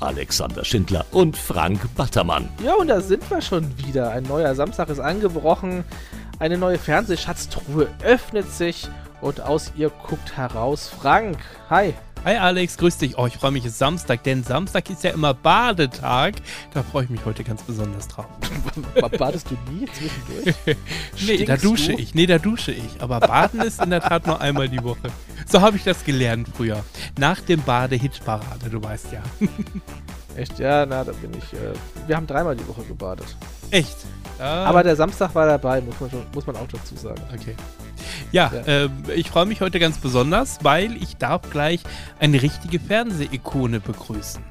Alexander Schindler und Frank Battermann. Ja, und da sind wir schon wieder. Ein neuer Samstag ist angebrochen. Eine neue Fernsehschatztruhe öffnet sich und aus ihr guckt heraus Frank. Hi. Hi Alex, grüß dich. Oh, ich freue mich, es ist Samstag, denn Samstag ist ja immer Badetag. Da freue ich mich heute ganz besonders drauf. Badest du nie zwischendurch? nee, da dusche du? ich. Nee, da dusche ich. Aber baden ist in der Tat nur einmal die Woche. So habe ich das gelernt früher. Nach dem Bade-Hitparade, du weißt ja. Echt? Ja, na, da bin ich. Äh, wir haben dreimal die Woche gebadet. Echt? Ah. Aber der Samstag war dabei, muss man, schon, muss man auch dazu sagen. Okay. Ja, ja. Äh, ich freue mich heute ganz besonders, weil ich darf gleich eine richtige Fernsehikone begrüßen.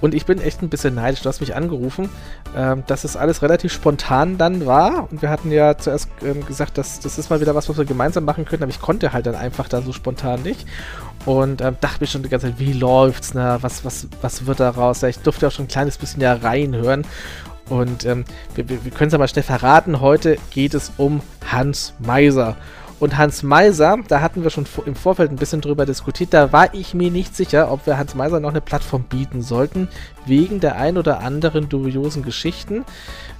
Und ich bin echt ein bisschen neidisch. Du hast mich angerufen, ähm, dass es alles relativ spontan dann war. Und wir hatten ja zuerst ähm, gesagt, dass das ist mal wieder was, was wir gemeinsam machen können. Aber ich konnte halt dann einfach da so spontan nicht. Und ähm, dachte mir schon die ganze Zeit, wie läuft's? Ne? Was, was, was wird daraus? Ja, ich durfte auch schon ein kleines bisschen ja reinhören. Und ähm, wir, wir können es mal schnell verraten. Heute geht es um Hans Meiser. Und Hans Meiser, da hatten wir schon im Vorfeld ein bisschen drüber diskutiert, da war ich mir nicht sicher, ob wir Hans Meiser noch eine Plattform bieten sollten, wegen der ein oder anderen dubiosen Geschichten.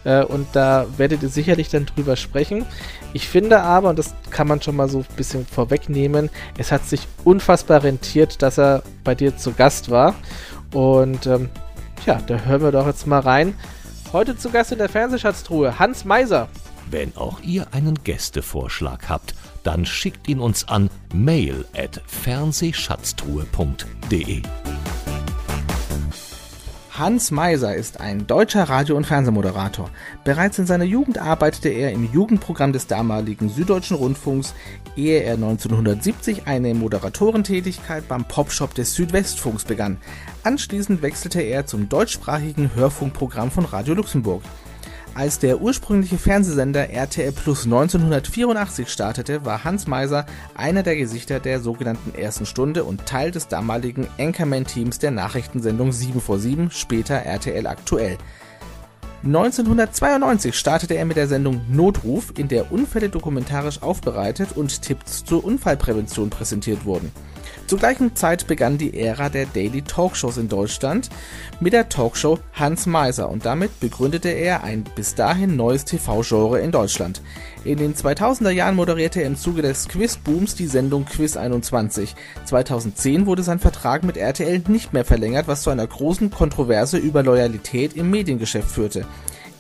Äh, und da werdet ihr sicherlich dann drüber sprechen. Ich finde aber, und das kann man schon mal so ein bisschen vorwegnehmen, es hat sich unfassbar rentiert, dass er bei dir zu Gast war. Und ähm, ja, da hören wir doch jetzt mal rein. Heute zu Gast in der Fernsehschatztruhe Hans Meiser. Wenn auch ihr einen Gästevorschlag habt, dann schickt ihn uns an mail at fernsehschatztruhe.de. Hans Meiser ist ein deutscher Radio- und Fernsehmoderator. Bereits in seiner Jugend arbeitete er im Jugendprogramm des damaligen Süddeutschen Rundfunks, ehe er 1970 eine Moderatorentätigkeit beim Popshop des Südwestfunks begann. Anschließend wechselte er zum deutschsprachigen Hörfunkprogramm von Radio Luxemburg. Als der ursprüngliche Fernsehsender RTL Plus 1984 startete, war Hans Meiser einer der Gesichter der sogenannten ersten Stunde und Teil des damaligen Anchorman-Teams der Nachrichtensendung 7 vor 7, später RTL Aktuell. 1992 startete er mit der Sendung Notruf, in der Unfälle dokumentarisch aufbereitet und Tipps zur Unfallprävention präsentiert wurden. Zur gleichen Zeit begann die Ära der Daily Talkshows in Deutschland mit der Talkshow Hans Meiser und damit begründete er ein bis dahin neues TV-Genre in Deutschland. In den 2000er Jahren moderierte er im Zuge des Quizbooms die Sendung Quiz 21. 2010 wurde sein Vertrag mit RTL nicht mehr verlängert, was zu einer großen Kontroverse über Loyalität im Mediengeschäft führte.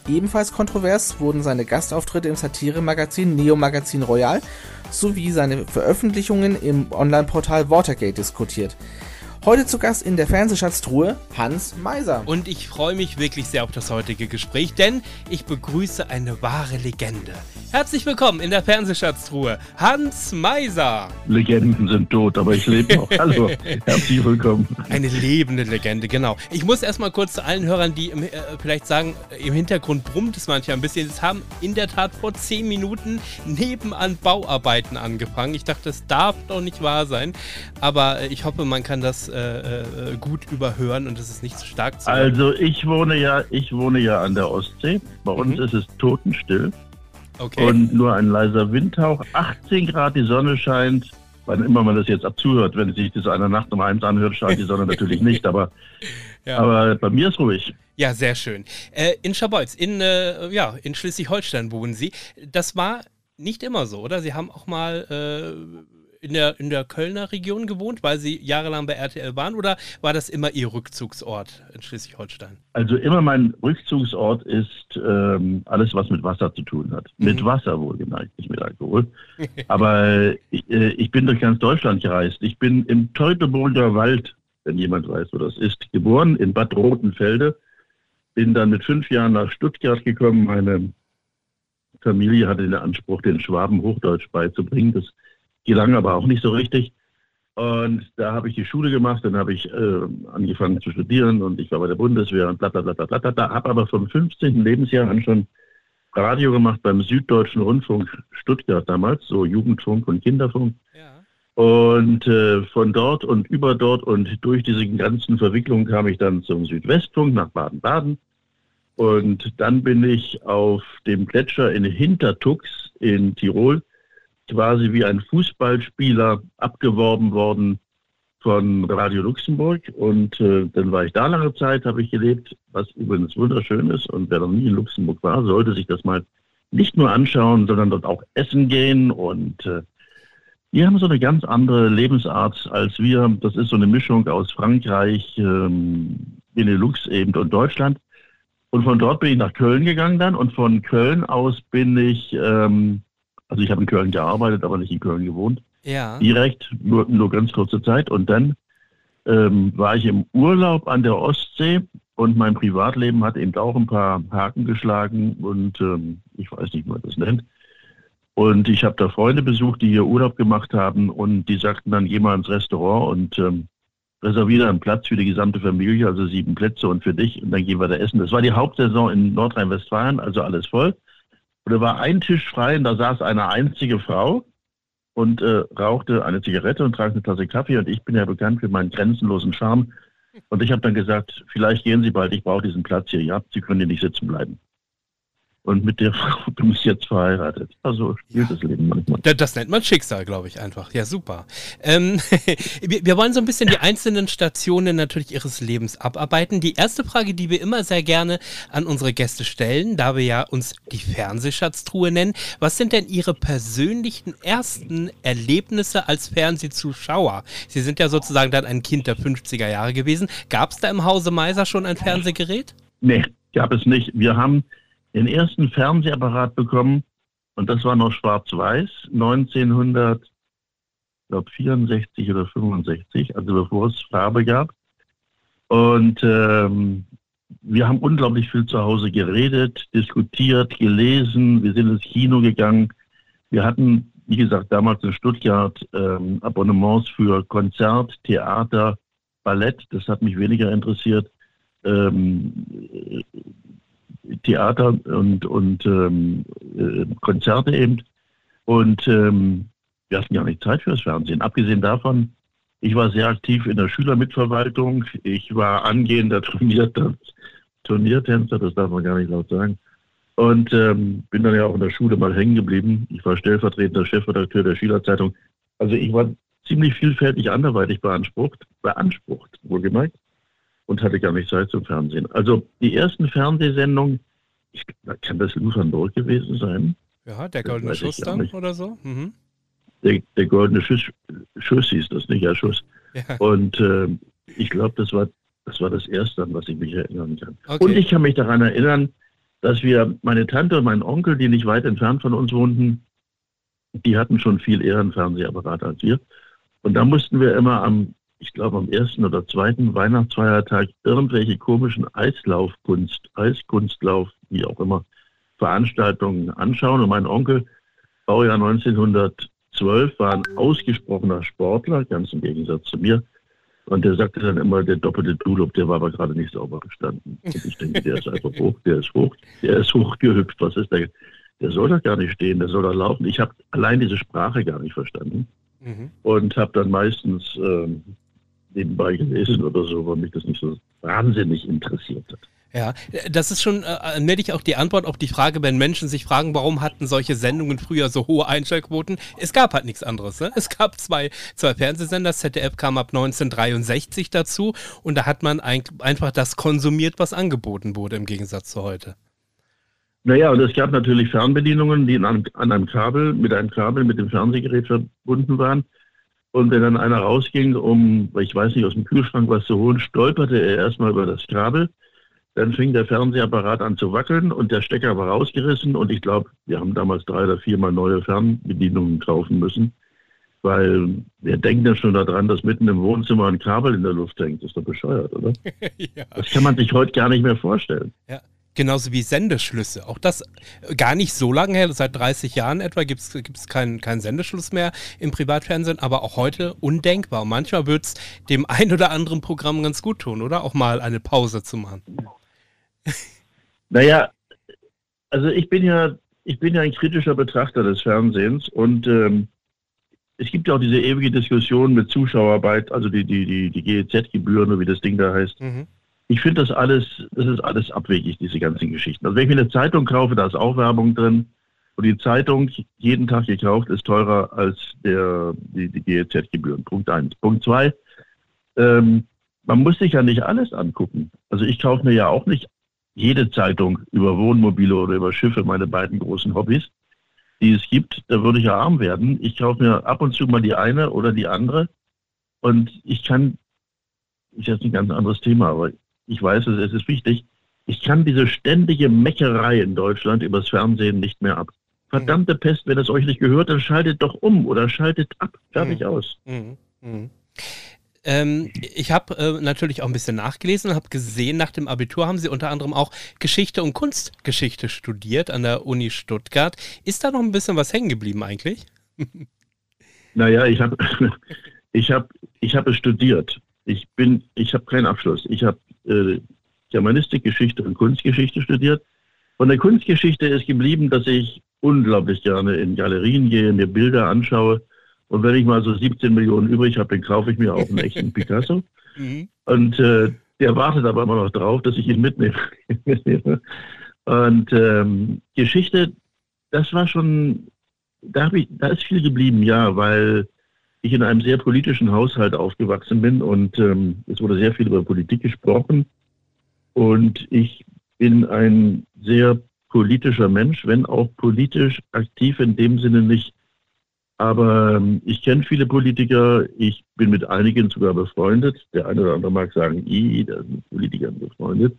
Ebenfalls kontrovers wurden seine Gastauftritte im Satiremagazin Neo Magazin Royal sowie seine Veröffentlichungen im Online-Portal Watergate diskutiert. Heute zu Gast in der Fernsehschatztruhe Hans Meiser. Und ich freue mich wirklich sehr auf das heutige Gespräch, denn ich begrüße eine wahre Legende. Herzlich willkommen in der Fernsehschatztruhe, Hans Meiser. Legenden sind tot, aber ich lebe noch. Hallo, herzlich willkommen. Eine lebende Legende, genau. Ich muss erstmal kurz zu allen Hörern, die im, äh, vielleicht sagen, im Hintergrund brummt es manchmal ein bisschen. Es haben in der Tat vor zehn Minuten nebenan Bauarbeiten angefangen. Ich dachte, das darf doch nicht wahr sein, aber äh, ich hoffe, man kann das äh, äh, gut überhören und es ist nicht zu stark zu hören. Also ich wohne ja, ich wohne ja an der Ostsee. Bei uns mhm. ist es totenstill. Okay. Und nur ein leiser Windhauch. 18 Grad, die Sonne scheint. Wann immer man das jetzt abzuhört, wenn sich das einer Nacht um eins anhört, scheint die Sonne natürlich nicht. Aber, ja. aber bei mir ist ruhig. Ja, sehr schön. Äh, in Schabolz, in, äh, ja, in Schleswig-Holstein wohnen Sie. Das war nicht immer so, oder? Sie haben auch mal äh, in der, in der Kölner Region gewohnt, weil Sie jahrelang bei RTL waren oder war das immer Ihr Rückzugsort in Schleswig-Holstein? Also immer mein Rückzugsort ist ähm, alles, was mit Wasser zu tun hat. Mhm. Mit Wasser wohlgemerkt, nicht mit Alkohol. Aber ich, äh, ich bin durch ganz Deutschland gereist. Ich bin im Teutoburger Wald, wenn jemand weiß, wo das ist, geboren, in Bad Rotenfelde. Bin dann mit fünf Jahren nach Stuttgart gekommen. Meine Familie hatte den Anspruch, den Schwaben Hochdeutsch beizubringen. Das gelang aber auch nicht so richtig. Und da habe ich die Schule gemacht, dann habe ich äh, angefangen zu studieren und ich war bei der Bundeswehr und bla bla bla bla bla. bla. Habe aber vom 15. Lebensjahr an schon Radio gemacht beim Süddeutschen Rundfunk Stuttgart damals, so Jugendfunk und Kinderfunk. Ja. Und äh, von dort und über dort und durch diese ganzen Verwicklungen kam ich dann zum Südwestfunk nach Baden-Baden. Und dann bin ich auf dem Gletscher in Hintertux in Tirol quasi wie ein Fußballspieler abgeworben worden von Radio Luxemburg. Und äh, dann war ich da lange Zeit, habe ich gelebt, was übrigens wunderschön ist. Und wer noch nie in Luxemburg war, sollte sich das mal nicht nur anschauen, sondern dort auch essen gehen. Und äh, die haben so eine ganz andere Lebensart als wir. Das ist so eine Mischung aus Frankreich, ähm, Benelux eben und Deutschland. Und von dort bin ich nach Köln gegangen dann. Und von Köln aus bin ich, ähm, also ich habe in Köln gearbeitet, aber nicht in Köln gewohnt. Ja. Direkt, nur, nur ganz kurze Zeit. Und dann ähm, war ich im Urlaub an der Ostsee und mein Privatleben hat eben auch ein paar Haken geschlagen und ähm, ich weiß nicht, wie man das nennt. Und ich habe da Freunde besucht, die hier Urlaub gemacht haben und die sagten dann, geh mal ins Restaurant und ähm, reserviere einen Platz für die gesamte Familie, also sieben Plätze und für dich und dann gehen wir da essen. Das war die Hauptsaison in Nordrhein-Westfalen, also alles voll. Und da war ein Tisch frei und da saß eine einzige Frau und äh, rauchte eine Zigarette und trank eine Tasse Kaffee. Und ich bin ja bekannt für meinen grenzenlosen Charme. Und ich habe dann gesagt, vielleicht gehen Sie bald, ich brauche diesen Platz hier. Ja, Sie können hier nicht sitzen bleiben. Und mit der Frau bin ich jetzt verheiratet. Also spielt ja. das Leben manchmal. Das, nennt man Schicksal, glaube ich, einfach. Ja, super. Ähm, wir, wir, wollen so ein bisschen die einzelnen Stationen natürlich ihres Lebens abarbeiten. Die erste Frage, die wir immer sehr gerne an unsere Gäste stellen, da wir ja uns die Fernsehschatztruhe nennen, was sind denn Ihre persönlichen ersten Erlebnisse als Fernsehzuschauer? Sie sind ja sozusagen dann ein Kind der 50er Jahre gewesen. Gab es da im Hause Meiser schon ein Fernsehgerät? Nee, gab es nicht. Wir haben den ersten Fernsehapparat bekommen und das war noch schwarz-weiß, 1964 oder 65, also bevor es Farbe gab. Und ähm, wir haben unglaublich viel zu Hause geredet, diskutiert, gelesen. Wir sind ins Kino gegangen. Wir hatten, wie gesagt, damals in Stuttgart ähm, Abonnements für Konzert, Theater, Ballett. Das hat mich weniger interessiert. Ähm, Theater und, und ähm, äh, Konzerte eben. Und ähm, wir hatten ja nicht Zeit fürs Fernsehen. Abgesehen davon, ich war sehr aktiv in der Schülermitverwaltung. Ich war angehender Turniertänzer, Turniertänzer, das darf man gar nicht laut sagen. Und ähm, bin dann ja auch in der Schule mal hängen geblieben. Ich war stellvertretender Chefredakteur der Schülerzeitung. Also ich war ziemlich vielfältig anderweitig beansprucht, beansprucht, wohlgemerkt und hatte gar nicht Zeit zum Fernsehen. Also die ersten Fernsehsendungen, ich, kann das Luthernburg gewesen sein? Ja, der goldene Schuss dann oder so? Mhm. Der, der, goldene Schuss, Schuss hieß das nicht, ja Schuss. Ja. Und äh, ich glaube, das war, das war das Erste, an was ich mich erinnern kann. Okay. Und ich kann mich daran erinnern, dass wir, meine Tante und mein Onkel, die nicht weit entfernt von uns wohnten, die hatten schon viel eher einen Fernsehapparat als wir. Und da mussten wir immer am ich glaube am ersten oder zweiten Weihnachtsfeiertag irgendwelche komischen Eislaufkunst, Eiskunstlauf, wie auch immer, Veranstaltungen anschauen. Und mein Onkel, Baujahr 1912, war ein ausgesprochener Sportler, ganz im Gegensatz zu mir. Und der sagte dann immer, der doppelte Dulop, der war aber gerade nicht sauber gestanden. Und ich denke, der ist einfach hoch, der ist hoch, der ist hochgehüpft. Was ist der? Der soll doch gar nicht stehen, der soll da laufen. Ich habe allein diese Sprache gar nicht verstanden. Mhm. Und habe dann meistens ähm, nebenbei gelesen oder so, weil mich das nicht so wahnsinnig interessiert hat. Ja, das ist schon äh, nettig auch die Antwort auf die Frage, wenn Menschen sich fragen, warum hatten solche Sendungen früher so hohe Einschaltquoten? Es gab halt nichts anderes. Ne? Es gab zwei, zwei Fernsehsender, ZDF kam ab 1963 dazu und da hat man ein, einfach das konsumiert, was angeboten wurde, im Gegensatz zu heute. Naja, und es gab natürlich Fernbedienungen, die an, an einem Kabel, mit einem Kabel mit dem Fernsehgerät verbunden waren. Und wenn dann einer rausging, um, ich weiß nicht, aus dem Kühlschrank was zu holen, stolperte er erstmal über das Kabel. Dann fing der Fernsehapparat an zu wackeln und der Stecker war rausgerissen. Und ich glaube, wir haben damals drei oder viermal neue Fernbedienungen kaufen müssen. Weil wir denken ja schon daran, dass mitten im Wohnzimmer ein Kabel in der Luft hängt. Das ist doch bescheuert, oder? ja. Das kann man sich heute gar nicht mehr vorstellen. Ja. Genauso wie Sendeschlüsse. Auch das äh, gar nicht so lange her, seit 30 Jahren etwa gibt es keinen kein Sendeschluss mehr im Privatfernsehen, aber auch heute undenkbar. Und manchmal wird es dem ein oder anderen Programm ganz gut tun, oder? Auch mal eine Pause zu machen. Naja, also ich bin ja, ich bin ja ein kritischer Betrachter des Fernsehens und ähm, es gibt ja auch diese ewige Diskussion mit Zuschauerarbeit, also die, die, die, die GEZ-Gebühren, wie das Ding da heißt. Mhm. Ich finde das alles, das ist alles abwegig, diese ganzen Geschichten. Also wenn ich mir eine Zeitung kaufe, da ist auch Werbung drin. Und die Zeitung, jeden Tag gekauft, ist teurer als der, die, die GEZ-Gebühren. Punkt eins. Punkt zwei, ähm, man muss sich ja nicht alles angucken. Also ich kaufe mir ja auch nicht jede Zeitung über Wohnmobile oder über Schiffe, meine beiden großen Hobbys die es gibt, da würde ich ja arm werden. Ich kaufe mir ab und zu mal die eine oder die andere und ich kann, ist jetzt ein ganz anderes Thema, aber ich weiß es, es ist wichtig, ich kann diese ständige Meckerei in Deutschland übers Fernsehen nicht mehr ab. Verdammte Pest, wenn es euch nicht gehört, dann schaltet doch um oder schaltet ab. Fertig mhm. aus. Mhm. Mhm. Ähm, ich habe äh, natürlich auch ein bisschen nachgelesen und habe gesehen, nach dem Abitur haben Sie unter anderem auch Geschichte und Kunstgeschichte studiert an der Uni Stuttgart. Ist da noch ein bisschen was hängen geblieben eigentlich? naja, ich habe ich hab, ich hab es studiert. Ich bin, ich habe keinen Abschluss. Ich habe äh, Germanistik, Geschichte und Kunstgeschichte studiert. Von der Kunstgeschichte ist geblieben, dass ich unglaublich gerne in Galerien gehe, mir Bilder anschaue und wenn ich mal so 17 Millionen übrig habe, dann kaufe ich mir auch einen echten Picasso. Mhm. Und äh, der wartet aber immer noch drauf, dass ich ihn mitnehme. und ähm, Geschichte, das war schon, da, ich, da ist viel geblieben, ja, weil ich in einem sehr politischen Haushalt aufgewachsen bin und ähm, es wurde sehr viel über Politik gesprochen. Und ich bin ein sehr politischer Mensch, wenn auch politisch aktiv in dem Sinne nicht aber ähm, ich kenne viele Politiker, ich bin mit einigen sogar befreundet. Der eine oder andere mag sagen, i, da sind Politiker befreundet.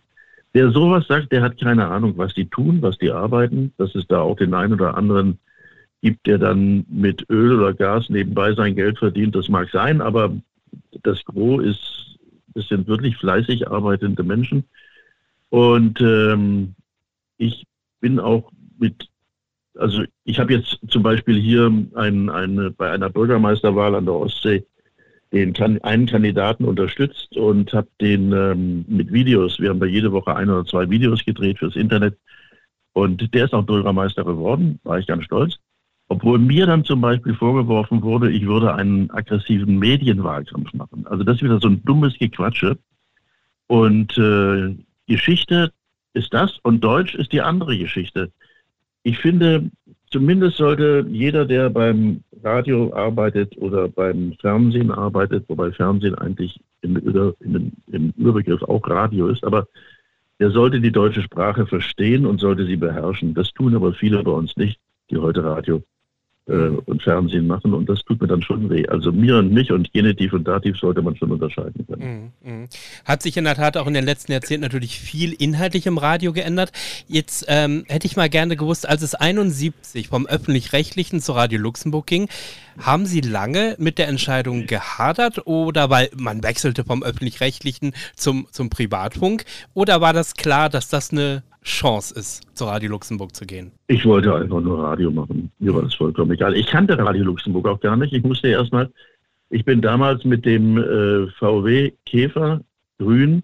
Wer sowas sagt, der hat keine Ahnung, was die tun, was die arbeiten, dass es da auch den einen oder anderen gibt, der dann mit Öl oder Gas nebenbei sein Geld verdient. Das mag sein, aber das Gros ist, das sind wirklich fleißig arbeitende Menschen. Und ähm, ich bin auch mit also ich habe jetzt zum Beispiel hier ein, eine, bei einer Bürgermeisterwahl an der Ostsee den einen Kandidaten unterstützt und habe den ähm, mit Videos, wir haben da jede Woche ein oder zwei Videos gedreht fürs Internet und der ist auch Bürgermeister geworden, war ich ganz stolz. Obwohl mir dann zum Beispiel vorgeworfen wurde, ich würde einen aggressiven Medienwahlkampf machen. Also das ist wieder so ein dummes Gequatsche. Und äh, Geschichte ist das und Deutsch ist die andere Geschichte. Ich finde, zumindest sollte jeder, der beim Radio arbeitet oder beim Fernsehen arbeitet, wobei Fernsehen eigentlich im, im, im Überbegriff auch Radio ist, aber der sollte die deutsche Sprache verstehen und sollte sie beherrschen. Das tun aber viele bei uns nicht, die heute Radio und Fernsehen machen und das tut mir dann schon weh. Also mir und mich und Genitiv und Dativ sollte man schon unterscheiden können. Mm, mm. Hat sich in der Tat auch in den letzten Jahrzehnten natürlich viel inhaltlich im Radio geändert. Jetzt ähm, hätte ich mal gerne gewusst, als es 71 vom öffentlich-rechtlichen zu Radio Luxemburg ging, haben Sie lange mit der Entscheidung gehadert oder weil man wechselte vom öffentlich-rechtlichen zum, zum Privatfunk oder war das klar, dass das eine Chance ist, zu Radio Luxemburg zu gehen? Ich wollte einfach nur Radio machen. Mir war das vollkommen egal. Ich kannte Radio Luxemburg auch gar nicht. Ich musste erstmal, ich bin damals mit dem äh, VW Käfer grün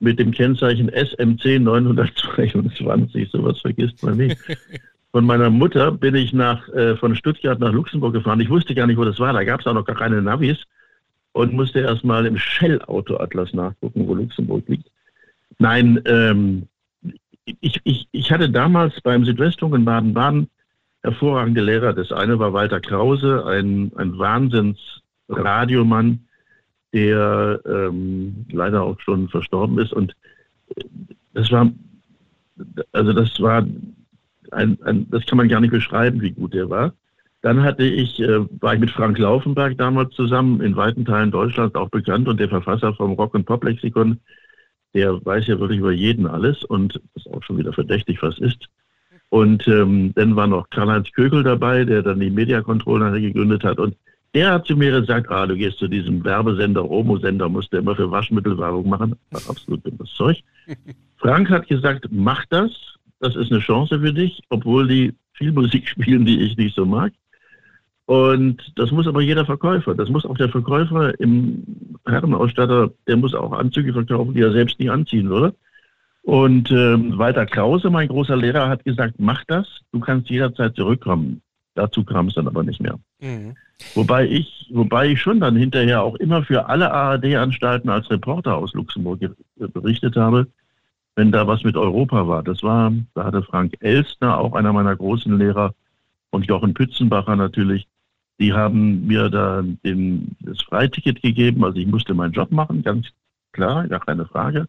mit dem Kennzeichen SMC 922, sowas vergisst man nicht. Von meiner Mutter bin ich nach, äh, von Stuttgart nach Luxemburg gefahren. Ich wusste gar nicht, wo das war. Da gab es auch noch gar keine Navis und musste erstmal im Shell-Auto-Atlas nachgucken, wo Luxemburg liegt. Nein, ähm, ich, ich, ich hatte damals beim Südwestfunk in Baden-Baden hervorragende Lehrer. Das eine war Walter Krause, ein, ein Wahnsinns-Radiomann, der ähm, leider auch schon verstorben ist. Und das war, also das war ein, ein, das kann man gar nicht beschreiben, wie gut der war. Dann hatte ich, äh, war ich mit Frank Laufenberg damals zusammen, in weiten Teilen Deutschlands auch bekannt und der Verfasser vom Rock- und Pop-Lexikon der weiß ja wirklich über jeden alles und ist auch schon wieder verdächtig, was ist. Und ähm, dann war noch Karl-Heinz Kögel dabei, der dann die Mediakontrolle gegründet hat. Und Der hat zu mir gesagt, ah, du gehst zu diesem Werbesender, Homo-Sender, musst du immer für Waschmittelwerbung machen. Absolut dummes Zeug. Frank hat gesagt, mach das, das ist eine Chance für dich, obwohl die viel Musik spielen, die ich nicht so mag. Und das muss aber jeder Verkäufer, das muss auch der Verkäufer im Herrenausstatter, der muss auch Anzüge verkaufen, die er selbst nicht anziehen würde. Und ähm, Walter Krause, mein großer Lehrer, hat gesagt, mach das, du kannst jederzeit zurückkommen. Dazu kam es dann aber nicht mehr. Mhm. Wobei ich, wobei ich schon dann hinterher auch immer für alle ARD-Anstalten als Reporter aus Luxemburg berichtet habe, wenn da was mit Europa war. Das war, da hatte Frank Elstner, auch einer meiner großen Lehrer, und Jochen Pützenbacher natürlich, die haben mir da den, das Freiticket gegeben. Also ich musste meinen Job machen, ganz klar, gar keine Frage.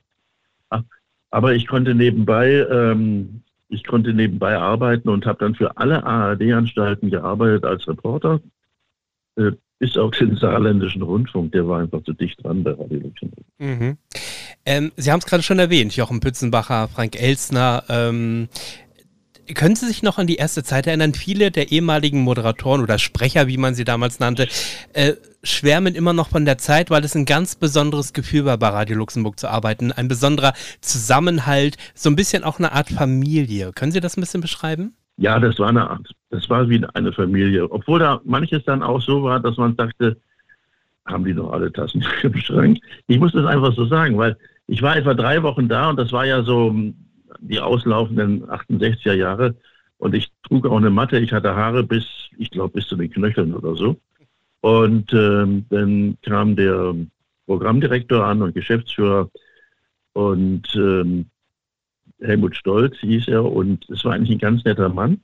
Aber ich konnte nebenbei, ähm, ich konnte nebenbei arbeiten und habe dann für alle ARD-Anstalten gearbeitet als Reporter. Äh, bis auf den saarländischen Rundfunk, der war einfach zu dicht dran bei Radio Luxemburg. Mhm. Ähm, Sie haben es gerade schon erwähnt, Jochen Pützenbacher, Frank Elsner. Ähm, können Sie sich noch an die erste Zeit erinnern? Viele der ehemaligen Moderatoren oder Sprecher, wie man sie damals nannte, äh, schwärmen immer noch von der Zeit, weil es ein ganz besonderes Gefühl war, bei Radio Luxemburg zu arbeiten. Ein besonderer Zusammenhalt, so ein bisschen auch eine Art Familie. Können Sie das ein bisschen beschreiben? Ja, das war eine Art. Das war wie eine Familie. Obwohl da manches dann auch so war, dass man dachte, haben die noch alle Tassen im Schrank? Ich muss das einfach so sagen, weil ich war etwa drei Wochen da und das war ja so die auslaufenden 68er Jahre. Und ich trug auch eine Matte. Ich hatte Haare bis, ich glaube, bis zu den Knöcheln oder so. Und ähm, dann kam der Programmdirektor an und Geschäftsführer und ähm, Helmut Stolz hieß er und es war eigentlich ein ganz netter Mann.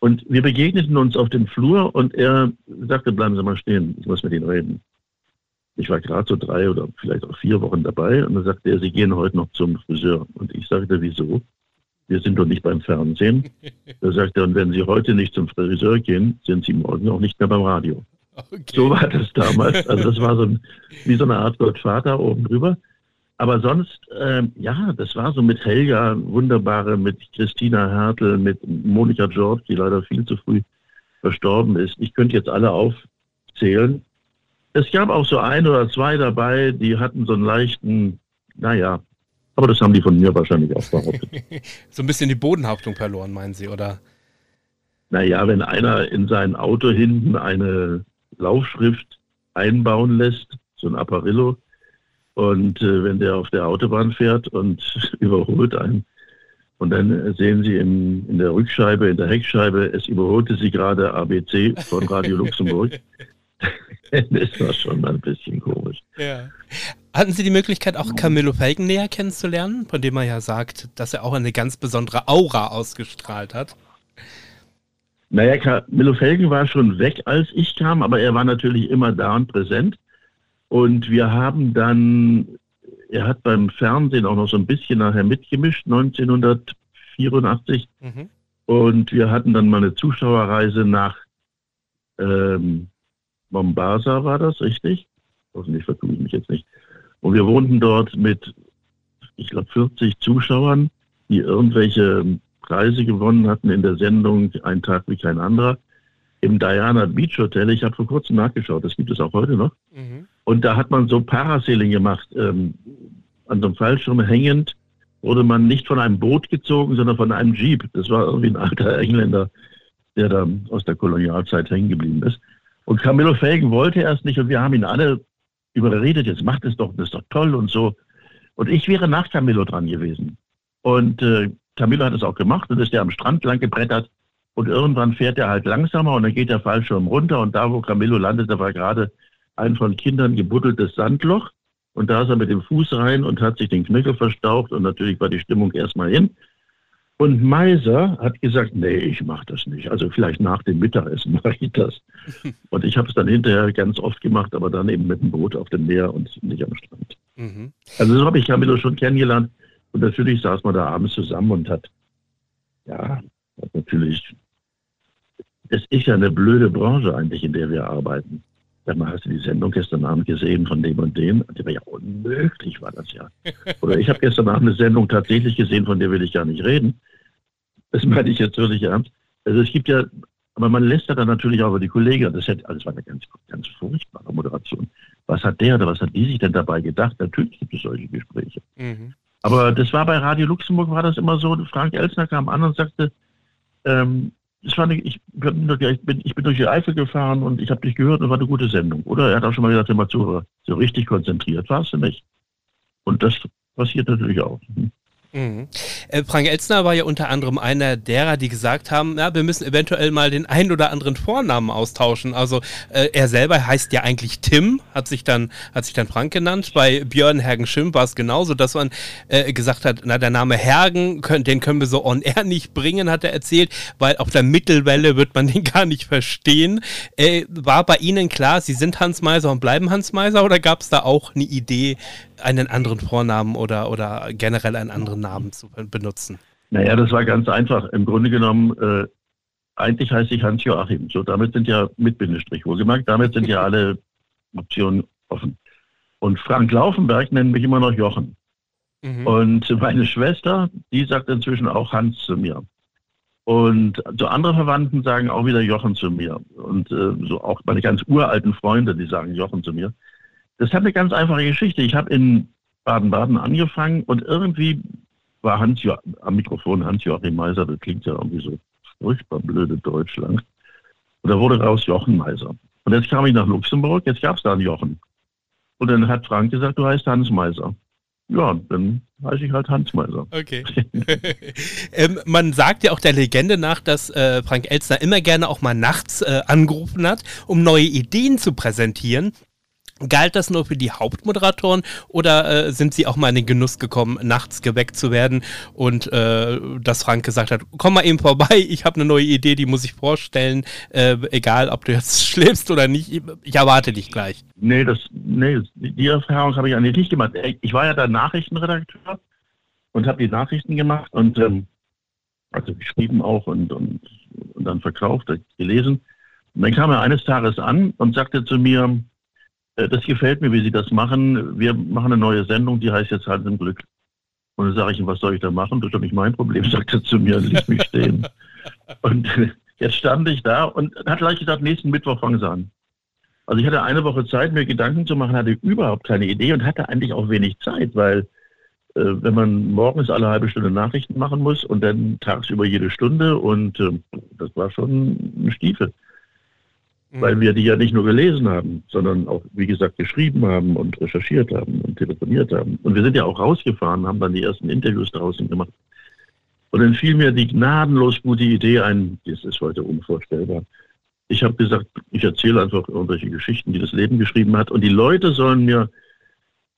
Und wir begegneten uns auf dem Flur und er sagte, bleiben Sie mal stehen, ich muss mit Ihnen reden. Ich war gerade so drei oder vielleicht auch vier Wochen dabei und dann sagte er, Sie gehen heute noch zum Friseur. Und ich sagte, wieso? Wir sind doch nicht beim Fernsehen. Da sagte er, und wenn Sie heute nicht zum Friseur gehen, sind Sie morgen auch nicht mehr beim Radio. Okay. So war das damals. Also das war so ein, wie so eine Art Gottvater oben drüber. Aber sonst, äh, ja, das war so mit Helga, wunderbare, mit Christina Hertel, mit Monika George, die leider viel zu früh verstorben ist. Ich könnte jetzt alle aufzählen. Es gab auch so ein oder zwei dabei, die hatten so einen leichten, naja, aber das haben die von mir wahrscheinlich auch behauptet. so ein bisschen die Bodenhaftung verloren, meinen Sie, oder? Naja, wenn einer in sein Auto hinten eine Laufschrift einbauen lässt, so ein Apparillo. Und äh, wenn der auf der Autobahn fährt und überholt einen, und dann sehen Sie in, in der Rückscheibe, in der Heckscheibe, es überholte Sie gerade ABC von Radio Luxemburg. das war schon ein bisschen komisch. Ja. Hatten Sie die Möglichkeit, auch Camillo Felgen näher kennenzulernen, von dem man ja sagt, dass er auch eine ganz besondere Aura ausgestrahlt hat? Naja, Milo Felgen war schon weg, als ich kam, aber er war natürlich immer da und präsent. Und wir haben dann, er hat beim Fernsehen auch noch so ein bisschen nachher mitgemischt, 1984. Mhm. Und wir hatten dann mal eine Zuschauerreise nach ähm, Mombasa, war das richtig? Hoffentlich vertue ich mich jetzt nicht. Und wir wohnten dort mit, ich glaube, 40 Zuschauern, die irgendwelche Preise gewonnen hatten in der Sendung Ein Tag wie kein anderer im Diana Beach Hotel. Ich habe vor kurzem nachgeschaut, das gibt es auch heute noch. Mhm. Und da hat man so Parasailing gemacht. Ähm, an so einem Fallschirm hängend wurde man nicht von einem Boot gezogen, sondern von einem Jeep. Das war irgendwie ein alter Engländer, der da aus der Kolonialzeit hängen geblieben ist. Und Camillo Felgen wollte erst nicht und wir haben ihn alle überredet, jetzt macht es doch, das ist doch toll und so. Und ich wäre nach Camillo dran gewesen. Und äh, Camillo hat es auch gemacht und ist ja am Strand lang gebrettert und irgendwann fährt er halt langsamer und dann geht der Fallschirm runter und da, wo Camillo landete, war gerade ein von Kindern gebuddeltes Sandloch und da ist er mit dem Fuß rein und hat sich den Knöchel verstaucht und natürlich war die Stimmung erstmal hin. Und Meiser hat gesagt, nee, ich mache das nicht. Also vielleicht nach dem Mittagessen mache ich das. Und ich habe es dann hinterher ganz oft gemacht, aber dann eben mit dem Boot auf dem Meer und nicht am Strand. Mhm. Also so habe ich Camillo schon kennengelernt. Und natürlich saß man da abends zusammen und hat, ja, hat natürlich, es ist ja eine blöde Branche eigentlich, in der wir arbeiten. Sag mal, hast du die Sendung gestern Abend gesehen von dem und dem? Die war ja unmöglich, war das ja. Oder ich habe gestern Abend eine Sendung tatsächlich gesehen, von der will ich gar nicht reden. Das meine ich jetzt wirklich ernst. Also es gibt ja aber man lässt ja dann natürlich auch über die Kollegen, das, hätte, also das war eine ganz, ganz furchtbare Moderation. Was hat der oder was hat die sich denn dabei gedacht? Natürlich gibt es solche Gespräche. Mhm. Aber das war bei Radio Luxemburg, war das immer so, Frank Elsner kam an und sagte, ähm, das war eine, ich, bin, ich, bin, durch die Eifel gefahren und ich habe dich gehört und war eine gute Sendung. Oder er hat auch schon mal gesagt, immer zu, so richtig konzentriert warst du nicht. Und das passiert natürlich auch. Hm. Mhm. Äh, Frank Elzner war ja unter anderem einer derer, die gesagt haben, ja, wir müssen eventuell mal den einen oder anderen Vornamen austauschen. Also äh, er selber heißt ja eigentlich Tim, hat sich dann, hat sich dann Frank genannt. Bei Björn Hergen Schimm war es genauso, dass man äh, gesagt hat, na, der Name Hergen, können, den können wir so on air nicht bringen, hat er erzählt, weil auf der Mittelwelle wird man den gar nicht verstehen. Äh, war bei Ihnen klar, Sie sind Hans Meiser und bleiben Hans Meiser oder gab es da auch eine Idee, einen anderen Vornamen oder, oder generell einen anderen Namen zu benutzen? Naja, das war ganz einfach. Im Grunde genommen, äh, eigentlich heiße ich Hans-Joachim. So, damit sind ja mit Bindestrich wohlgemerkt, damit sind ja alle Optionen offen. Und Frank Laufenberg nennt mich immer noch Jochen. Mhm. Und meine Schwester, die sagt inzwischen auch Hans zu mir. Und so andere Verwandten sagen auch wieder Jochen zu mir. Und äh, so auch meine ganz uralten Freunde, die sagen Jochen zu mir. Das hat eine ganz einfache Geschichte. Ich habe in Baden-Baden angefangen und irgendwie war Hans am Mikrofon Hans-Joachim Meiser, das klingt ja irgendwie so furchtbar blöde Deutschland. Und da wurde raus Jochen Meiser. Und jetzt kam ich nach Luxemburg, jetzt gab es da einen Jochen. Und dann hat Frank gesagt, du heißt Hans Meiser. Ja, dann heiße ich halt Hans Meiser. Okay. ähm, man sagt ja auch der Legende nach, dass äh, Frank Elstner immer gerne auch mal nachts äh, angerufen hat, um neue Ideen zu präsentieren. Galt das nur für die Hauptmoderatoren oder äh, sind sie auch mal in den Genuss gekommen, nachts geweckt zu werden und äh, dass Frank gesagt hat, komm mal eben vorbei, ich habe eine neue Idee, die muss ich vorstellen, äh, egal ob du jetzt schläfst oder nicht, ich erwarte dich gleich. Nee, das, nee, die Erfahrung habe ich eigentlich nicht gemacht. Ich war ja da Nachrichtenredakteur und habe die Nachrichten gemacht und ähm, also geschrieben auch und, und, und dann verkauft, gelesen. Und dann kam er eines Tages an und sagte zu mir, das gefällt mir, wie Sie das machen. Wir machen eine neue Sendung, die heißt jetzt halt im Glück. Und dann sage ich ihm, was soll ich da machen? Das ist doch nicht mein Problem, sagt er zu mir, ließ mich stehen. und jetzt stand ich da und hat gleich gesagt, nächsten Mittwoch fangen Sie an. Also ich hatte eine Woche Zeit, mir Gedanken zu machen, hatte überhaupt keine Idee und hatte eigentlich auch wenig Zeit, weil äh, wenn man morgens alle halbe Stunde Nachrichten machen muss und dann tagsüber jede Stunde und äh, das war schon ein Stiefel weil mhm. wir die ja nicht nur gelesen haben, sondern auch, wie gesagt, geschrieben haben und recherchiert haben und telefoniert haben. Und wir sind ja auch rausgefahren, haben dann die ersten Interviews draußen gemacht. Und dann fiel mir die gnadenlos gute Idee ein, das ist heute unvorstellbar. Ich habe gesagt, ich erzähle einfach irgendwelche Geschichten, die das Leben geschrieben hat. Und die Leute sollen mir,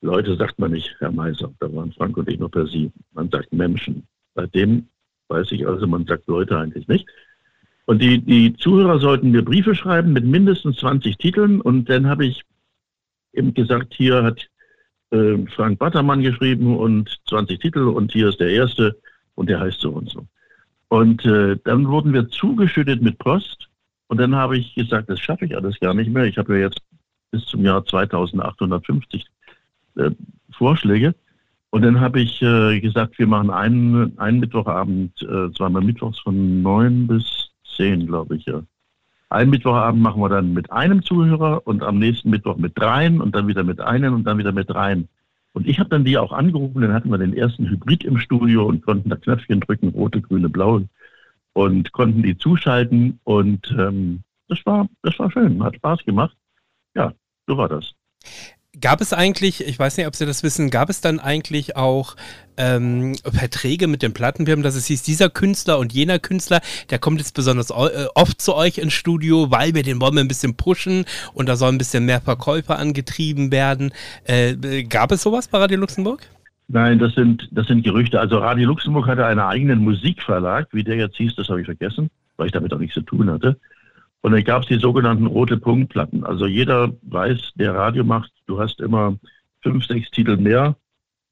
Leute sagt man nicht, Herr Meiser, da waren Frank und ich noch per Sie, man sagt Menschen. Seitdem weiß ich also, man sagt Leute eigentlich nicht. Und die, die Zuhörer sollten mir Briefe schreiben mit mindestens 20 Titeln. Und dann habe ich eben gesagt, hier hat äh, Frank Battermann geschrieben und 20 Titel und hier ist der erste und der heißt so und so. Und äh, dann wurden wir zugeschüttet mit Post. Und dann habe ich gesagt, das schaffe ich alles gar nicht mehr. Ich habe ja jetzt bis zum Jahr 2850 äh, Vorschläge. Und dann habe ich äh, gesagt, wir machen einen, einen Mittwochabend, äh, zweimal Mittwochs von neun bis zehn, glaube ich, ja. Einen Mittwochabend machen wir dann mit einem Zuhörer und am nächsten Mittwoch mit dreien und dann wieder mit einem und dann wieder mit dreien. Und ich habe dann die auch angerufen, dann hatten wir den ersten Hybrid im Studio und konnten da Knöpfchen drücken, rote, grüne, blaue und konnten die zuschalten und ähm, das war, das war schön, hat Spaß gemacht. Ja, so war das. Gab es eigentlich, ich weiß nicht, ob Sie das wissen, gab es dann eigentlich auch ähm, Verträge mit den Plattenfirmen, dass es hieß, dieser Künstler und jener Künstler, der kommt jetzt besonders äh, oft zu euch ins Studio, weil wir den wollen wir ein bisschen pushen und da sollen ein bisschen mehr Verkäufer angetrieben werden. Äh, gab es sowas bei Radio Luxemburg? Nein, das sind, das sind Gerüchte. Also Radio Luxemburg hatte einen eigenen Musikverlag, wie der jetzt hieß, das habe ich vergessen, weil ich damit auch nichts zu tun hatte. Und dann gab es die sogenannten rote Punktplatten. Also jeder weiß, der Radio macht, du hast immer fünf, sechs Titel mehr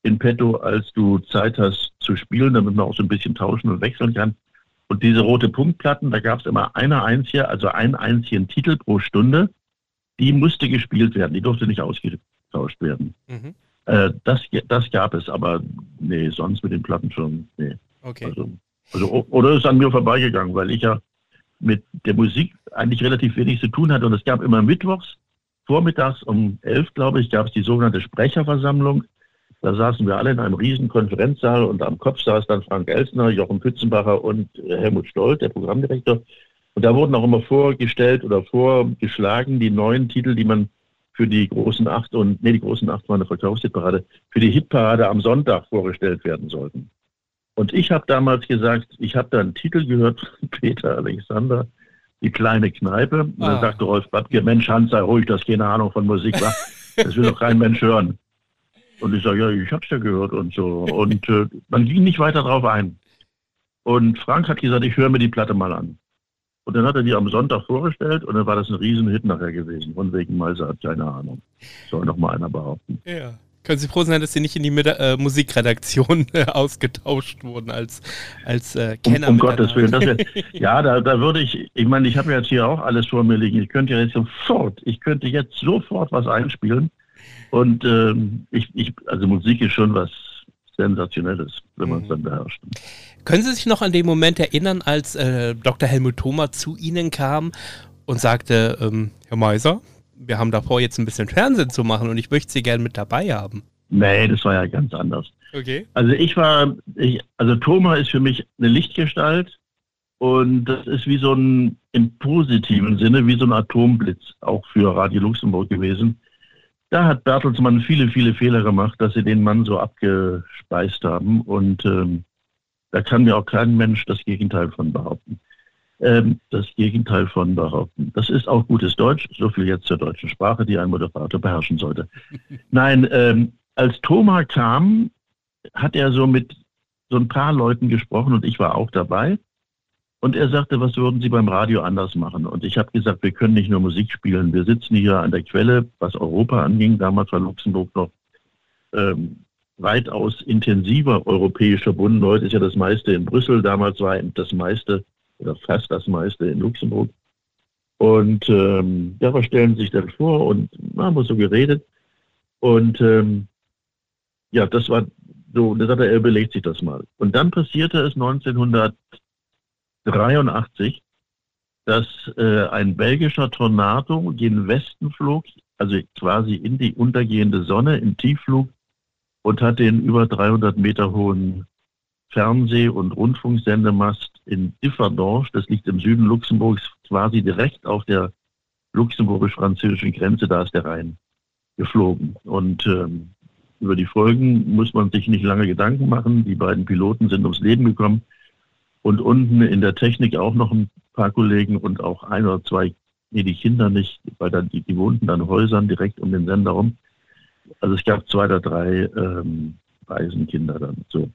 in petto, als du Zeit hast zu spielen, damit man auch so ein bisschen tauschen und wechseln kann. Und diese rote Punktplatten, da gab es immer eine einzige, also einen einzigen Titel pro Stunde, die musste gespielt werden, die durfte nicht ausgetauscht werden. Mhm. Äh, das, das gab es, aber nee, sonst mit den Platten schon, nee. Okay. Also, also, oder ist an mir vorbeigegangen, weil ich ja mit der Musik eigentlich relativ wenig zu tun hatte. Und es gab immer mittwochs, vormittags um elf, glaube ich, gab es die sogenannte Sprecherversammlung. Da saßen wir alle in einem riesen Konferenzsaal und am Kopf saß dann Frank Elsner, Jochen Pützenbacher und Helmut Stoll, der Programmdirektor. Und da wurden auch immer vorgestellt oder vorgeschlagen die neuen Titel, die man für die großen acht und, nee, die großen acht war eine Verkaufshitparade, für die Hitparade am Sonntag vorgestellt werden sollten. Und ich habe damals gesagt, ich habe da einen Titel gehört Peter Alexander, die kleine Kneipe. Und dann ah. sagte Rolf Babke, Mensch, Hans, sei ruhig, das keine Ahnung von Musik, wa? das will doch kein Mensch hören. Und ich sage, ja, ich habe es ja gehört und so. Und äh, man ging nicht weiter drauf ein. Und Frank hat gesagt, ich höre mir die Platte mal an. Und dann hat er die am Sonntag vorgestellt und dann war das ein Riesenhit nachher gewesen. Von wegen Meiser hat keine Ahnung. Soll noch mal einer behaupten. Ja. Können Sie froh sein, dass Sie nicht in die Mit äh, Musikredaktion äh, ausgetauscht wurden als, als äh, Kenner? Um, um Gottes Willen. Wär, ja, da, da würde ich, ich meine, ich habe jetzt hier auch alles vor mir liegen. Ich könnte jetzt sofort, ich könnte jetzt sofort was einspielen. Und ähm, ich, ich, also Musik ist schon was Sensationelles, wenn man es mhm. dann beherrscht. Können Sie sich noch an den Moment erinnern, als äh, Dr. Helmut Thoma zu Ihnen kam und sagte, ähm, Herr Meiser, wir haben davor jetzt ein bisschen Fernsehen zu machen und ich möchte Sie gerne mit dabei haben. Nee, das war ja ganz anders. Okay. Also ich war, ich, also Thoma ist für mich eine Lichtgestalt und das ist wie so ein, im positiven Sinne, wie so ein Atomblitz auch für Radio Luxemburg gewesen. Da hat Bertelsmann viele, viele Fehler gemacht, dass sie den Mann so abgespeist haben und ähm, da kann mir auch kein Mensch das Gegenteil von behaupten. Ähm, das Gegenteil von behaupten. Das ist auch gutes Deutsch. So viel jetzt zur deutschen Sprache, die ein Moderator beherrschen sollte. Nein, ähm, als Thomas kam, hat er so mit so ein paar Leuten gesprochen und ich war auch dabei. Und er sagte, was würden Sie beim Radio anders machen? Und ich habe gesagt, wir können nicht nur Musik spielen. Wir sitzen hier an der Quelle, was Europa anging. Damals war Luxemburg noch ähm, weitaus intensiver europäisch verbunden. Heute ist ja das meiste in Brüssel, damals war das meiste oder fast das meiste in Luxemburg. Und ähm, ja, was stellen Sie sich denn vor? Und na, haben wir so geredet. Und ähm, ja, das war so, da sagte er, er überlegt sich das mal. Und dann passierte es 1983, dass äh, ein belgischer Tornado gen Westen flog, also quasi in die untergehende Sonne im Tiefflug und hat den über 300 Meter hohen Fernseh- und Rundfunksendemast in Differdange, das liegt im Süden Luxemburgs, quasi direkt auf der luxemburgisch-französischen Grenze, da ist der Rhein geflogen. Und ähm, über die Folgen muss man sich nicht lange Gedanken machen. Die beiden Piloten sind ums Leben gekommen. Und unten in der Technik auch noch ein paar Kollegen und auch ein oder zwei, nee, die Kinder nicht, weil dann, die, die wohnten dann in Häusern direkt um den Sender rum. Also es gab zwei oder drei ähm, Waisenkinder dann. So.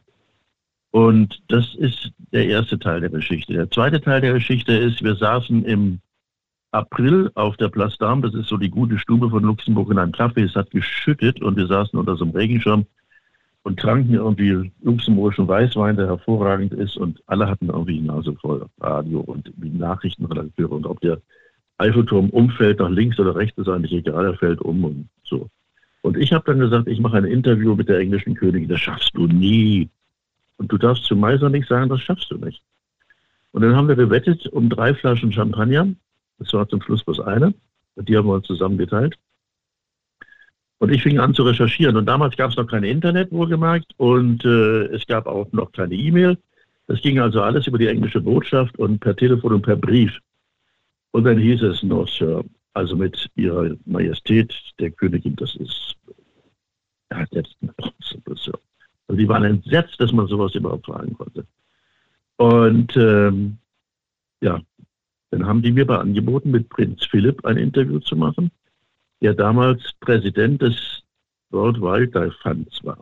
Und das ist der erste Teil der Geschichte. Der zweite Teil der Geschichte ist, wir saßen im April auf der Place d'Armes, das ist so die gute Stube von Luxemburg in einem Café, es hat geschüttet und wir saßen unter so einem Regenschirm und tranken irgendwie luxemburgischen Weißwein, der hervorragend ist und alle hatten irgendwie die Nase voll Radio und die Nachrichtenredakteure und ob der Eiffelturm umfällt nach links oder rechts ist eigentlich egal, er fällt um und so. Und ich habe dann gesagt, ich mache ein Interview mit der englischen Königin. Das schaffst du nie. Und du darfst zu Meiser nicht sagen, das schaffst du nicht. Und dann haben wir gewettet um drei Flaschen Champagner. Das war zum Schluss bloß eine. Und die haben wir uns zusammen geteilt. Und ich fing an zu recherchieren. Und damals gab es noch kein Internet, wohlgemerkt. Und äh, es gab auch noch keine E-Mail. Das ging also alles über die englische Botschaft und per Telefon und per Brief. Und dann hieß es noch, Sir, also mit ihrer Majestät, der Königin, das ist, ja, jetzt Also die waren entsetzt, dass man sowas überhaupt fragen konnte. Und ähm, ja, dann haben die mir bei angeboten, mit Prinz Philipp ein Interview zu machen, der damals Präsident des World Wildlife Funds war.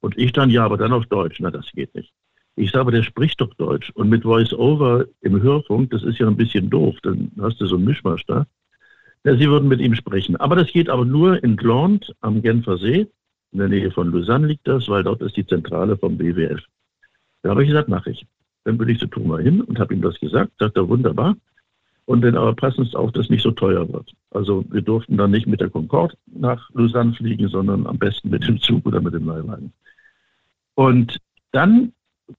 Und ich dann, ja, aber dann auf Deutsch. Na, das geht nicht. Ich sage, aber der spricht doch Deutsch. Und mit Voice-Over im Hörfunk, das ist ja ein bisschen doof. Dann hast du so einen Mischmasch da. Ja, Sie würden mit ihm sprechen. Aber das geht aber nur in Gland am Genfer See. In der Nähe von Lausanne liegt das, weil dort ist die Zentrale vom BWF. Da habe ich gesagt, mache ich. Dann bin ich zu Thomas hin und habe ihm das gesagt. Sagt er, wunderbar. Und dann aber passen Sie auf, dass nicht so teuer wird. Also wir durften dann nicht mit der Concorde nach Lausanne fliegen, sondern am besten mit dem Zug oder mit dem Leihwagen. Und dann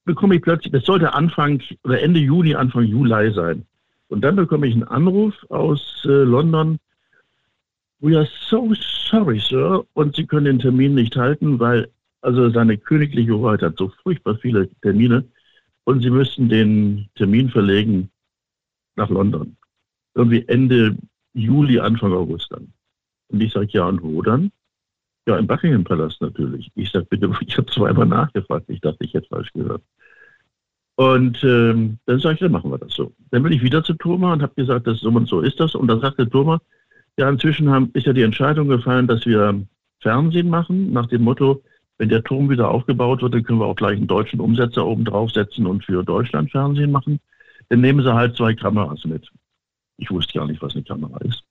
bekomme ich plötzlich, das sollte Anfang oder Ende Juni, Anfang Juli sein, Und dann bekomme ich einen Anruf aus äh, London. We are so sorry, Sir. Und Sie können den Termin nicht halten, weil also seine königliche Hoheit hat so furchtbar viele Termine und Sie müssten den Termin verlegen nach London. Irgendwie Ende Juli, Anfang August dann. Und ich sage, ja, und wo dann? Ja, im Buckingham Palast natürlich. Ich sage, bitte, ich habe zweimal nachgefragt. Ich dachte, ich hätte falsch gehört. Und ähm, dann sage ich, dann machen wir das so. Dann bin ich wieder zu Thomas und habe gesagt, das so und so ist das. Und dann sagte Thomas, ja, inzwischen haben, ist ja die Entscheidung gefallen, dass wir Fernsehen machen, nach dem Motto, wenn der Turm wieder aufgebaut wird, dann können wir auch gleich einen deutschen Umsetzer oben draufsetzen und für Deutschland Fernsehen machen. Dann nehmen sie halt zwei Kameras mit. Ich wusste gar nicht, was eine Kamera ist.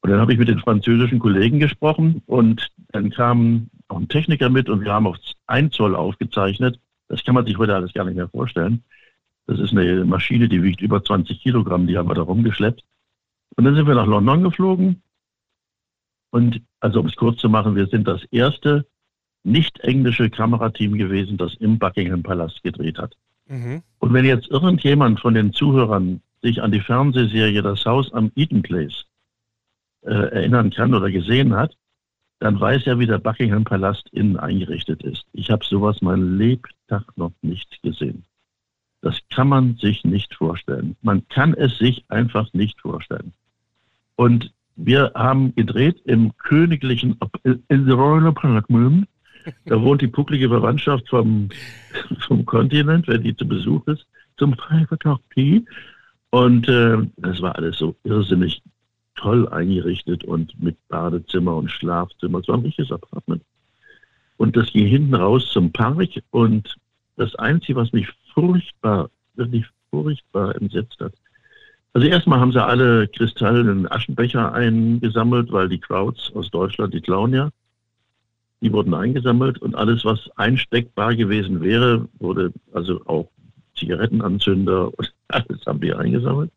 Und dann habe ich mit den französischen Kollegen gesprochen und dann kam auch ein Techniker mit und wir haben auf 1 Zoll aufgezeichnet. Das kann man sich heute alles gar nicht mehr vorstellen. Das ist eine Maschine, die wiegt über 20 Kilogramm, die haben wir da rumgeschleppt. Und dann sind wir nach London geflogen. Und also um es kurz zu machen, wir sind das erste nicht englische Kamerateam gewesen, das im Buckingham Palast gedreht hat. Mhm. Und wenn jetzt irgendjemand von den Zuhörern sich an die Fernsehserie Das Haus am Eden Place äh, erinnern kann oder gesehen hat, dann weiß er, wie der Buckingham Palast innen eingerichtet ist. Ich habe sowas mein Lebtag noch nicht gesehen. Das kann man sich nicht vorstellen. Man kann es sich einfach nicht vorstellen. Und wir haben gedreht im königlichen, in the Royal Apartment. Da wohnt die pucklige Verwandtschaft vom, vom Kontinent, wenn die zu Besuch ist, zum Private Tea. Und äh, das war alles so irrsinnig toll eingerichtet und mit Badezimmer und Schlafzimmer. Es war ein richtiges Apartment. Und das ging hinten raus zum Park. Und das Einzige, was mich furchtbar, wirklich furchtbar entsetzt hat, also erstmal haben sie alle kristallenen Aschenbecher eingesammelt, weil die Crowds aus Deutschland, die klauen ja. Die wurden eingesammelt und alles, was einsteckbar gewesen wäre, wurde also auch Zigarettenanzünder und alles haben die eingesammelt.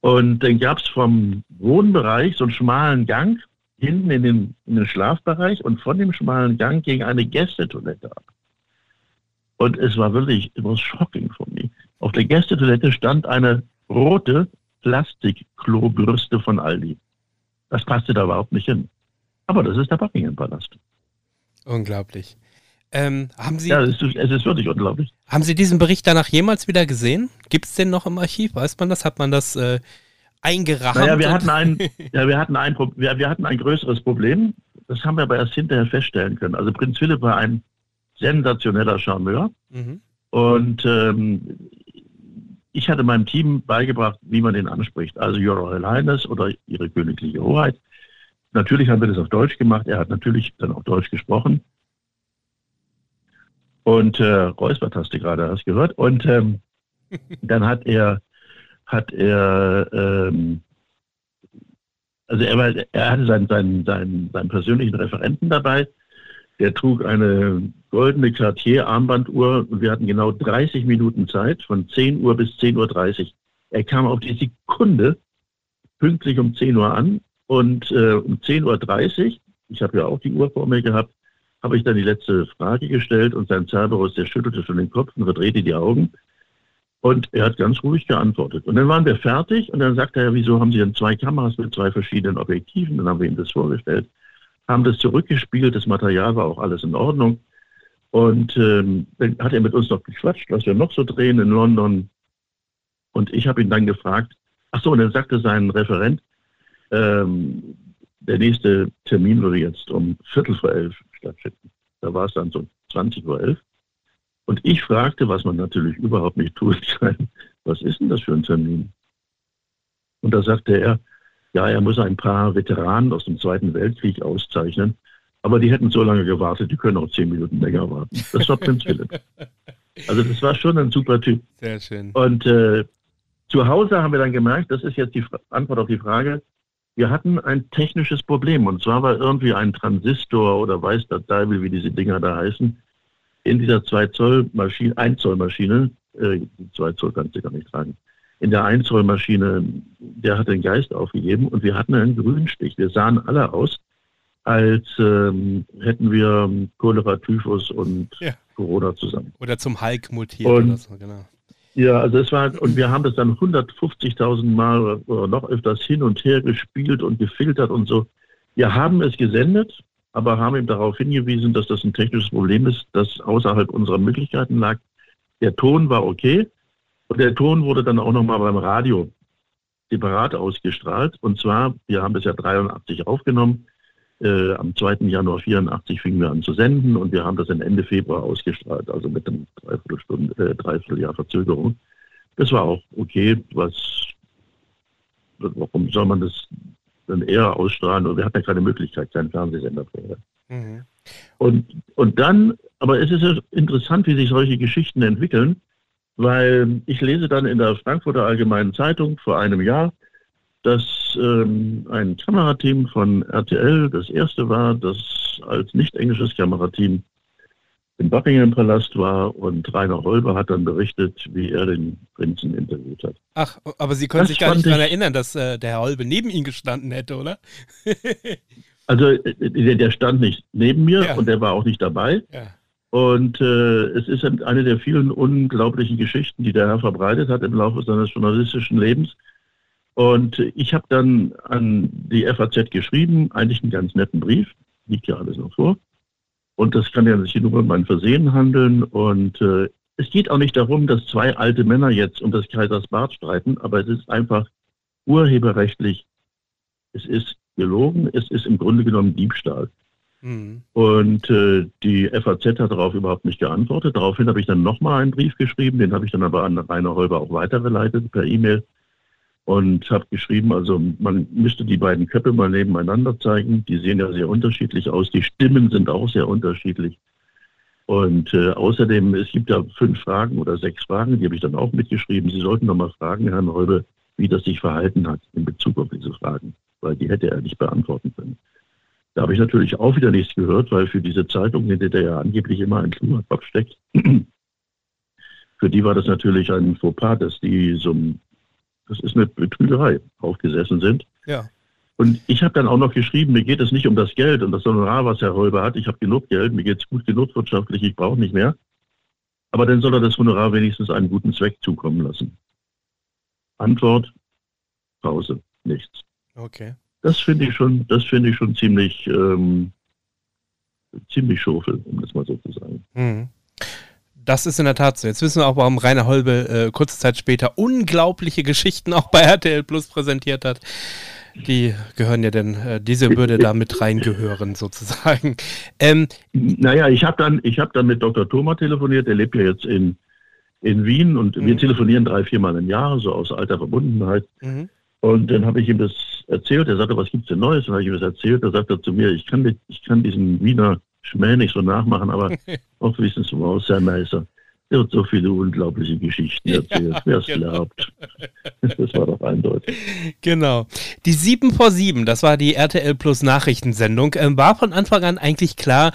Und dann gab es vom Wohnbereich so einen schmalen Gang hinten in den, in den Schlafbereich und von dem schmalen Gang ging eine Gästetoilette ab. Und es war wirklich, it was shocking for me. Auf der Gästetoilette stand eine rote Plastik-Klobürste von Aldi. Das passte da überhaupt nicht hin. Aber das ist der Buckingham-Palast. Unglaublich. Ähm, haben Sie, ja, es ist, es ist, wirklich unglaublich. Haben Sie diesen Bericht danach jemals wieder gesehen? Gibt es den noch im Archiv? Weiß man das? Hat man das äh, eingerahmt? Naja, wir hatten, ein, ja, wir, hatten ein, wir, wir hatten ein größeres Problem. Das haben wir aber erst hinterher feststellen können. Also Prinz Philipp war ein sensationeller Charmeur. Mhm. Und ähm, ich hatte meinem Team beigebracht, wie man den anspricht. Also Your Royal Highness oder Ihre königliche Hoheit. Natürlich haben wir das auf Deutsch gemacht. Er hat natürlich dann auch Deutsch gesprochen. Und äh, räuspert hast du gerade, hast gehört. Und ähm, dann hat er, hat er, ähm, also er, war, er hatte seinen, seinen, seinen, seinen persönlichen Referenten dabei. Der trug eine goldene Cartier-Armbanduhr und wir hatten genau 30 Minuten Zeit, von 10 Uhr bis 10.30 Uhr. Er kam auf die Sekunde pünktlich um 10 Uhr an und äh, um 10.30 Uhr, ich habe ja auch die Uhr vor mir gehabt, habe ich dann die letzte Frage gestellt und sein Cerberus, der schüttelte schon den Kopf und verdrehte die Augen. Und er hat ganz ruhig geantwortet. Und dann waren wir fertig und dann sagte er, wieso haben Sie denn zwei Kameras mit zwei verschiedenen Objektiven? Dann haben wir ihm das vorgestellt, haben das zurückgespielt, das Material war auch alles in Ordnung. Und ähm, dann hat er mit uns noch gequatscht, was wir noch so drehen in London. Und ich habe ihn dann gefragt, ach so, und dann sagte sein Referent, ähm, der nächste Termin würde jetzt um Viertel vor elf stattfinden. Da war es dann so 20.11 Uhr. Und ich fragte, was man natürlich überhaupt nicht tun kann, was ist denn das für ein Termin? Und da sagte er, ja, er muss ein paar Veteranen aus dem Zweiten Weltkrieg auszeichnen, aber die hätten so lange gewartet, die können auch zehn Minuten länger warten. Das war Prinz Philipp. Also das war schon ein super Typ. Sehr schön. Und äh, zu Hause haben wir dann gemerkt, das ist jetzt die Antwort auf die Frage, wir hatten ein technisches Problem und zwar war irgendwie ein Transistor oder weiß der Teufel, wie diese Dinger da heißen, in dieser 2 Zoll Maschine, 1 Zoll Maschine, äh, 2 Zoll kannst du gar nicht tragen, in der 1 Zoll Maschine, der hat den Geist aufgegeben und wir hatten einen Grünstich. Wir sahen alle aus, als ähm, hätten wir Cholera, Typhus und ja. Corona zusammen. Oder zum Hulk mutiert oder so, genau. Ja, also es war, und wir haben das dann 150.000 Mal oder noch öfters hin und her gespielt und gefiltert und so. Wir haben es gesendet, aber haben ihm darauf hingewiesen, dass das ein technisches Problem ist, das außerhalb unserer Möglichkeiten lag. Der Ton war okay und der Ton wurde dann auch nochmal beim Radio separat ausgestrahlt. Und zwar, wir haben es ja 83 aufgenommen, äh, am 2. Januar 84 fingen wir an zu senden und wir haben das Ende Februar ausgestrahlt, also mit einem Dreiviertelstunde, äh, Dreivierteljahr Verzögerung. Das war auch okay, was, warum soll man das dann eher ausstrahlen? Und wir hatten ja keine Möglichkeit, keinen Fernsehsender vorher. Mhm. Und, und dann, aber es ist ja interessant, wie sich solche Geschichten entwickeln, weil ich lese dann in der Frankfurter Allgemeinen Zeitung vor einem Jahr, dass ähm, ein Kamerateam von RTL das erste war, das als nicht englisches Kamerateam im Buckingham Palast war und Rainer Holber hat dann berichtet, wie er den Prinzen interviewt hat. Ach, aber Sie können das sich gar nicht daran erinnern, dass äh, der Herr Holbe neben Ihnen gestanden hätte, oder? also äh, der stand nicht neben mir ja. und der war auch nicht dabei. Ja. Und äh, es ist eine der vielen unglaublichen Geschichten, die der Herr verbreitet hat im Laufe seines journalistischen Lebens. Und ich habe dann an die FAZ geschrieben, eigentlich einen ganz netten Brief, liegt ja alles noch vor. Und das kann ja sich nur um ein Versehen handeln. Und äh, es geht auch nicht darum, dass zwei alte Männer jetzt um das Kaisers Bart streiten, aber es ist einfach urheberrechtlich, es ist gelogen, es ist im Grunde genommen Diebstahl. Mhm. Und äh, die FAZ hat darauf überhaupt nicht geantwortet. Daraufhin habe ich dann nochmal einen Brief geschrieben, den habe ich dann aber an Rainer Holber auch weitergeleitet per E-Mail und habe geschrieben, also man müsste die beiden Köpfe mal nebeneinander zeigen. Die sehen ja sehr unterschiedlich aus. Die Stimmen sind auch sehr unterschiedlich. Und äh, außerdem, es gibt ja fünf Fragen oder sechs Fragen, die habe ich dann auch mitgeschrieben. Sie sollten noch mal fragen, Herrn Holbe, wie das sich verhalten hat in Bezug auf diese Fragen, weil die hätte er nicht beantworten können. Da habe ich natürlich auch wieder nichts gehört, weil für diese Zeitung, in der ja angeblich immer ein Schlummerkopf steckt, für die war das natürlich ein Fauxpas, dass die so das ist eine Betrügerei, aufgesessen sind. Ja. Und ich habe dann auch noch geschrieben, mir geht es nicht um das Geld und das Honorar, was Herr Holber hat. Ich habe genug Geld, mir geht es gut genug wirtschaftlich, ich brauche nicht mehr. Aber dann soll er das Honorar wenigstens einen guten Zweck zukommen lassen. Antwort, Pause, nichts. Okay. Das finde ich schon, das finde ich schon ziemlich, ähm, ziemlich schofel, um das mal so zu sagen. Mhm. Das ist in der Tat so. Jetzt wissen wir auch, warum Rainer Holbe äh, kurze Zeit später unglaubliche Geschichten auch bei RTL Plus präsentiert hat. Die gehören ja denn, äh, diese würde da mit reingehören, sozusagen. Ähm, naja, ich habe dann, hab dann mit Dr. Thoma telefoniert, der lebt ja jetzt in, in Wien und mhm. wir telefonieren drei, viermal im Jahr, so aus alter Verbundenheit. Mhm. Und dann habe ich ihm das erzählt. Er sagte, was gibt es denn Neues? Dann habe ich ihm das erzählt. Da sagt er zu mir, ich kann, ich kann diesen Wiener Schmäh nicht so nachmachen, aber auch wissen Sie mal, Herr Meister, der hat so viele unglaubliche Geschichten erzählt. Ja, Wer es genau. glaubt. Das war doch eindeutig. Genau. Die 7 vor 7, das war die RTL Plus Nachrichtensendung, ähm, war von Anfang an eigentlich klar,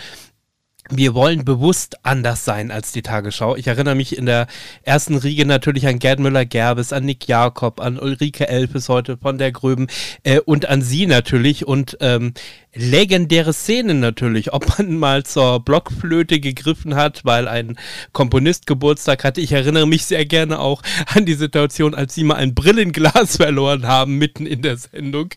wir wollen bewusst anders sein als die Tagesschau. Ich erinnere mich in der ersten Riege natürlich an Gerd Müller-Gerbes, an Nick Jakob, an Ulrike Elpes heute von der Gröben äh, und an Sie natürlich und ähm, legendäre Szenen natürlich, ob man mal zur Blockflöte gegriffen hat, weil ein Komponist Geburtstag hatte. Ich erinnere mich sehr gerne auch an die Situation, als Sie mal ein Brillenglas verloren haben mitten in der Sendung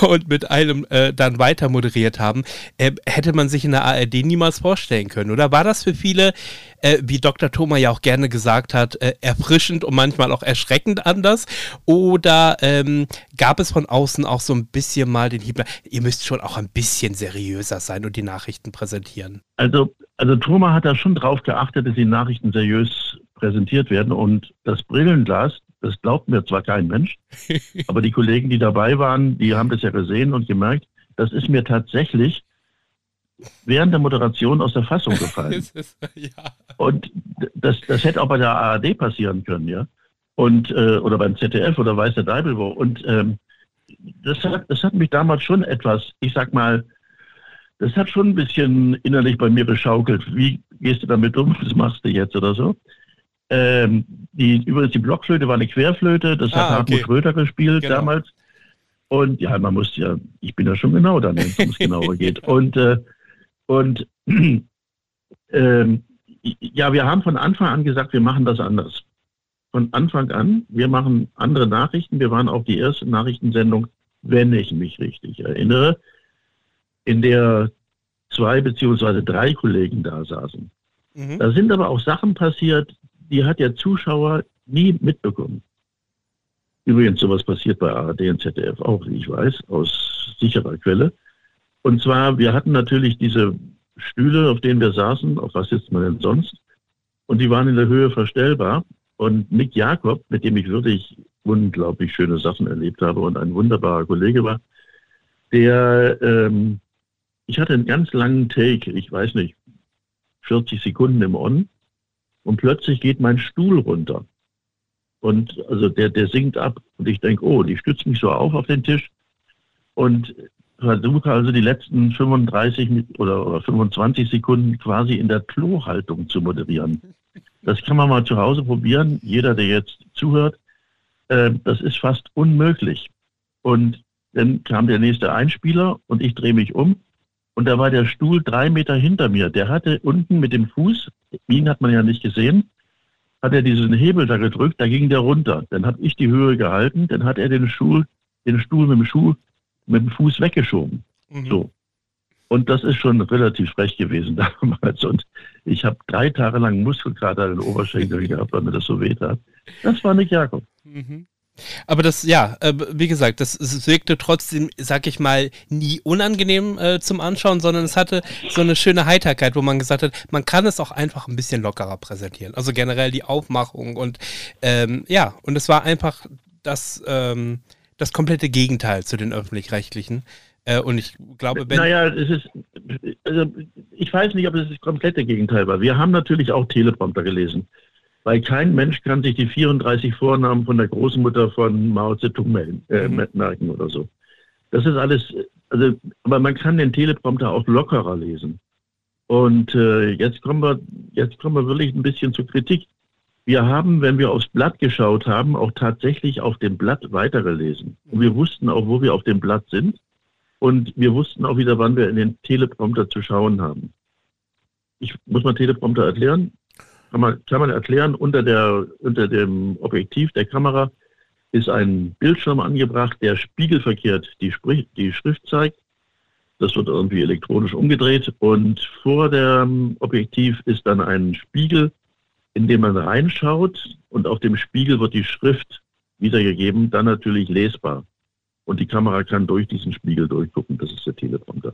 und mit einem äh, dann weiter moderiert haben. Äh, hätte man sich in der ARD niemals vorstellen können, oder? War das für viele äh, wie Dr. Thoma ja auch gerne gesagt hat, äh, erfrischend und manchmal auch erschreckend anders? Oder ähm, gab es von außen auch so ein bisschen mal den Hieb, ihr müsst schon auch ein bisschen seriöser sein und die Nachrichten präsentieren? Also, also Thoma hat da schon drauf geachtet, dass die Nachrichten seriös präsentiert werden und das Brillenglas, das glaubt mir zwar kein Mensch, aber die Kollegen, die dabei waren, die haben das ja gesehen und gemerkt, das ist mir tatsächlich während der Moderation aus der Fassung gefallen. ja. Und das, das hätte auch bei der ARD passieren können, ja. Und, äh, oder beim ZDF oder weiß der Deibel wo. Und ähm, das, hat, das hat mich damals schon etwas, ich sag mal, das hat schon ein bisschen innerlich bei mir beschaukelt. Wie gehst du damit um? Was machst du jetzt oder so? Ähm, die, übrigens, die Blockflöte war eine Querflöte, das hat ah, Hartmut okay. Schröder gespielt genau. damals. Und ja, man muss ja, ich bin ja schon genau dann, wenn es ums Genauere geht. Und äh, und ähm, ja, wir haben von Anfang an gesagt, wir machen das anders. Von Anfang an. Wir machen andere Nachrichten. Wir waren auch die erste Nachrichtensendung, wenn ich mich richtig erinnere, in der zwei beziehungsweise drei Kollegen da saßen. Mhm. Da sind aber auch Sachen passiert, die hat der Zuschauer nie mitbekommen. Übrigens, sowas passiert bei ARD und ZDF auch, wie ich weiß, aus sicherer Quelle. Und zwar, wir hatten natürlich diese Stühle, auf denen wir saßen, auf was sitzt man denn sonst? Und die waren in der Höhe verstellbar. Und Nick Jakob, mit dem ich wirklich unglaublich schöne Sachen erlebt habe und ein wunderbarer Kollege war, der, ähm, ich hatte einen ganz langen Take, ich weiß nicht, 40 Sekunden im On und plötzlich geht mein Stuhl runter. Und also der, der sinkt ab und ich denke, oh, die stützt mich so auf auf den Tisch und versuche also die letzten 35 oder, oder 25 Sekunden quasi in der Klohaltung zu moderieren. Das kann man mal zu Hause probieren. Jeder, der jetzt zuhört, äh, das ist fast unmöglich. Und dann kam der nächste Einspieler und ich drehe mich um und da war der Stuhl drei Meter hinter mir. Der hatte unten mit dem Fuß, ihn hat man ja nicht gesehen, hat er diesen Hebel da gedrückt, da ging der runter. Dann habe ich die Höhe gehalten, dann hat er den Stuhl, den Stuhl mit dem Schuh, mit dem Fuß weggeschoben. Mhm. So. Und das ist schon relativ frech gewesen damals. Und ich habe drei Tage lang Muskelkater in den Oberschenkeln gehabt, weil mir das so weh tat. Das war Nick Jakob. Mhm. Aber das, ja, äh, wie gesagt, das, das, wirkte trotzdem, sag ich mal, nie unangenehm äh, zum Anschauen, sondern es hatte so eine schöne Heiterkeit, wo man gesagt hat, man kann es auch einfach ein bisschen lockerer präsentieren. Also generell die Aufmachung und ähm, ja, und es war einfach das, ähm, das komplette Gegenteil zu den öffentlich-rechtlichen. Äh, und ich glaube, wenn. Naja, es ist, also ich weiß nicht, ob es das komplette Gegenteil war. Wir haben natürlich auch Teleprompter gelesen weil kein Mensch kann sich die 34 Vornamen von der Großmutter von Mao Zedong melden, äh, mhm. merken oder so. Das ist alles, also, aber man kann den Teleprompter auch lockerer lesen. Und äh, jetzt kommen wir, jetzt kommen wir wirklich ein bisschen zur Kritik. Wir haben, wenn wir aufs Blatt geschaut haben, auch tatsächlich auf dem Blatt weitergelesen. Und wir wussten auch, wo wir auf dem Blatt sind. Und wir wussten auch wieder, wann wir in den Teleprompter zu schauen haben. Ich muss mal Teleprompter erklären kann man, kann man erklären, unter, der, unter dem Objektiv der Kamera ist ein Bildschirm angebracht, der spiegelverkehrt die, Sprich die Schrift zeigt. Das wird irgendwie elektronisch umgedreht und vor dem Objektiv ist dann ein Spiegel, in dem man reinschaut und auf dem Spiegel wird die Schrift wiedergegeben, dann natürlich lesbar. Und die Kamera kann durch diesen Spiegel durchgucken, das ist der Teleprompter.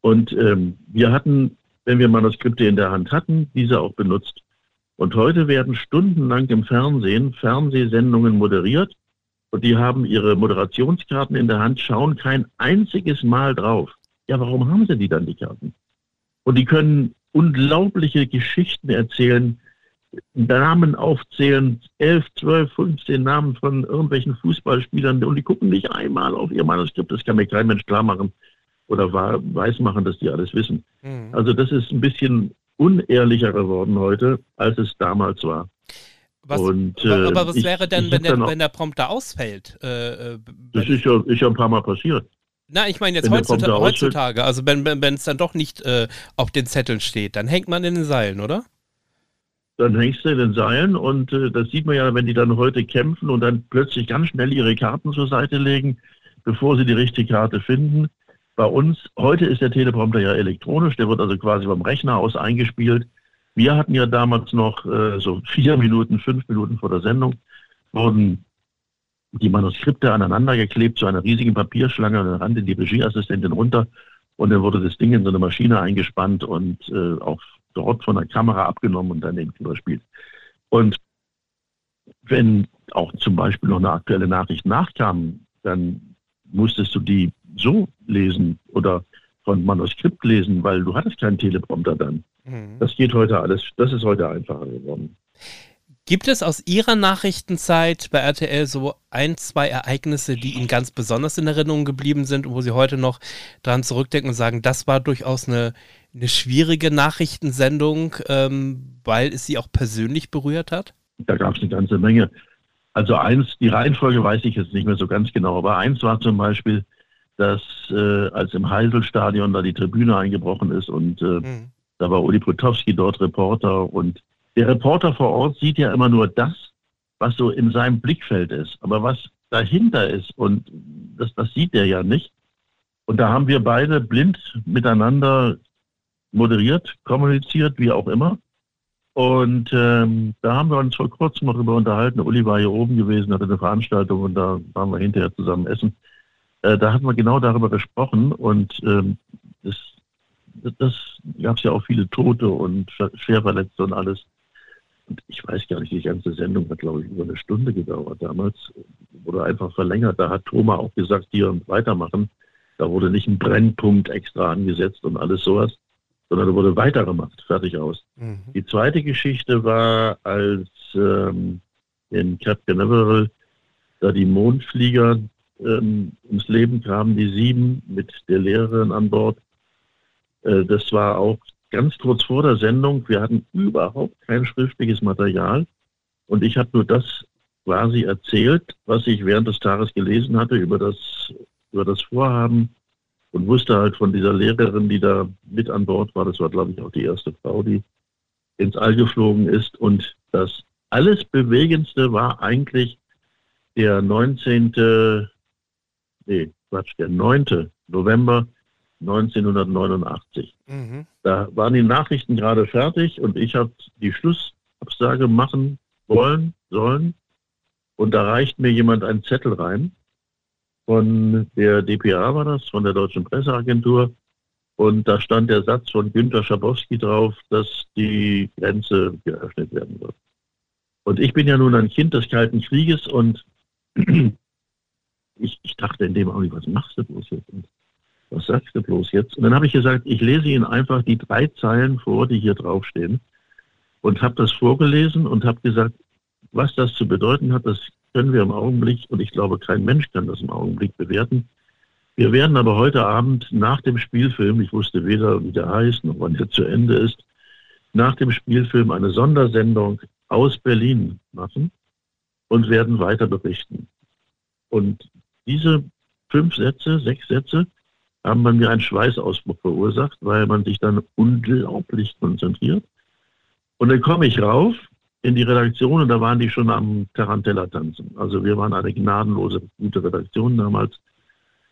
Und ähm, wir hatten, wenn wir Manuskripte in der Hand hatten, diese auch benutzt. Und heute werden stundenlang im Fernsehen Fernsehsendungen moderiert und die haben ihre Moderationskarten in der Hand, schauen kein einziges Mal drauf. Ja, warum haben sie die dann, die Karten? Und die können unglaubliche Geschichten erzählen, Namen aufzählen, 11, 12, 15 Namen von irgendwelchen Fußballspielern und die gucken nicht einmal auf ihr Manuskript. Das kann mir kein Mensch klar machen oder weiß machen, dass die alles wissen. Mhm. Also das ist ein bisschen unehrlicher geworden heute, als es damals war. Was, und, äh, aber was ich, wäre denn, wenn der, auch, wenn der Prompter ausfällt? Äh, äh das ist ja, ist ja ein paar Mal passiert. Na, ich meine jetzt heutzutage, heutzutage, also wenn es wenn, dann doch nicht äh, auf den Zetteln steht, dann hängt man in den Seilen, oder? Dann hängst du in den Seilen und äh, das sieht man ja, wenn die dann heute kämpfen und dann plötzlich ganz schnell ihre Karten zur Seite legen, bevor sie die richtige Karte finden. Bei uns, heute ist der Teleprompter ja elektronisch, der wird also quasi vom Rechner aus eingespielt. Wir hatten ja damals noch äh, so vier Minuten, fünf Minuten vor der Sendung, wurden die Manuskripte aneinander geklebt zu einer riesigen Papierschlange und dann rannte die Regieassistentin runter und dann wurde das Ding in so eine Maschine eingespannt und äh, auch dort von der Kamera abgenommen und dann eben überspielt. Und wenn auch zum Beispiel noch eine aktuelle Nachricht nachkam, dann musstest du die so lesen oder von Manuskript lesen, weil du hattest keinen Teleprompter dann. Mhm. Das geht heute alles, das ist heute einfacher geworden. Gibt es aus Ihrer Nachrichtenzeit bei RTL so ein, zwei Ereignisse, die Ihnen ganz besonders in Erinnerung geblieben sind und wo Sie heute noch dran zurückdenken und sagen, das war durchaus eine, eine schwierige Nachrichtensendung, ähm, weil es Sie auch persönlich berührt hat? Da gab es eine ganze Menge. Also eins, die Reihenfolge weiß ich jetzt nicht mehr so ganz genau, aber eins war zum Beispiel, dass äh, als im Heiselstadion da die Tribüne eingebrochen ist und äh, mhm. da war Uli Potowski dort Reporter und der Reporter vor Ort sieht ja immer nur das, was so in seinem Blickfeld ist. Aber was dahinter ist, und das, das sieht er ja nicht. Und da haben wir beide blind miteinander moderiert, kommuniziert, wie auch immer. Und ähm, da haben wir uns vor kurzem noch darüber unterhalten. Uli war hier oben gewesen, hatte eine Veranstaltung und da waren wir hinterher zusammen essen. Äh, da hatten wir genau darüber gesprochen und ähm, das, das gab es ja auch viele Tote und Schwerverletzte und alles. Und ich weiß gar nicht, die ganze Sendung hat, glaube ich, über eine Stunde gedauert damals. Wurde einfach verlängert. Da hat Thomas auch gesagt, hier weitermachen. Da wurde nicht ein Brennpunkt extra angesetzt und alles sowas sondern da wurde weitergemacht, fertig aus. Mhm. Die zweite Geschichte war, als ähm, in Cap Canaveral da die Mondflieger ähm, ins Leben kamen, die sieben mit der Lehrerin an Bord. Äh, das war auch ganz kurz vor der Sendung. Wir hatten überhaupt kein schriftliches Material und ich habe nur das quasi erzählt, was ich während des Tages gelesen hatte über das, über das Vorhaben und wusste halt von dieser Lehrerin, die da mit an Bord war, das war glaube ich auch die erste Frau, die ins All geflogen ist. Und das alles Bewegendste war eigentlich der 19. Nee, Quatsch, der 9. November 1989. Mhm. Da waren die Nachrichten gerade fertig und ich habe die Schlussabsage machen wollen, sollen. Und da reicht mir jemand einen Zettel rein von der DPA war das, von der Deutschen Presseagentur. Und da stand der Satz von Günter Schabowski drauf, dass die Grenze geöffnet werden wird. Und ich bin ja nun ein Kind des Kalten Krieges und ich, ich dachte in dem Augenblick, was machst du bloß jetzt? Und was sagst du bloß jetzt? Und dann habe ich gesagt, ich lese Ihnen einfach die drei Zeilen vor, die hier draufstehen. Und habe das vorgelesen und habe gesagt, was das zu bedeuten hat, das können wir im Augenblick, und ich glaube, kein Mensch kann das im Augenblick bewerten. Wir werden aber heute Abend nach dem Spielfilm, ich wusste weder, wie der heißt, noch wann der zu Ende ist, nach dem Spielfilm eine Sondersendung aus Berlin machen und werden weiter berichten. Und diese fünf Sätze, sechs Sätze, haben bei mir einen Schweißausbruch verursacht, weil man sich dann unglaublich konzentriert. Und dann komme ich rauf in die Redaktion und da waren die schon am Tarantella tanzen. Also wir waren eine gnadenlose, gute Redaktion damals.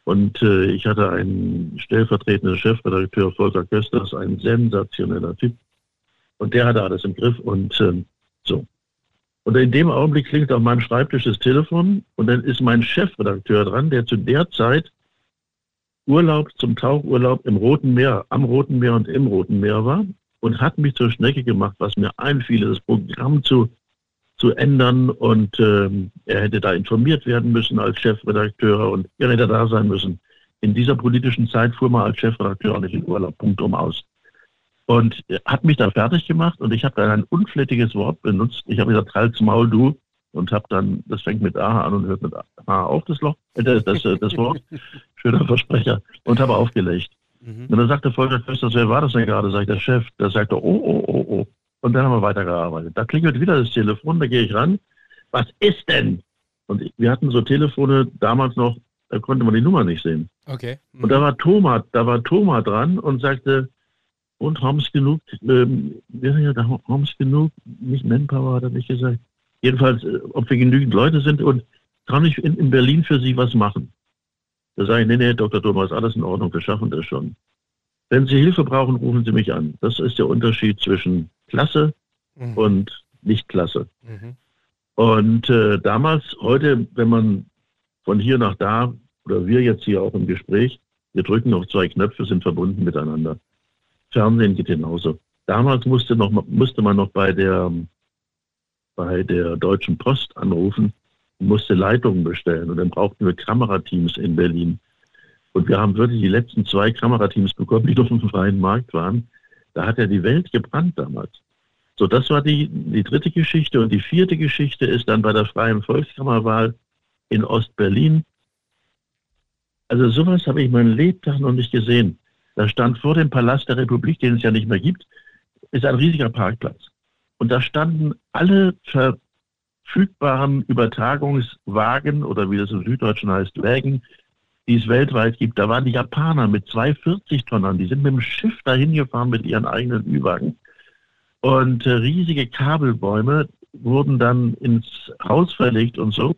Und äh, ich hatte einen stellvertretenden Chefredakteur, Volker Kösters, ein sensationeller Typ. Und der hatte alles im Griff und äh, so. Und in dem Augenblick klingelt auf meinem Schreibtisch das Telefon und dann ist mein Chefredakteur dran, der zu der Zeit Urlaub zum Tauchurlaub im Roten Meer, am Roten Meer und im Roten Meer war und hat mich zur Schnecke gemacht, was mir einfiel, das Programm zu, zu ändern. Und ähm, er hätte da informiert werden müssen als Chefredakteur und er hätte da sein müssen. In dieser politischen Zeit fuhr man als Chefredakteur auch nicht in Urlaub, Punkt um aus. Und hat mich da fertig gemacht und ich habe dann ein unflätiges Wort benutzt. Ich habe gesagt, halt's Maul, du. Und habe dann, das fängt mit A an und hört mit A auf, das Loch, äh, das, das, das Wort. Schöner Versprecher. Und habe aufgelegt. Mhm. Und dann sagte Volker Kösters, wer war das denn gerade? Sagt der Chef. Der sagte, oh, oh, oh, oh. Und dann haben wir weitergearbeitet. Da klingelt wieder das Telefon, da gehe ich ran. Was ist denn? Und wir hatten so Telefone damals noch, da konnte man die Nummer nicht sehen. Okay. Mhm. Und da war Thomas, da war Thomas dran und sagte, und haben es genug, ähm, ja, da haben es genug, nicht Manpower hat er nicht gesagt. Jedenfalls, äh, ob wir genügend Leute sind und kann ich in, in Berlin für Sie was machen? Da sage ich, nee, nee, Dr. Thomas, alles in Ordnung, wir schaffen das schon. Wenn Sie Hilfe brauchen, rufen Sie mich an. Das ist der Unterschied zwischen Klasse mhm. und Nicht-Klasse. Mhm. Und äh, damals, heute, wenn man von hier nach da, oder wir jetzt hier auch im Gespräch, wir drücken auf zwei Knöpfe, sind verbunden miteinander. Fernsehen geht genauso. Damals musste, noch, musste man noch bei der, bei der Deutschen Post anrufen musste Leitungen bestellen und dann brauchten wir Kamerateams in Berlin. Und wir haben wirklich die letzten zwei Kamerateams bekommen, die auf dem freien Markt waren. Da hat ja die Welt gebrannt damals. So, das war die, die dritte Geschichte. Und die vierte Geschichte ist dann bei der Freien Volkskammerwahl in Ostberlin. Also sowas habe ich meinen Lebtag noch nicht gesehen. Da stand vor dem Palast der Republik, den es ja nicht mehr gibt, ist ein riesiger Parkplatz. Und da standen alle ver verfügbaren Übertragungswagen oder wie das im Süddeutschen heißt, Wägen, die es weltweit gibt. Da waren die Japaner mit zwei 40-Tonnern, die sind mit dem Schiff dahin gefahren mit ihren eigenen Ü-Wagen. Und äh, riesige Kabelbäume, wurden dann ins Haus verlegt und so.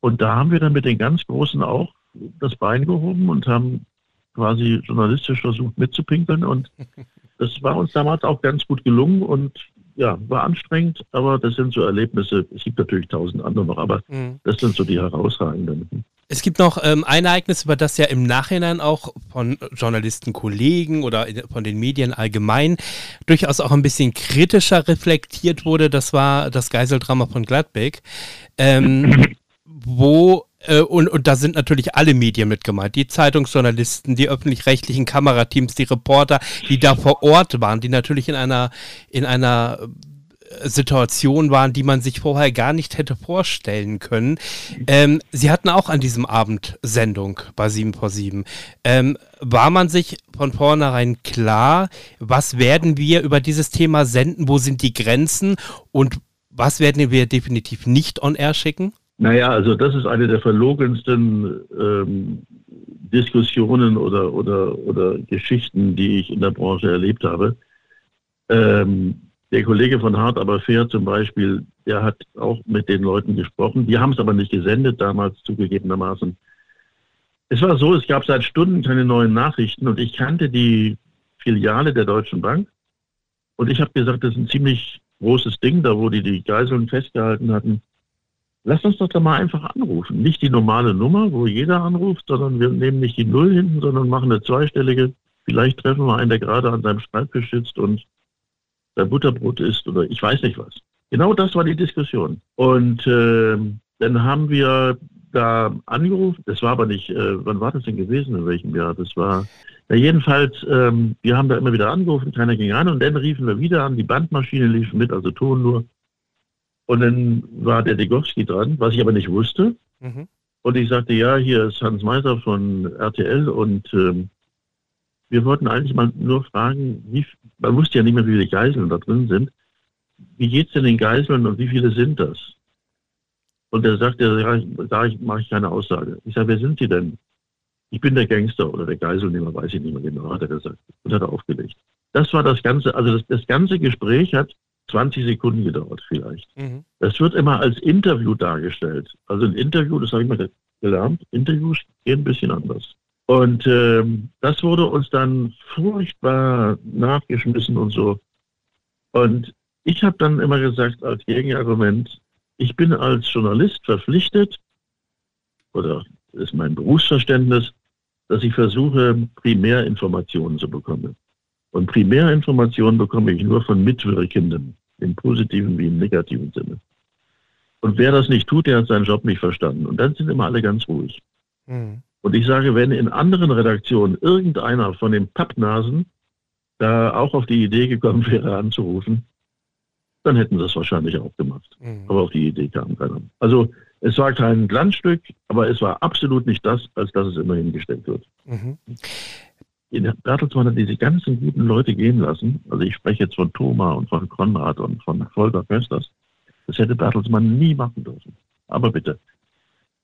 Und da haben wir dann mit den ganz Großen auch das Bein gehoben und haben quasi journalistisch versucht mitzupinkeln. Und das war uns damals auch ganz gut gelungen und ja, war anstrengend, aber das sind so Erlebnisse. Es gibt natürlich tausend andere noch, aber mhm. das sind so die herausragenden. Es gibt noch ähm, ein Ereignis, über das ja im Nachhinein auch von Journalisten, Kollegen oder von den Medien allgemein durchaus auch ein bisschen kritischer reflektiert wurde. Das war das Geiseldrama von Gladbeck, ähm, wo und, und da sind natürlich alle Medien mit gemeint. Die Zeitungsjournalisten, die öffentlich-rechtlichen Kamerateams, die Reporter, die da vor Ort waren, die natürlich in einer, in einer Situation waren, die man sich vorher gar nicht hätte vorstellen können. Ähm, Sie hatten auch an diesem Abend Sendung bei 7 vor 7. Ähm, war man sich von vornherein klar, was werden wir über dieses Thema senden, wo sind die Grenzen und was werden wir definitiv nicht on air schicken? Naja, also das ist eine der verlogensten ähm, Diskussionen oder, oder, oder Geschichten, die ich in der Branche erlebt habe. Ähm, der Kollege von Hart aber fair zum Beispiel, der hat auch mit den Leuten gesprochen. Die haben es aber nicht gesendet, damals zugegebenermaßen. Es war so, es gab seit Stunden keine neuen Nachrichten und ich kannte die Filiale der Deutschen Bank. Und ich habe gesagt, das ist ein ziemlich großes Ding, da wo die die Geiseln festgehalten hatten. Lass uns doch da mal einfach anrufen. Nicht die normale Nummer, wo jeder anruft, sondern wir nehmen nicht die Null hinten, sondern machen eine zweistellige. Vielleicht treffen wir einen, der gerade an seinem Schreibtisch sitzt und sein Butterbrot isst oder ich weiß nicht was. Genau das war die Diskussion. Und äh, dann haben wir da angerufen. Das war aber nicht, äh, wann war das denn gewesen, in welchem Jahr? Das war, ja, jedenfalls, ähm, wir haben da immer wieder angerufen, keiner ging an und dann riefen wir wieder an, die Bandmaschine lief mit, also Ton nur. Und dann war der Degowski dran, was ich aber nicht wusste. Mhm. Und ich sagte, ja, hier ist Hans Meiser von RTL und ähm, wir wollten eigentlich mal nur fragen, wie, man wusste ja nicht mehr, wie viele Geiseln da drin sind. Wie geht es denn den Geiseln und wie viele sind das? Und er sagte, ja, da mache ich keine Aussage. Ich sage, wer sind Sie denn? Ich bin der Gangster oder der Geiselnehmer, weiß ich nicht mehr genau, hat er gesagt. Und hat er aufgelegt. Das war das Ganze, also das, das ganze Gespräch hat 20 Sekunden gedauert vielleicht. Mhm. Das wird immer als Interview dargestellt. Also ein Interview, das habe ich mal gelernt, Interviews gehen ein bisschen anders. Und ähm, das wurde uns dann furchtbar nachgeschmissen und so. Und ich habe dann immer gesagt als Gegenargument, ich bin als Journalist verpflichtet, oder ist mein Berufsverständnis, dass ich versuche, Primärinformationen zu bekommen. Und Primärinformationen bekomme ich nur von Mitwirkenden, im positiven wie im negativen Sinne. Und wer das nicht tut, der hat seinen Job nicht verstanden. Und dann sind immer alle ganz ruhig. Mhm. Und ich sage, wenn in anderen Redaktionen irgendeiner von den Pappnasen da auch auf die Idee gekommen wäre, anzurufen, dann hätten sie es wahrscheinlich auch gemacht. Mhm. Aber auf die Idee kam keiner. Also es war kein Glanzstück, aber es war absolut nicht das, als dass es immer hingestellt wird. Mhm. Bertelsmann hat diese ganzen guten Leute gehen lassen. Also ich spreche jetzt von Thoma und von Konrad und von Volker Kösters. Das hätte Bertelsmann nie machen dürfen. Aber bitte.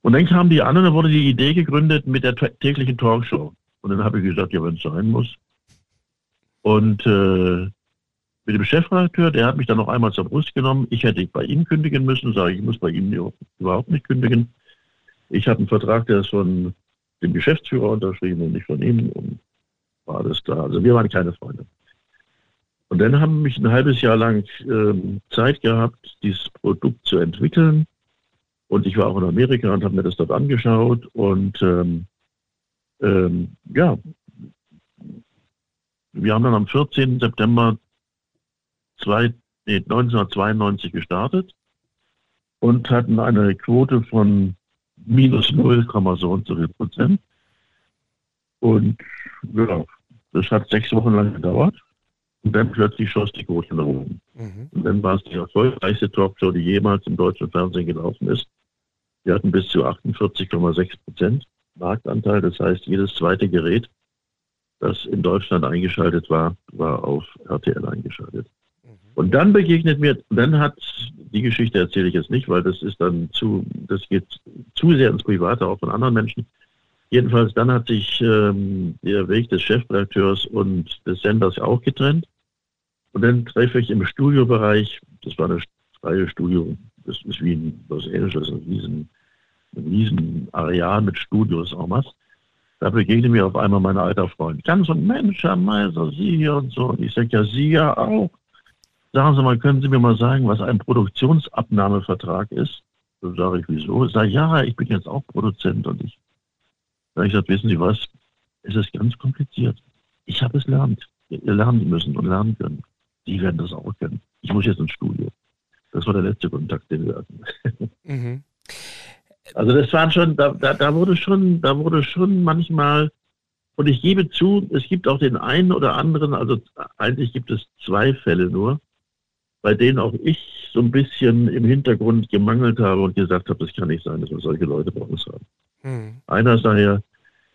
Und dann kam die an und dann wurde die Idee gegründet mit der täglichen Talkshow. Und dann habe ich gesagt, ja, wenn es sein muss. Und äh, mit dem Chefredakteur, der hat mich dann noch einmal zur Brust genommen. Ich hätte bei ihm kündigen müssen, sage ich, ich muss bei ihm überhaupt nicht kündigen. Ich habe einen Vertrag, der ist von dem Geschäftsführer unterschrieben und nicht von ihm. Und war alles klar. Also wir waren keine Freunde. Und dann haben mich ein halbes Jahr lang ähm, Zeit gehabt, dieses Produkt zu entwickeln. Und ich war auch in Amerika und habe mir das dort angeschaut. Und ähm, ähm, ja, wir haben dann am 14. September zwei, nee, 1992 gestartet und hatten eine Quote von minus 0, so und so viel Prozent. Und ja, das hat sechs Wochen lang gedauert. Und dann plötzlich schoss die Quote nach oben. Mhm. Und dann war es die erfolgreichste Talkshow, die jemals im deutschen Fernsehen gelaufen ist. Wir hatten bis zu 48,6 Prozent Marktanteil. Das heißt, jedes zweite Gerät, das in Deutschland eingeschaltet war, war auf RTL eingeschaltet. Mhm. Und dann begegnet mir, dann hat, die Geschichte erzähle ich jetzt nicht, weil das ist dann zu, das geht zu sehr ins Private, auch von anderen Menschen. Jedenfalls, dann hat sich ähm, der Weg des Chefredakteurs und des Senders auch getrennt. Und dann treffe ich im Studiobereich, das war eine freie Studio. Das ist wie in Los Angeles, ein riesen, ein riesen Areal mit Studios auch was. Da begegnet mir auf einmal mein alter Freund. Ganz so, Mensch, Herr Meiser, Sie hier und so. Und ich sage, ja, Sie ja auch. Sagen Sie mal, können Sie mir mal sagen, was ein Produktionsabnahmevertrag ist? Dann sage ich, wieso? Ich sage, ja, ich bin jetzt auch Produzent und ich. Da habe ich gesagt, wissen Sie was? Es ist ganz kompliziert. Ich habe es lernt. Wir lernen müssen und lernen können. Sie werden das auch können. Ich muss jetzt ins Studio. Das war der letzte Kontakt, den wir hatten. Mhm. Also das waren schon, da, da, da wurde schon, da wurde schon manchmal, und ich gebe zu, es gibt auch den einen oder anderen, also eigentlich gibt es zwei Fälle nur, bei denen auch ich so ein bisschen im Hintergrund gemangelt habe und gesagt habe, das kann nicht sein, dass wir solche Leute bei uns haben. Hm. Einer sei ja,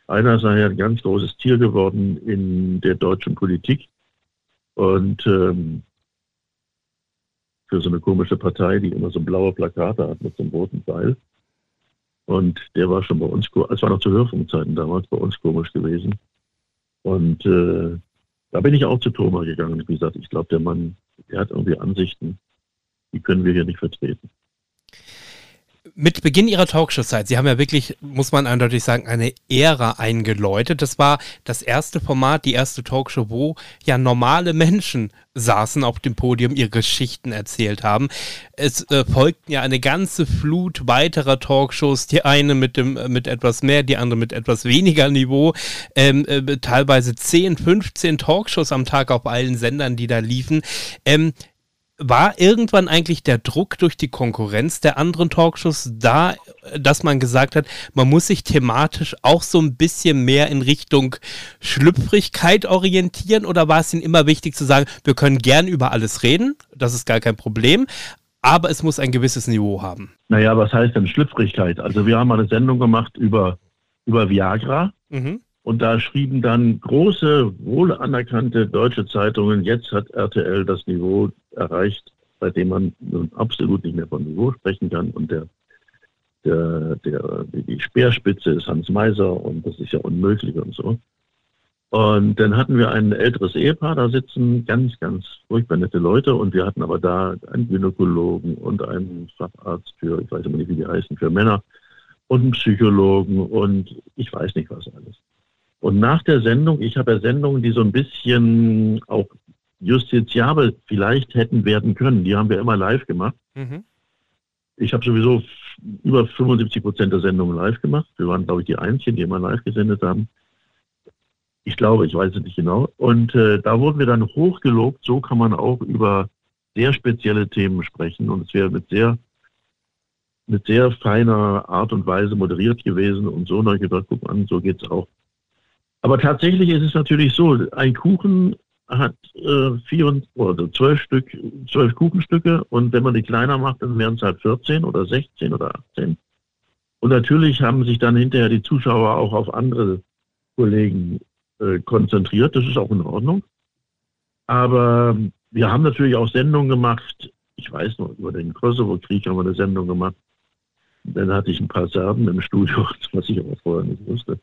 einer sei ja ein ganz großes Tier geworden in der deutschen Politik und ähm, für so eine komische Partei, die immer so blaue Plakate hat mit so einem roten Pfeil. Und der war schon bei uns, es war noch zu Hörfunkzeiten damals, bei uns komisch gewesen. Und äh, da bin ich auch zu Thomas gegangen. Wie gesagt, ich glaube, der Mann, der hat irgendwie Ansichten, die können wir hier nicht vertreten mit Beginn ihrer Talkshow-Zeit, Sie haben ja wirklich, muss man eindeutig sagen, eine Ära eingeläutet. Das war das erste Format, die erste Talkshow, wo ja normale Menschen saßen auf dem Podium, ihre Geschichten erzählt haben. Es äh, folgten ja eine ganze Flut weiterer Talkshows, die eine mit dem äh, mit etwas mehr, die andere mit etwas weniger Niveau, ähm, äh, teilweise 10, 15 Talkshows am Tag auf allen Sendern, die da liefen. Ähm, war irgendwann eigentlich der Druck durch die Konkurrenz der anderen Talkshows da, dass man gesagt hat, man muss sich thematisch auch so ein bisschen mehr in Richtung Schlüpfrigkeit orientieren? Oder war es Ihnen immer wichtig zu sagen, wir können gern über alles reden, das ist gar kein Problem, aber es muss ein gewisses Niveau haben? Naja, was heißt denn Schlüpfrigkeit? Also wir haben eine Sendung gemacht über, über Viagra. Mhm. Und da schrieben dann große, wohl anerkannte deutsche Zeitungen, jetzt hat RTL das Niveau erreicht, bei dem man nun absolut nicht mehr von Niveau sprechen kann. Und der, der, der, die Speerspitze ist Hans Meiser und das ist ja unmöglich und so. Und dann hatten wir ein älteres Ehepaar da sitzen, ganz, ganz furchtbar nette Leute. Und wir hatten aber da einen Gynäkologen und einen Facharzt für, ich weiß immer nicht, wie die heißen, für Männer und einen Psychologen und ich weiß nicht was alles. Und nach der Sendung, ich habe ja Sendungen, die so ein bisschen auch justiziabel vielleicht hätten werden können. Die haben wir immer live gemacht. Mhm. Ich habe sowieso über 75 Prozent der Sendungen live gemacht. Wir waren, glaube ich, die Einzigen, die immer live gesendet haben. Ich glaube, ich weiß es nicht genau. Und äh, da wurden wir dann hochgelobt. So kann man auch über sehr spezielle Themen sprechen. Und es wäre mit sehr, mit sehr feiner Art und Weise moderiert gewesen. Und so, ich gedacht, guck mal, so geht es auch. Aber tatsächlich ist es natürlich so, ein Kuchen hat äh, vier oder zwölf Stück, zwölf Kuchenstücke und wenn man die kleiner macht, dann wären es halt 14 oder 16 oder 18. Und natürlich haben sich dann hinterher die Zuschauer auch auf andere Kollegen äh, konzentriert. Das ist auch in Ordnung. Aber wir haben natürlich auch Sendungen gemacht. Ich weiß noch, über den Kosovo-Krieg haben wir eine Sendung gemacht. Dann hatte ich ein paar Serben im Studio, was ich aber vorher nicht wusste.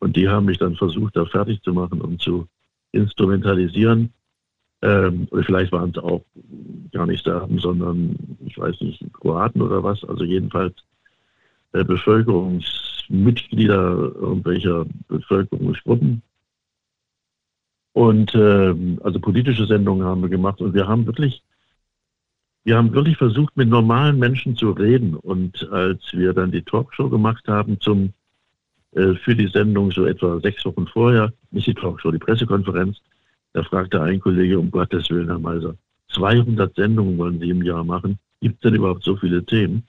Und die haben mich dann versucht, da fertig zu machen und zu instrumentalisieren. Ähm, oder vielleicht waren es auch gar nicht Serben, sondern ich weiß nicht, Kroaten oder was. Also jedenfalls äh, Bevölkerungsmitglieder irgendwelcher Bevölkerungsgruppen. Und äh, also politische Sendungen haben wir gemacht und wir haben wirklich, wir haben wirklich versucht, mit normalen Menschen zu reden. Und als wir dann die Talkshow gemacht haben zum für die Sendung so etwa sechs Wochen vorher, nicht die Talkshow, die Pressekonferenz, da fragte ein Kollege, um Gottes Willen, Herr Meiser, 200 Sendungen wollen Sie im Jahr machen. Gibt es denn überhaupt so viele Themen?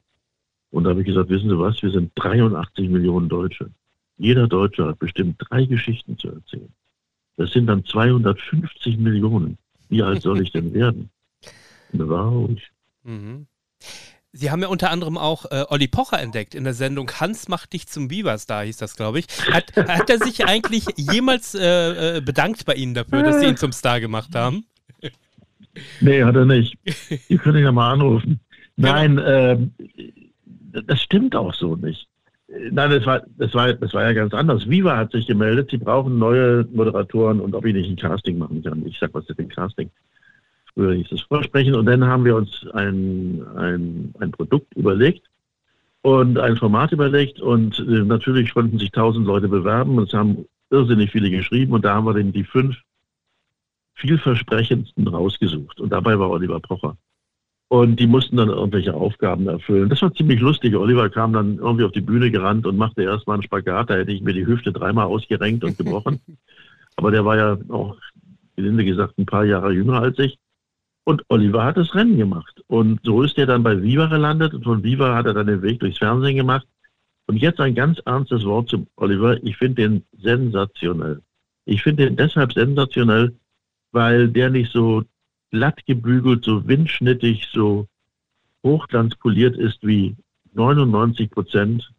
Und da habe ich gesagt, wissen Sie was, wir sind 83 Millionen Deutsche. Jeder Deutsche hat bestimmt drei Geschichten zu erzählen. Das sind dann 250 Millionen. Wie alt soll ich denn werden? Und da war ruhig. Mhm. Sie haben ja unter anderem auch äh, Olli Pocher entdeckt in der Sendung Hans macht dich zum Biberstar, hieß das, glaube ich. Hat, hat er sich eigentlich jemals äh, äh, bedankt bei Ihnen dafür, dass Sie ihn zum Star gemacht haben? Nee, hat er nicht. Die können ihn ja mal anrufen. Genau. Nein, äh, das stimmt auch so nicht. Nein, das war, das, war, das war ja ganz anders. Viva hat sich gemeldet, sie brauchen neue Moderatoren und ob ich nicht ein Casting machen kann. Ich sag, was ist denn Casting? Früher hieß es Vorsprechen. Und dann haben wir uns ein, ein, ein Produkt überlegt und ein Format überlegt. Und äh, natürlich konnten sich tausend Leute bewerben. Und es haben irrsinnig viele geschrieben. Und da haben wir dann die fünf vielversprechendsten rausgesucht. Und dabei war Oliver Pocher. Und die mussten dann irgendwelche Aufgaben erfüllen. Das war ziemlich lustig. Oliver kam dann irgendwie auf die Bühne gerannt und machte erstmal einen Spagat. Da hätte ich mir die Hüfte dreimal ausgerenkt und gebrochen. Aber der war ja auch, gelinde gesagt, ein paar Jahre jünger als ich. Und Oliver hat das Rennen gemacht. Und so ist er dann bei Viva gelandet. Und von Viva hat er dann den Weg durchs Fernsehen gemacht. Und jetzt ein ganz ernstes Wort zum Oliver. Ich finde den sensationell. Ich finde den deshalb sensationell, weil der nicht so glatt gebügelt, so windschnittig, so hochglanzpoliert ist wie 99 Prozent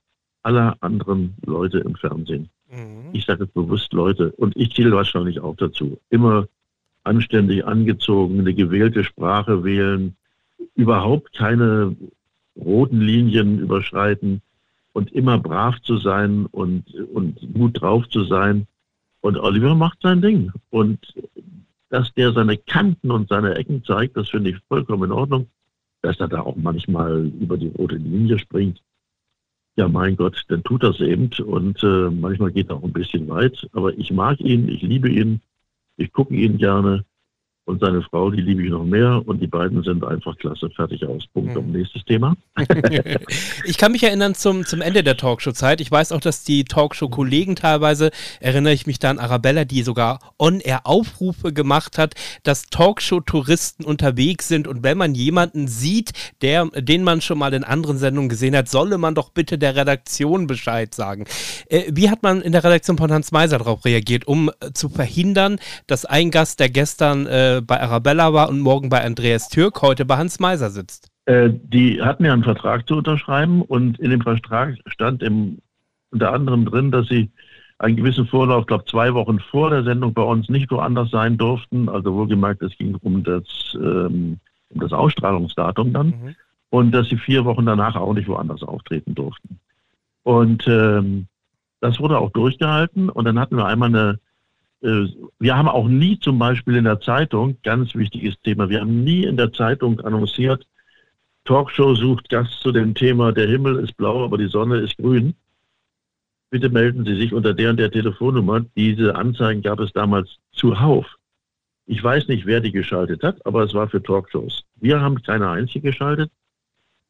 aller anderen Leute im Fernsehen. Mhm. Ich sage bewusst Leute und ich zähle wahrscheinlich auch dazu. Immer anständig angezogen, eine gewählte Sprache wählen, überhaupt keine roten Linien überschreiten und immer brav zu sein und, und gut drauf zu sein. Und Oliver macht sein Ding. Und dass der seine Kanten und seine Ecken zeigt, das finde ich vollkommen in Ordnung. Dass er da auch manchmal über die rote Linie springt. Ja, mein Gott, dann tut das eben. Und äh, manchmal geht er auch ein bisschen weit. Aber ich mag ihn, ich liebe ihn, ich gucke ihn gerne. Und seine Frau, die liebe ich noch mehr. Und die beiden sind einfach klasse. Fertig aus. Punkt. Mhm. Nächstes Thema. ich kann mich erinnern zum, zum Ende der Talkshow-Zeit. Ich weiß auch, dass die Talkshow-Kollegen teilweise, erinnere ich mich da an Arabella, die sogar On-Air-Aufrufe gemacht hat, dass Talkshow-Touristen unterwegs sind. Und wenn man jemanden sieht, der, den man schon mal in anderen Sendungen gesehen hat, solle man doch bitte der Redaktion Bescheid sagen. Äh, wie hat man in der Redaktion von Hans Meiser darauf reagiert, um äh, zu verhindern, dass ein Gast, der gestern äh, bei Arabella war und morgen bei Andreas Türk, heute bei Hans Meiser sitzt? Äh, die hatten ja einen Vertrag zu unterschreiben und in dem Vertrag stand im, unter anderem drin, dass sie einen gewissen Vorlauf, ich glaube zwei Wochen vor der Sendung bei uns nicht woanders sein durften. Also wohlgemerkt, es ging um das, ähm, um das Ausstrahlungsdatum dann. Mhm. Und dass sie vier Wochen danach auch nicht woanders auftreten durften. Und ähm, das wurde auch durchgehalten. Und dann hatten wir einmal eine äh, wir haben auch nie zum Beispiel in der Zeitung, ganz wichtiges Thema, wir haben nie in der Zeitung annonciert, Talkshow sucht Gast zu dem Thema, der Himmel ist blau, aber die Sonne ist grün. Bitte melden Sie sich unter der und der Telefonnummer. Diese Anzeigen gab es damals zuhauf. Ich weiß nicht, wer die geschaltet hat, aber es war für Talkshows. Wir haben keine einzige geschaltet.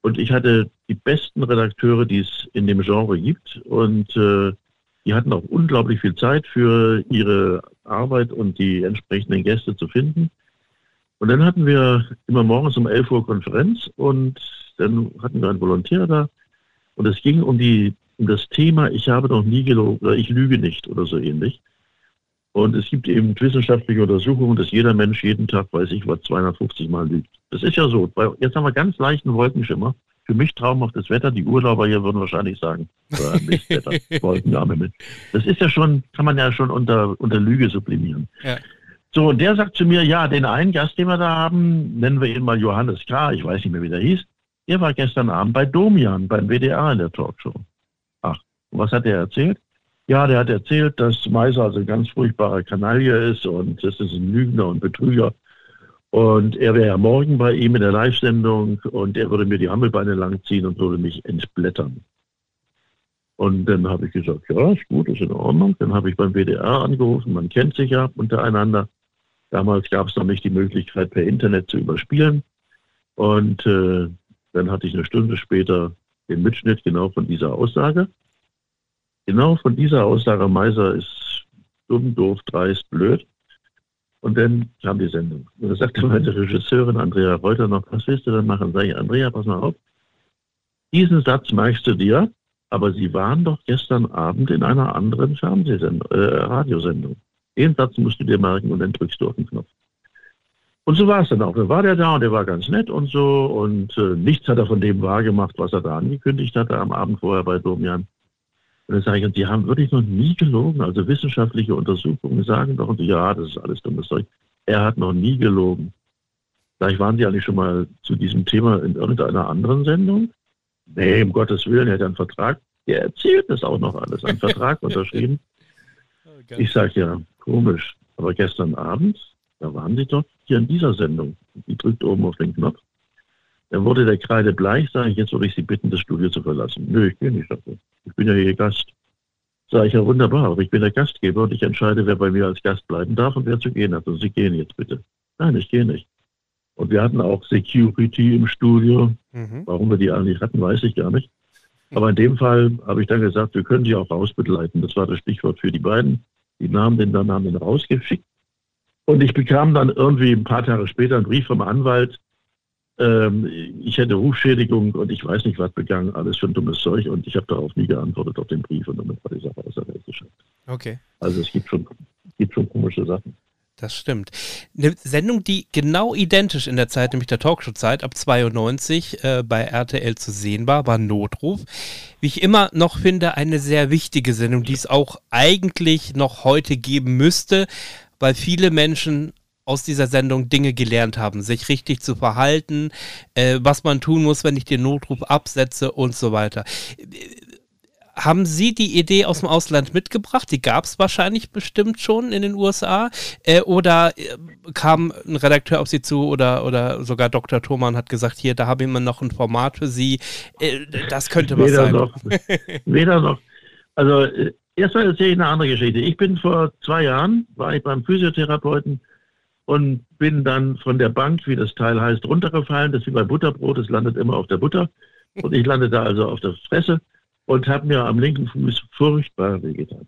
Und ich hatte die besten Redakteure, die es in dem Genre gibt. Und äh, die hatten auch unglaublich viel Zeit für ihre Arbeit und die entsprechenden Gäste zu finden. Und dann hatten wir immer morgens um 11 Uhr Konferenz und dann hatten wir einen Volontär da und es ging um, die, um das Thema, ich habe noch nie gelogen oder ich lüge nicht oder so ähnlich. Und es gibt eben wissenschaftliche Untersuchungen, dass jeder Mensch jeden Tag, weiß ich was, 250 Mal lügt. Das ist ja so. Jetzt haben wir ganz leichten Wolkenschimmer für mich traumhaftes Wetter. Die Urlauber hier würden wahrscheinlich sagen, Mistwetter, Wolkenname mit. Das ist ja schon, kann man ja schon unter, unter Lüge sublimieren. Ja. So, und der sagt zu mir, ja, den einen Gast, den wir da haben, nennen wir ihn mal Johannes K., ich weiß nicht mehr, wie der hieß, der war gestern Abend bei Domian, beim WDR in der Talkshow. Ach, und was hat er erzählt? Ja, der hat erzählt, dass Meiser also ein ganz furchtbarer Kanaille ist und das ist ein Lügner und Betrüger und er wäre ja morgen bei ihm in der Live-Sendung und er würde mir die Hammelbeine langziehen und würde mich entblättern. Und dann habe ich gesagt, ja, ist gut, ist in Ordnung. Dann habe ich beim WDR angerufen, man kennt sich ja untereinander. Damals gab es noch nicht die Möglichkeit, per Internet zu überspielen. Und äh, dann hatte ich eine Stunde später den Mitschnitt genau von dieser Aussage. Genau von dieser Aussage, Meiser ist dumm, doof, dreist, blöd. Und dann kam die Sendung. Und da sagte meine Regisseurin Andrea Reuter noch, was willst du denn machen? Sag ich, Andrea, pass mal auf. Diesen Satz merkst du dir, aber Sie waren doch gestern Abend in einer anderen Fernsehsendung, äh, Radiosendung. Den Satz musst du dir merken und dann drückst du auf den Knopf. Und so war es dann auch. Dann war der da und der war ganz nett und so und äh, nichts hat er von dem wahrgemacht, was er da angekündigt hatte am Abend vorher bei Domian. Und dann sage ich, und die haben wirklich noch nie gelogen. Also wissenschaftliche Untersuchungen sagen doch, und ja, das ist alles dummes Zeug. Er hat noch nie gelogen. Vielleicht waren Sie eigentlich schon mal zu diesem Thema in irgendeiner anderen Sendung? Nee, um Gottes Willen, er hat einen Vertrag. Der erzählt das auch noch alles. Ein Vertrag unterschrieben. Ich sage ja, komisch. Aber gestern Abend, da waren Sie doch hier in dieser Sendung. die drückt oben auf den Knopf. Dann wurde der Kreide bleich, sage ich, jetzt würde ich Sie bitten, das Studio zu verlassen. Nö, ich gehe nicht, Ich bin ja hier Gast. Sage ich, ja wunderbar, aber ich bin der Gastgeber und ich entscheide, wer bei mir als Gast bleiben darf und wer zu gehen hat. Und Sie gehen jetzt bitte. Nein, ich gehe nicht. Und wir hatten auch Security im Studio. Mhm. Warum wir die eigentlich hatten, weiß ich gar nicht. Aber in dem Fall habe ich dann gesagt, wir können die auch rausbegleiten. Das war das Stichwort für die beiden. Die nahmen den dann, haben den rausgeschickt. Und ich bekam dann irgendwie ein paar Tage später einen Brief vom Anwalt, ich hätte Rufschädigung und ich weiß nicht, was begangen, alles für ein dummes Zeug und ich habe darauf nie geantwortet auf den Brief und damit war die Sache aus der Welt geschafft. Okay. Also es gibt schon, gibt schon komische Sachen. Das stimmt. Eine Sendung, die genau identisch in der Zeit, nämlich der Talkshow-Zeit, ab 92 äh, bei RTL zu sehen war, war Notruf. Wie ich immer noch finde, eine sehr wichtige Sendung, die es auch eigentlich noch heute geben müsste, weil viele Menschen aus dieser Sendung Dinge gelernt haben, sich richtig zu verhalten, äh, was man tun muss, wenn ich den Notruf absetze und so weiter. Haben Sie die Idee aus dem Ausland mitgebracht? Die gab es wahrscheinlich bestimmt schon in den USA. Äh, oder äh, kam ein Redakteur auf Sie zu oder, oder sogar Dr. Thoman hat gesagt, hier, da habe ich immer noch ein Format für Sie. Äh, das könnte was weder sein. Noch, weder noch. Also äh, erstmal erzähle ich eine andere Geschichte. Ich bin vor zwei Jahren, war ich beim Physiotherapeuten und bin dann von der Bank, wie das Teil heißt, runtergefallen. Das ist wie bei Butterbrot, es landet immer auf der Butter. Und ich landete also auf der Fresse und habe mir am linken Fuß furchtbar wehgetan.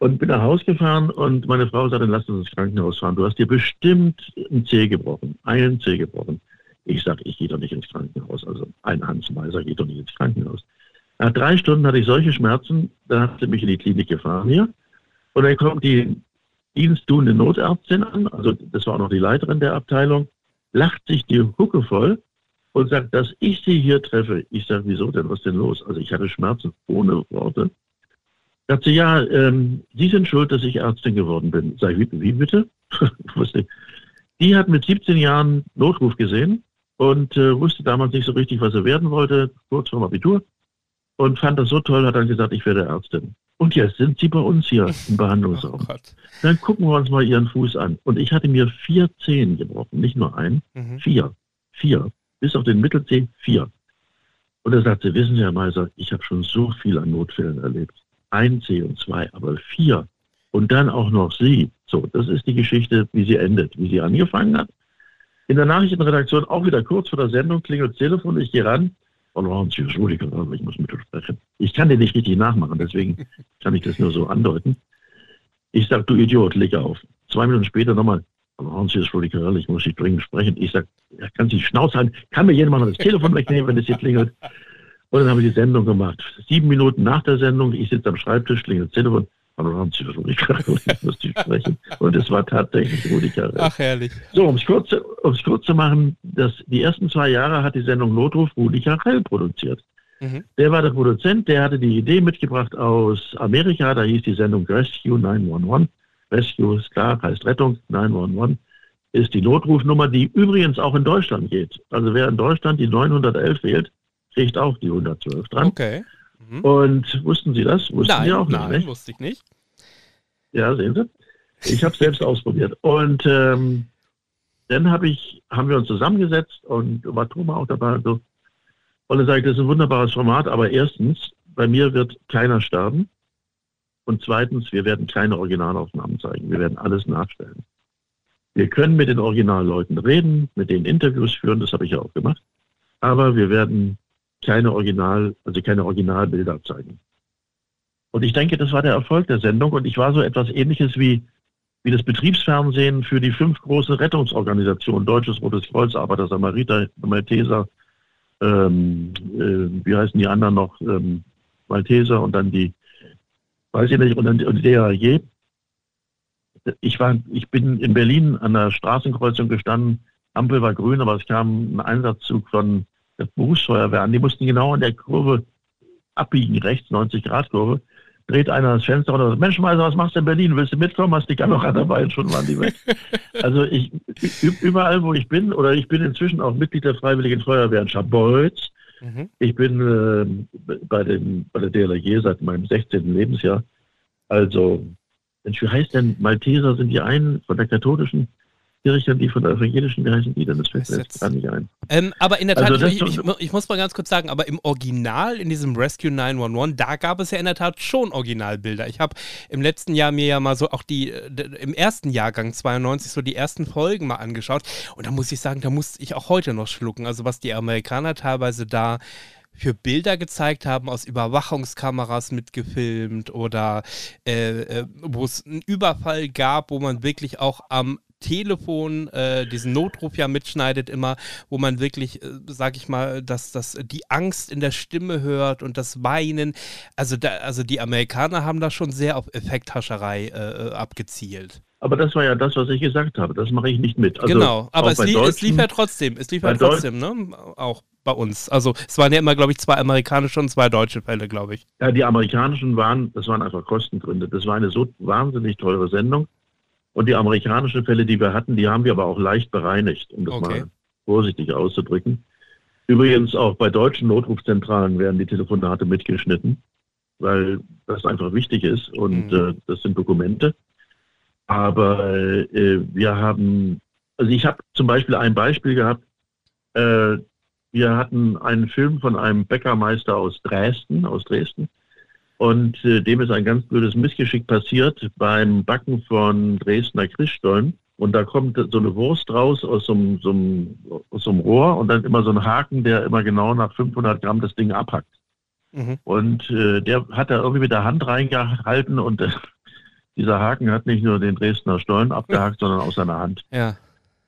Und bin nach Hause gefahren und meine Frau sagte, lass uns ins Krankenhaus fahren. Du hast dir bestimmt einen Zeh gebrochen, einen Zeh gebrochen. Ich sage, ich gehe doch nicht ins Krankenhaus. Also ein Hans Meiser geht doch nicht ins Krankenhaus. Nach drei Stunden hatte ich solche Schmerzen, dann hat sie mich in die Klinik gefahren hier. Und dann kommt die diensttuende Notärztin an, also das war auch noch die Leiterin der Abteilung, lacht sich die Hucke voll und sagt, dass ich sie hier treffe. Ich sage, wieso denn, was denn los? Also ich hatte Schmerzen ohne Worte. Sagt sie, ja, ähm, Sie sind schuld, dass ich Ärztin geworden bin. Sag ich, wie, wie bitte? die hat mit 17 Jahren Notruf gesehen und äh, wusste damals nicht so richtig, was er werden wollte, kurz vorm Abitur. Und fand das so toll, hat dann gesagt, ich werde Ärztin. Und jetzt sind Sie bei uns hier im Behandlungsraum. Oh dann gucken wir uns mal Ihren Fuß an. Und ich hatte mir vier Zehen gebrochen, nicht nur ein, mhm. vier. Vier. Bis auf den Mittelzeh, vier. Und er sagte, wissen Sie, Herr Meiser, ich habe schon so viel an Notfällen erlebt. Ein Zeh und zwei, aber vier. Und dann auch noch Sie. So, das ist die Geschichte, wie sie endet, wie sie angefangen hat. In der Nachrichtenredaktion auch wieder kurz vor der Sendung klingelt das Telefon, ich gehe ran Sie Entschuldigung, aber ich muss mit dir sprechen. Ich kann den nicht richtig nachmachen, deswegen kann ich das nur so andeuten. Ich sage, du Idiot, leg auf. Zwei Minuten später nochmal, Hans, ist ich muss dich dringend sprechen. Ich sage, er kann sich Schnauz halten, kann mir jemand mal das Telefon wegnehmen, wenn es hier klingelt. Und dann haben wir die Sendung gemacht. Sieben Minuten nach der Sendung, ich sitze am Schreibtisch, klingelt das Telefon. Haben Sie Rudi Carell, ich muss dich sprechen. Und es war tatsächlich Rudi Carell. Ach, herrlich. So, um es kurz, kurz zu machen, das, die ersten zwei Jahre hat die Sendung Notruf Rudi Carell produziert. Mhm. Der war der Produzent, der hatte die Idee mitgebracht aus Amerika, da hieß die Sendung Rescue 911. Rescue ist klar, heißt Rettung, 911 ist die Notrufnummer, die übrigens auch in Deutschland geht. Also wer in Deutschland die 911 wählt, kriegt auch die 112 dran. Okay. Mhm. Und wussten Sie das? Wussten nein, Sie auch nicht? Nein, wusste ich nicht. Ja, sehen Sie. Ich habe es selbst ausprobiert. Und ähm, dann hab ich, haben wir uns zusammengesetzt und war Thomas auch dabei. Und, so. und er sagt, das ist ein wunderbares Format, aber erstens, bei mir wird keiner sterben. Und zweitens, wir werden keine Originalaufnahmen zeigen. Wir werden alles nachstellen. Wir können mit den Originalleuten reden, mit denen Interviews führen, das habe ich ja auch gemacht. Aber wir werden keine Original, also keine Originalbilder zeigen. Und ich denke, das war der Erfolg der Sendung und ich war so etwas ähnliches wie, wie das Betriebsfernsehen für die fünf großen Rettungsorganisationen, Deutsches Rotes Kreuz, Arbeiter Samariter, Malteser, ähm, äh, wie heißen die anderen noch, ähm, Malteser und dann die, weiß ich nicht, und dann und DRG. Ich war, ich bin in Berlin an der Straßenkreuzung gestanden, Ampel war grün, aber es kam ein Einsatzzug von der Berufsfeuerwehr an. Die mussten genau an der Kurve abbiegen, rechts, 90 Grad Kurve. Dreht einer das Fenster runter und sagt, Mensch, Meiser, was machst du in Berlin? Willst du mitkommen? Hast die Kamera dabei und schon waren die weg. Also ich, überall, wo ich bin, oder ich bin inzwischen auch Mitglied der Freiwilligen Feuerwehr in Scharbeutz. Mhm. Ich bin äh, bei, dem, bei der DLRG seit meinem 16. Lebensjahr. Also, wie heißt denn, Malteser sind die einen von der katholischen Kirchen, die von der evangelischen, heißen die denn? Das fällt mir jetzt gar nicht ein. Ähm, aber in der Tat, Also ich, ich, ich muss mal ganz kurz sagen, aber im Original, in diesem Rescue 911, da gab es ja in der Tat schon Originalbilder. Ich habe im letzten Jahr mir ja mal so auch die, äh, im ersten Jahrgang 92 so die ersten Folgen mal angeschaut und da muss ich sagen, da musste ich auch heute noch schlucken. Also was die Amerikaner teilweise da für Bilder gezeigt haben, aus Überwachungskameras mitgefilmt oder äh, äh, wo es einen Überfall gab, wo man wirklich auch am Telefon äh, diesen Notruf ja mitschneidet immer, wo man wirklich, äh, sag ich mal, dass das die Angst in der Stimme hört und das Weinen. Also da, also die Amerikaner haben da schon sehr auf Effekthascherei äh, äh, abgezielt. Aber das war ja das, was ich gesagt habe. Das mache ich nicht mit. Also genau, aber es, lief, es lief ja trotzdem, es lief ja trotzdem, ne? Auch bei uns. Also es waren ja immer, glaube ich, zwei amerikanische und zwei deutsche Fälle, glaube ich. Ja, die amerikanischen waren, das waren einfach Kostengründe. Das war eine so wahnsinnig teure Sendung. Und die amerikanischen Fälle, die wir hatten, die haben wir aber auch leicht bereinigt, um das Okay. mal vorsichtig auszudrücken. Übrigens auch bei deutschen Notrufzentralen werden die Telefonate mitgeschnitten, weil das einfach wichtig ist und Mhm. äh, das sind Dokumente. Aber äh, wir haben, also ich habe zum Beispiel ein Beispiel gehabt, äh, wir hatten einen Film von einem Bäckermeister aus Dresden, aus Dresden, und äh, dem ist ein ganz blödes Missgeschick passiert beim Backen von Dresdner Christstollen. Und da kommt so eine Wurst raus aus so, einem, so, einem, aus so einem Rohr und dann immer so ein Haken, der immer genau nach 500 Gramm das Ding abhackt. Mhm. Und äh, der hat da irgendwie mit der Hand reingehalten und äh, dieser Haken hat nicht nur den Dresdner Stollen abgehackt, sondern aus seiner Hand. Ja.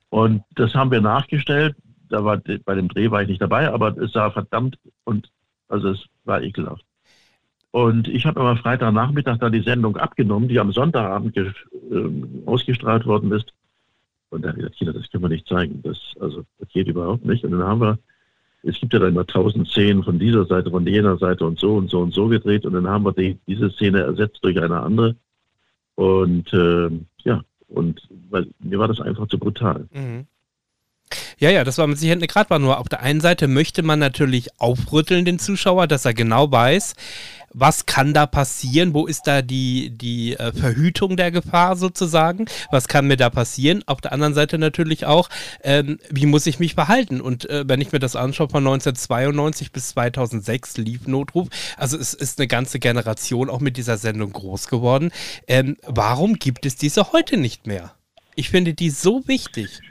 Und das haben wir nachgestellt. Da war bei dem Dreh war ich nicht dabei, aber es sah verdammt und also es war ekelhaft. Und ich habe aber Freitagnachmittag da die Sendung abgenommen, die am Sonntagabend ähm, ausgestrahlt worden ist. Und da habe ich gesagt, Kinder, das können wir nicht zeigen. Das, also, das geht überhaupt nicht. Und dann haben wir, es gibt ja dann immer tausend Szenen von dieser Seite, von jener Seite und so und so und so gedreht. Und dann haben wir die, diese Szene ersetzt durch eine andere. Und ähm, ja, und weil mir war das einfach zu brutal. Mhm. Ja, ja, das war mit Sicherheit eine Gratwanderung. Nur auf der einen Seite möchte man natürlich aufrütteln den Zuschauer, dass er genau weiß, was kann da passieren, wo ist da die, die äh, Verhütung der Gefahr sozusagen, was kann mir da passieren. Auf der anderen Seite natürlich auch, ähm, wie muss ich mich verhalten. Und äh, wenn ich mir das anschaue, von 1992 bis 2006 lief Notruf, also es ist eine ganze Generation auch mit dieser Sendung groß geworden. Ähm, warum gibt es diese heute nicht mehr? Ich finde die so wichtig.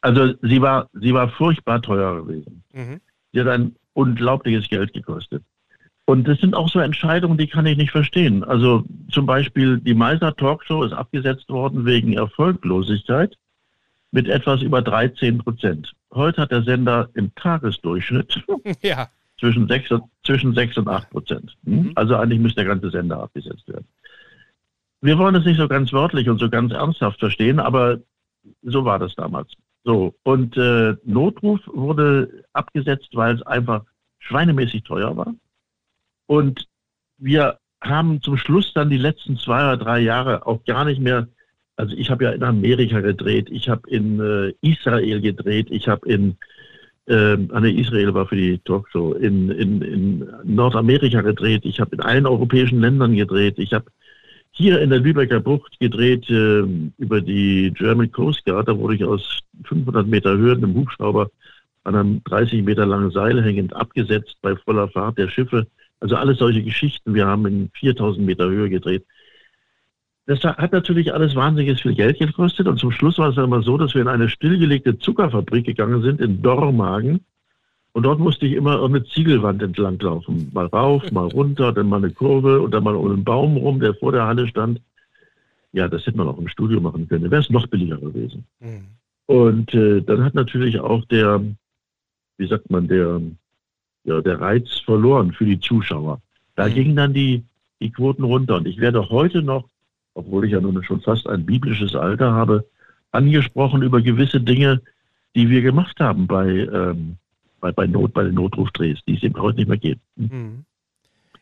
Also sie war, sie war furchtbar teuer gewesen. Mhm. Sie hat ein unglaubliches Geld gekostet. Und das sind auch so Entscheidungen, die kann ich nicht verstehen. Also zum Beispiel die Meiser Talkshow ist abgesetzt worden wegen Erfolglosigkeit mit etwas über 13 Prozent. Heute hat der Sender im Tagesdurchschnitt Ja. zwischen 6 und, zwischen 6 und 8 Prozent. Hm? Mhm. Also eigentlich müsste der ganze Sender abgesetzt werden. Wir wollen es nicht so ganz wörtlich und so ganz ernsthaft verstehen, aber so war das damals. So, und äh, Notruf wurde abgesetzt, weil es einfach schweinemäßig teuer war. Und wir haben zum Schluss dann die letzten zwei oder drei Jahre auch gar nicht mehr, also ich habe ja in Amerika gedreht, ich habe in äh, Israel gedreht, ich habe in, nee, Israel war für die Talkshow, in, in, in Nordamerika gedreht, ich habe in allen europäischen Ländern gedreht, ich habe hier in der Lübecker Bucht gedreht äh, über die German Coast Guard. Da wurde ich aus 500 Meter Höhe mit einem Hubschrauber an einem 30 Meter langen Seil hängend abgesetzt bei voller Fahrt der Schiffe. Also alles solche Geschichten. Wir haben in 4000 Meter Höhe gedreht. Das hat natürlich alles wahnsinnig viel Geld gekostet. Und zum Schluss war es dann immer so, dass wir in eine stillgelegte Zuckerfabrik gegangen sind in Dormagen. Und dort musste ich immer eine Ziegelwand entlang laufen. Mal rauf, mal runter, dann mal eine Kurve und dann mal um einen Baum rum, der vor der Halle stand. Ja, das hätte man auch im Studio machen können. Wäre es noch billiger gewesen. Mhm. Und äh, dann hat natürlich auch der, wie sagt man, der, ja, der Reiz verloren für die Zuschauer. Da Mhm. gingen dann die, die Quoten runter. Und ich werde heute noch, obwohl ich ja nun schon fast ein biblisches Alter habe, angesprochen über gewisse Dinge, die wir gemacht haben bei, ähm, bei, bei, Not, bei den Notrufdrehs, die es eben heute nicht mehr gibt. Mhm.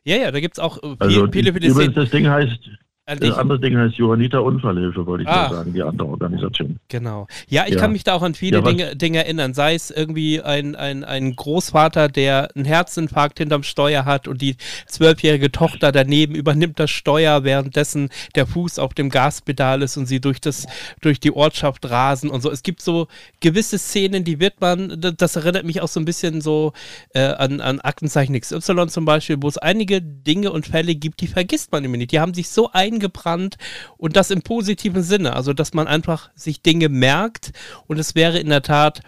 Ja, ja, da gibt es auch äh, viel, Also viele, viele übrigens, das Ding heißt, das andere Ding heißt Johanniter Unfallhilfe, wollte ich ah. mal sagen, die andere Organisation. Genau. Ja, ich ja. kann mich da auch an viele ja, Dinge, Dinge, erinnern. Sei es irgendwie ein, ein, ein Großvater, der einen Herzinfarkt hinterm Steuer hat und die zwölfjährige Tochter daneben übernimmt das Steuer, währenddessen der Fuß auf dem Gaspedal ist und sie durch, das, durch die Ortschaft rasen und so. Es gibt so gewisse Szenen, die wird man, das erinnert mich auch so ein bisschen so äh, an, an Aktenzeichen XY zum Beispiel, wo es einige Dinge und Fälle gibt, die vergisst man immer nicht. Die haben sich so ein eingebrannt und das im positiven Sinne. Also, dass man einfach sich Dinge merkt und es wäre in der Tat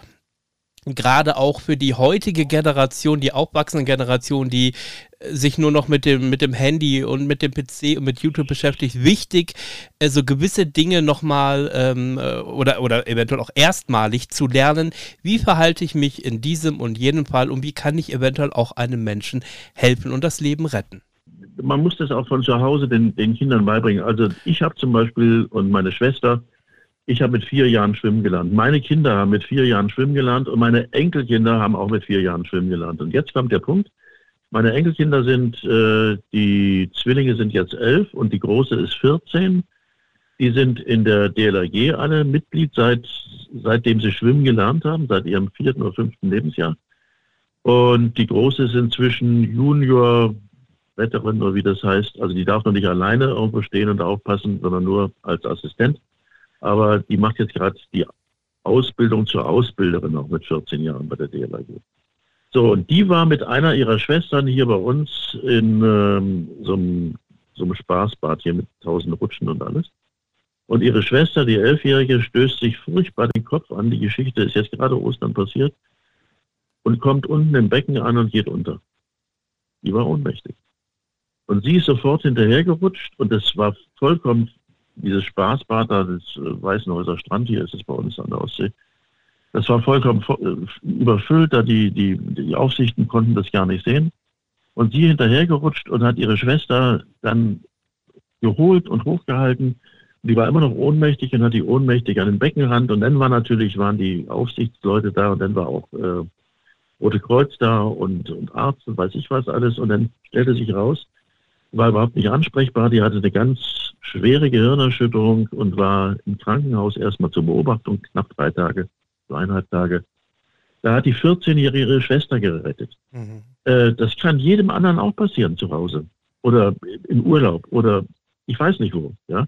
gerade auch für die heutige Generation, die aufwachsende Generation, die äh, sich nur noch mit dem, mit dem Handy und mit dem PC und mit YouTube beschäftigt, wichtig, äh, so gewisse Dinge nochmal ähm, äh, oder, oder eventuell auch erstmalig zu lernen, wie verhalte ich mich in diesem und jenem Fall und wie kann ich eventuell auch einem Menschen helfen und das Leben retten man muss das auch von zu Hause den, den Kindern beibringen. Also ich habe zum Beispiel und meine Schwester, ich habe mit vier Jahren schwimmen gelernt. Meine Kinder haben mit vier Jahren schwimmen gelernt und meine Enkelkinder haben auch mit vier Jahren schwimmen gelernt. Und jetzt kommt der Punkt. Meine Enkelkinder sind, äh, die Zwillinge sind jetzt elf und die große ist 14. Die sind in der DLRG alle Mitglied seit, seitdem sie schwimmen gelernt haben, seit ihrem vierten oder fünften Lebensjahr. Und die große ist inzwischen Junior Retterin oder wie das heißt. Also die darf noch nicht alleine irgendwo stehen und aufpassen, sondern nur als Assistent. Aber die macht jetzt gerade die Ausbildung zur Ausbilderin auch mit 14 Jahren bei der DLAG. So, und die war mit einer ihrer Schwestern hier bei uns in ähm, so, einem, so einem Spaßbad hier mit tausend Rutschen und alles. Und ihre Schwester, die Elfjährige, stößt sich furchtbar den Kopf an. Die Geschichte ist jetzt gerade Ostern passiert und kommt unten im Becken an und geht unter. Die war ohnmächtig. Und sie ist sofort hinterhergerutscht und das war vollkommen, dieses Spaßbad da, das äh, Weißenhäuser Strand, hier ist es bei uns an der Ostsee, das war vollkommen äh, überfüllt, da die, die, die Aufsichten konnten das gar nicht sehen. Und sie hinterhergerutscht und hat ihre Schwester dann geholt und hochgehalten. Die war immer noch ohnmächtig und hat die ohnmächtig an den Beckenrand. Und dann war natürlich, waren die Aufsichtsleute da und dann war auch äh, Rote Kreuz da und, und Arzt und weiß ich was alles. Und dann stellte sich raus, war überhaupt nicht ansprechbar. Die hatte eine ganz schwere Gehirnerschütterung und war im Krankenhaus erstmal zur Beobachtung, knapp drei Tage, zweieinhalb Tage. Da hat die 14-jährige ihre Schwester gerettet. Mhm. Äh, das kann jedem anderen auch passieren zu Hause oder im Urlaub oder ich weiß nicht wo. Ja?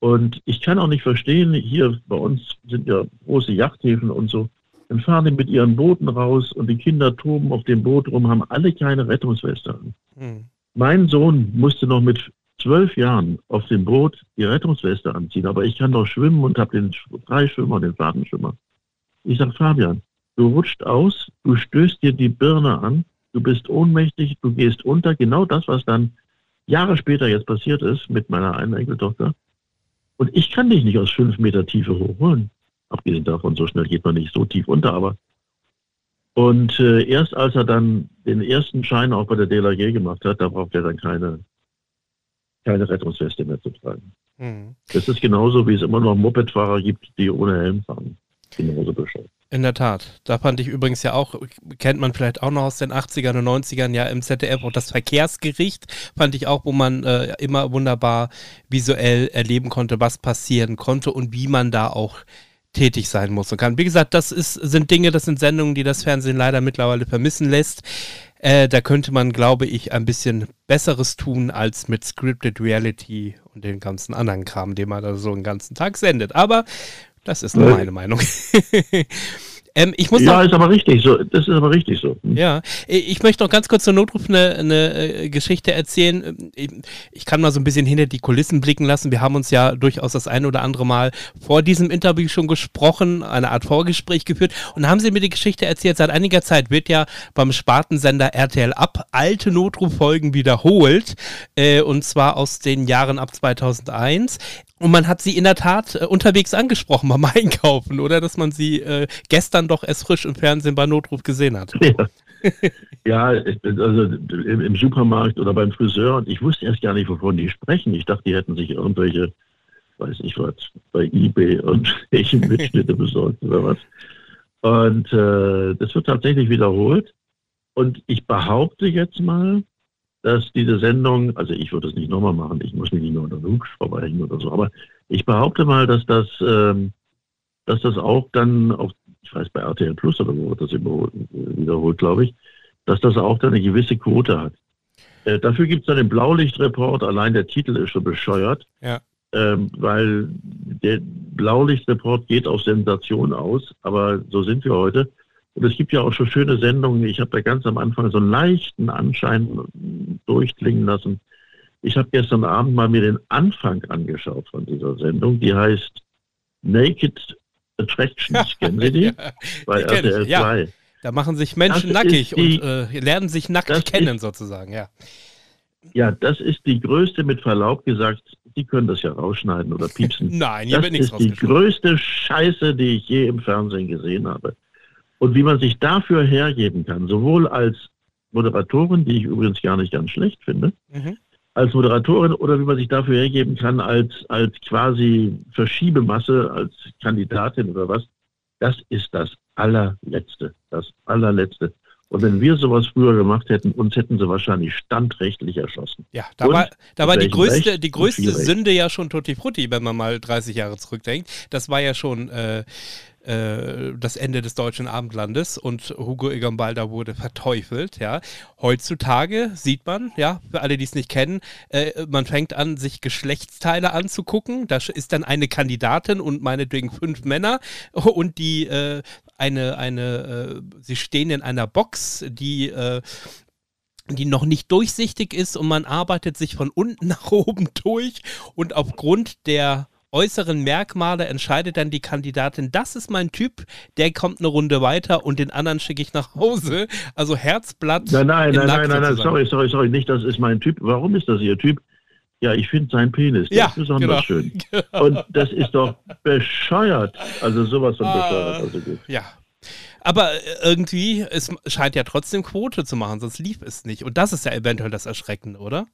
Und ich kann auch nicht verstehen, hier bei uns sind ja große Yachthäfen und so, dann fahren die mit ihren Booten raus und die Kinder toben auf dem Boot rum, haben alle keine Rettungsweste an. Mhm. Mein Sohn musste noch mit zwölf Jahren auf dem Boot die Rettungsweste anziehen, aber ich kann doch schwimmen und habe den Freischwimmer, den Fahrtenschwimmer. Ich sage, Fabian, du rutscht aus, du stößt dir die Birne an, du bist ohnmächtig, du gehst unter. Genau das, was dann Jahre später jetzt passiert ist mit meiner einen Enkeltochter. Und ich kann dich nicht aus fünf Meter Tiefe hochholen. Abgesehen davon, so schnell geht man nicht so tief unter, aber und äh, erst als er dann den ersten Schein auch bei der DLRG gemacht hat, da braucht er dann keine, keine Rettungsweste mehr zu tragen. Mhm. Das ist genauso, wie es immer noch Mopedfahrer gibt, die ohne Helm fahren. Genauso bescheuert. In der Tat. Da fand ich übrigens ja auch, kennt man vielleicht auch noch aus den 80ern und 90ern, ja im ZDF auch das Verkehrsgericht, fand ich auch, wo man äh, immer wunderbar visuell erleben konnte, was passieren konnte und wie man da auch tätig sein muss und kann. Wie gesagt, das ist, sind Dinge, das sind Sendungen, die das Fernsehen leider mittlerweile vermissen lässt. Äh, da könnte man, glaube ich, ein bisschen Besseres tun als mit Scripted Reality und den ganzen anderen Kram, den man da so einen ganzen Tag sendet. Aber das ist nur meine Meinung. Ähm, ich muss ja, noch, ist aber richtig so. Das ist aber richtig so. Hm. Ja, ich möchte noch ganz kurz zur Notruf eine, eine äh, Geschichte erzählen. Ich kann mal so ein bisschen hinter die Kulissen blicken lassen. Wir haben uns ja durchaus das ein oder andere Mal vor diesem Interview schon gesprochen, eine Art Vorgespräch geführt. Und haben sie mir die Geschichte erzählt. Seit einiger Zeit wird ja beim Spartensender RTL ab alte Notruffolgen wiederholt. Äh, und zwar aus den Jahren ab 2001. Und man hat sie in der Tat äh, unterwegs angesprochen beim Einkaufen, oder? Dass man sie äh, gestern doch erst frisch im Fernsehen bei Notruf gesehen hat. Ja. ja, also im Supermarkt oder beim Friseur und ich wusste erst gar nicht, wovon die sprechen. Ich dachte, die hätten sich irgendwelche, weiß ich was, bei Ebay irgendwelche Mitschnitte besorgt oder was. Und äh, das wird tatsächlich wiederholt. Und ich behaupte jetzt mal, dass diese Sendung, also ich würde es nicht nochmal machen, ich muss mich nicht nur unter Hubschrauber hängen oder so, aber ich behaupte mal, dass das, ähm, dass das auch dann, auch, ich weiß bei RTL Plus oder wo wird das wiederholt, glaube ich, dass das auch dann eine gewisse Quote hat. Äh, dafür gibt es dann den Blaulichtreport, allein der Titel ist schon bescheuert, Ja. ähm, weil der Blaulichtreport geht auf Sensation aus, aber so sind wir heute. Und es gibt ja auch schon schöne Sendungen. Ich habe da ganz am Anfang so einen leichten Anschein durchklingen lassen. Ich habe gestern Abend mal mir den Anfang angeschaut von dieser Sendung. Die heißt Naked Attractions. Kennen Sie die? Ja, Bei die RTL ja. 2. Da machen sich Menschen Das nackig die- und äh, lernen sich nackt das kennen, ist- sozusagen, ja. Ja, das ist die größte, mit Verlaub gesagt, Sie können das ja rausschneiden oder piepsen. Nein, hier Das wird nichts ist die größte Scheiße, die ich je im Fernsehen gesehen habe. Und wie man sich dafür hergeben kann, sowohl als Moderatorin, die ich übrigens gar nicht ganz schlecht finde, Mhm. Als Moderatorin oder wie man sich dafür hergeben kann als, als quasi Verschiebemasse, als Kandidatin oder was, das ist das allerletzte. Das allerletzte. Und wenn wir sowas früher gemacht hätten, uns hätten sie wahrscheinlich standrechtlich erschossen. Ja, da Und war, da war die größte, Recht die größte. Sünde ja schon Tutti Frutti, wenn man mal 30 Jahre zurückdenkt. Das war ja schon äh, äh, das Ende des deutschen Abendlandes und Hugo Egon wurde verteufelt, ja. Heutzutage sieht man, ja, für alle, die es nicht kennen, äh, man fängt an, sich Geschlechtsteile anzugucken. Da ist dann eine Kandidatin und meinetwegen fünf Männer und die äh, eine, eine, äh, sie stehen in einer Box, die äh, die noch nicht durchsichtig ist und man arbeitet sich von unten nach oben durch und aufgrund der äußeren Merkmale entscheidet dann die Kandidatin, das ist mein Typ, der kommt eine Runde weiter und den anderen schicke ich nach Hause. Also Herzblatt. Nein, nein, in nein, nein, nein, nein, sorry, sorry, sorry, nicht, das ist mein Typ. Warum ist das Ihr Typ? Ja, ich finde seinen Penis, der Ja, ist besonders genau. schön. Und das ist doch bescheuert. Also sowas von Ah. bescheuert. Also gut. Ja. Aber äh, irgendwie, es scheint ja trotzdem Quote zu machen, sonst lief es nicht. Und das ist ja eventuell das Erschreckende, oder?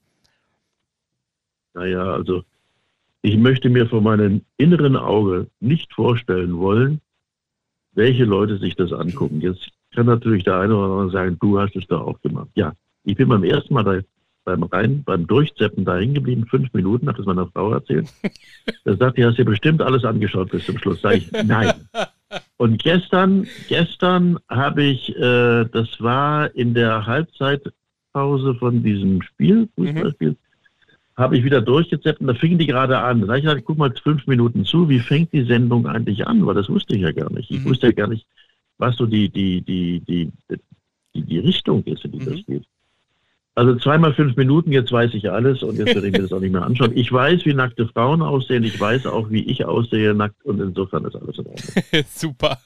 Naja, also ich möchte mir vor meinem inneren Auge nicht vorstellen wollen, welche Leute sich das angucken. Jetzt kann natürlich der eine oder andere sagen, du hast es doch auch gemacht. Ja, ich bin beim ersten Mal da, beim Rein, beim Durchzeppen da hängen geblieben, fünf Minuten, hat es meiner Frau erzählt. Da sagt die, hast dir bestimmt alles angeschaut bis zum Schluss. Sag ich, nein. Und gestern, gestern habe ich, äh, das war in der Halbzeitpause von diesem Spiel, Fußballspiel, habe ich wieder durchgezappt und da fingen die gerade an. Da habe ich gesagt, guck mal fünf Minuten zu, wie fängt die Sendung eigentlich an? Weil das wusste ich ja gar nicht. Ich Mhm. wusste ja gar nicht, was so die, die, die, die, die, die Richtung ist, in die das Mhm. geht. Also zweimal fünf Minuten, jetzt weiß ich alles und jetzt werde ich mir das auch nicht mehr anschauen. Ich weiß, wie nackte Frauen aussehen, ich weiß auch, wie ich aussehe nackt und insofern ist alles in Ordnung. Super.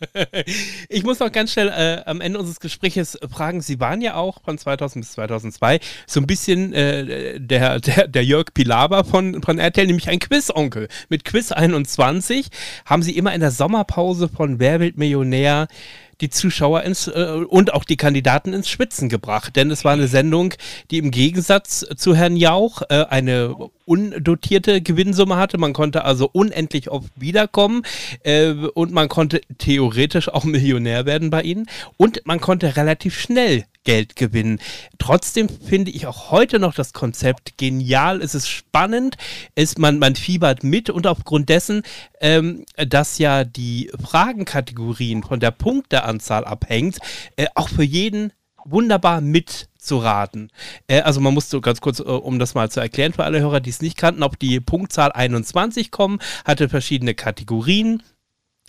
Ich muss noch ganz schnell äh, am Ende unseres Gespräches fragen, Sie waren ja auch von 2000 bis 2002 so ein bisschen äh, der, der, der Jörg Pilawa von, von RTL, nämlich ein Quiz-Onkel. Mit Quiz 21 haben Sie immer in der Sommerpause von Wer wird Millionär die Zuschauer ins äh, und auch die Kandidaten ins Schwitzen gebracht. Denn es war eine Sendung, die im Gegensatz zu Herrn Jauch äh, eine undotierte Gewinnsumme hatte. Man konnte also unendlich oft wiederkommen äh, und man konnte theoretisch auch Millionär werden bei ihnen und man konnte relativ schnell Geld gewinnen. Trotzdem finde ich auch heute noch das Konzept genial. Es ist spannend, es, man, man fiebert mit und aufgrund dessen, ähm, dass ja die Fragenkategorien von der Punkteanzahl abhängt, äh, auch für jeden wunderbar mitzuraten. Äh, also man musste ganz kurz, äh, um das mal zu erklären für alle Hörer, die es nicht kannten, auf die Punktzahl 21 kommen, hatte verschiedene Kategorien